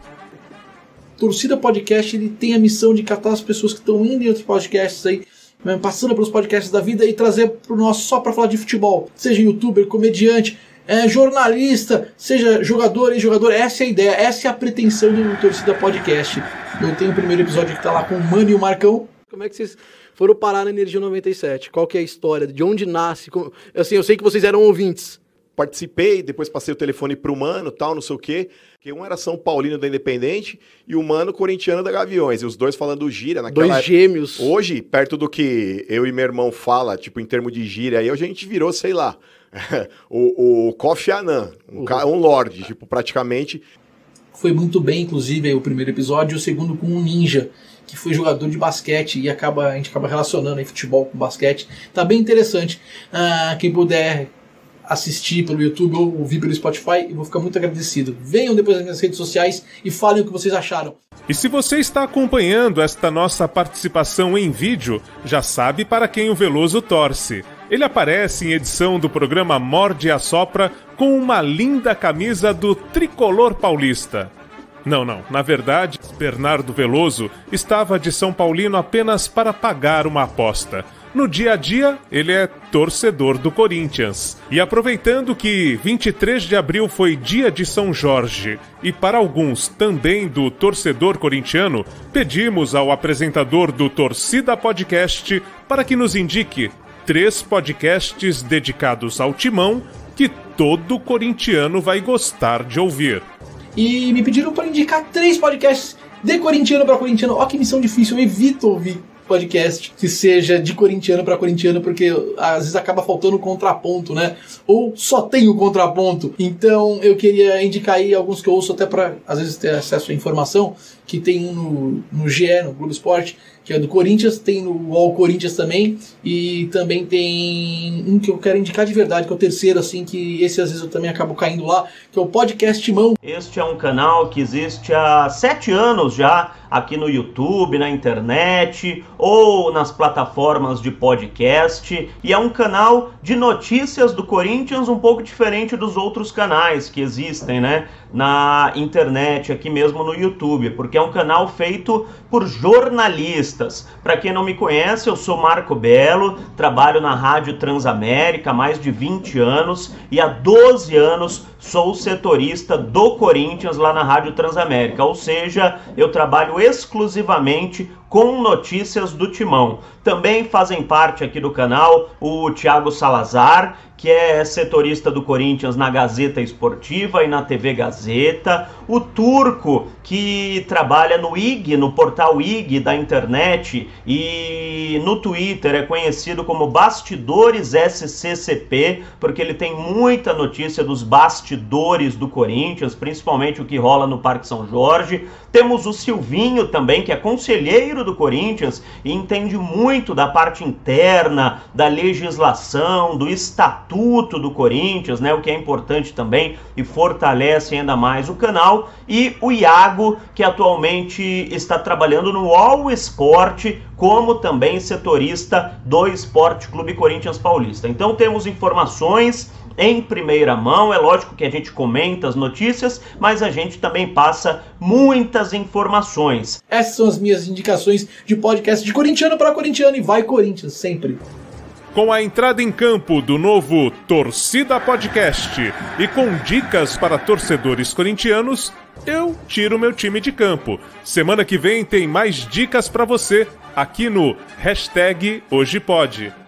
Torcida Podcast ele tem a missão de catar as pessoas que estão indo em outros podcasts aí, né, passando pelos podcasts da vida e trazer para o nosso só para falar de futebol, seja youtuber, comediante é, jornalista, seja jogador e jogador. Essa é a ideia, essa é a pretensão do Torcida Podcast. Eu tenho o primeiro episódio que tá lá com o Mano e o Marcão. Como é que vocês foram parar na Energia 97? Qual que é a história? De onde nasce? Assim, eu sei que vocês eram ouvintes. Participei, depois passei o telefone pro Mano, tal, não sei o quê. Que um era São Paulino da Independente e o Mano corintiano da Gaviões. E os dois falando gíria naquela Dois gêmeos. Hoje, perto do que eu e meu irmão fala, tipo, em termos de gíria, aí a gente virou, sei lá, o, o Kofi Annan, um, uhum. um lord, tipo, praticamente. Foi muito bem, inclusive, o primeiro episódio, o segundo com um ninja, que foi jogador de basquete e acaba, a gente acaba relacionando aí futebol com basquete. Tá bem interessante. Ah, quem puder assistir pelo YouTube ou ouvir pelo Spotify, eu vou ficar muito agradecido. Venham depois nas redes sociais e falem o que vocês acharam. E se você está acompanhando esta nossa participação em vídeo, já sabe para quem o Veloso torce. Ele aparece em edição do programa Morde a Sopra com uma linda camisa do tricolor paulista. Não, não. Na verdade, Bernardo Veloso estava de São Paulino apenas para pagar uma aposta. No dia a dia, ele é torcedor do Corinthians. E aproveitando que 23 de abril foi dia de São Jorge e para alguns também do torcedor corintiano, pedimos ao apresentador do Torcida Podcast para que nos indique três podcasts dedicados ao Timão que todo corintiano vai gostar de ouvir. E me pediram para indicar três podcasts de corintiano para corintiano. Ó, que missão difícil, eu evito ouvir podcast que seja de corintiano para corintiano, porque às vezes acaba faltando contraponto, né? Ou só tem o contraponto. Então eu queria indicar aí alguns que eu ouço até para às vezes ter acesso à informação, que tem um no, no GE, no Globo Esporte, que é do Corinthians, tem no All Corinthians também, e também tem um que eu quero indicar de verdade, que é o terceiro, assim, que esse às vezes eu também acabo caindo lá, que é o Podcast Mão. Este é um canal que existe há sete anos já, aqui no YouTube, na internet ou nas plataformas de podcast, e é um canal de notícias do Corinthians um pouco diferente dos outros canais que existem, né? Na internet, aqui mesmo no YouTube, porque é um canal feito por jornalistas. Para quem não me conhece, eu sou Marco Belo, trabalho na Rádio Transamérica há mais de 20 anos e há 12 anos sou setorista do Corinthians lá na Rádio Transamérica, ou seja, eu trabalho exclusivamente com notícias do Timão. Também fazem parte aqui do canal o Thiago Salazar, que é setorista do Corinthians na Gazeta Esportiva e na TV Gazeta, o Turco, que trabalha no IG, no portal IG da internet e no Twitter é conhecido como Bastidores SCCP, porque ele tem muita notícia dos bastidores do Corinthians, principalmente o que rola no Parque São Jorge. Temos o Silvinho também, que é conselheiro do Corinthians e entende muito da parte interna, da legislação, do estatuto do Corinthians, né? O que é importante também e fortalece ainda mais o canal. E o Iago, que atualmente está trabalhando no All Sport como também setorista do Esporte Clube Corinthians Paulista. Então temos informações em primeira mão. É lógico que a gente comenta as notícias, mas a gente também passa muitas informações. Essas são as minhas indicações de podcast de corintiano para corintiano e vai Corinthians sempre. Com a entrada em campo do novo Torcida Podcast e com dicas para torcedores corintianos, eu tiro meu time de campo. Semana que vem tem mais dicas para você aqui no hashtag Hoje Pode.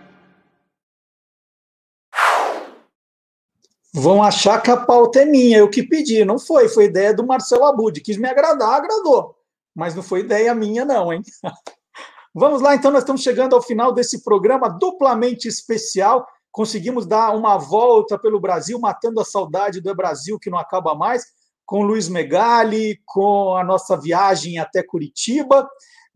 Vão achar que a pauta é minha, eu que pedi, não foi, foi ideia do Marcelo Abud, quis me agradar, agradou, mas não foi ideia minha não, hein? Vamos lá, então, nós estamos chegando ao final desse programa duplamente especial, conseguimos dar uma volta pelo Brasil, matando a saudade do Brasil que não acaba mais, com Luiz Megali, com a nossa viagem até Curitiba,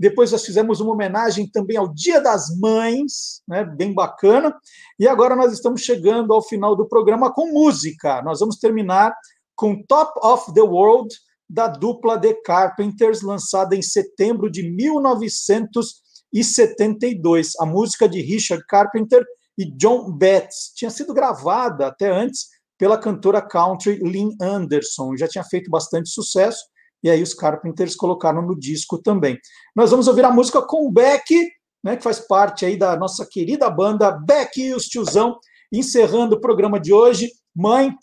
depois nós fizemos uma homenagem também ao Dia das Mães, né, bem bacana. E agora nós estamos chegando ao final do programa com música. Nós vamos terminar com Top of the World, da dupla The Carpenters, lançada em setembro de 1972. A música de Richard Carpenter e John Betts. Tinha sido gravada até antes pela cantora country Lynn Anderson. Já tinha feito bastante sucesso e aí os Carpenters colocaram no disco também. Nós vamos ouvir a música com Beck, né, que faz parte aí da nossa querida banda Beck e os Tiozão, encerrando o programa de hoje. Mãe,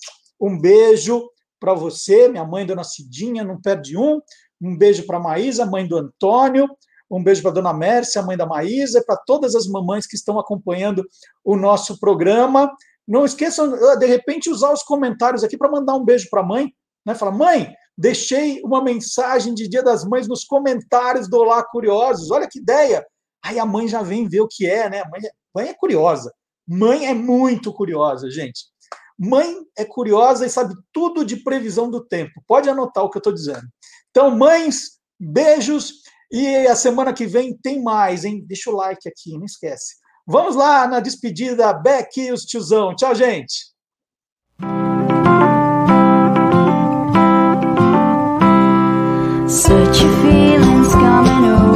um beijo para você, minha mãe, Dona Cidinha, não perde um. Um beijo para a Maísa, mãe do Antônio. Um beijo para a Dona Mércia, mãe da Maísa, para todas as mamães que estão acompanhando o nosso programa. Não esqueçam, de repente, usar os comentários aqui para mandar um beijo para a mãe. Né? Fala, mãe, Deixei uma mensagem de Dia das Mães nos comentários do Olá Curiosos. Olha que ideia! Aí a mãe já vem ver o que é, né? Mãe, é, mãe é curiosa. Mãe é muito curiosa, gente. Mãe é curiosa e sabe tudo de previsão do tempo. Pode anotar o que eu estou dizendo. Então, mães, beijos. E a semana que vem tem mais, hein? Deixa o like aqui, não esquece. Vamos lá na despedida. Beck e os tiozão. Tchau, gente. Feeling's coming over.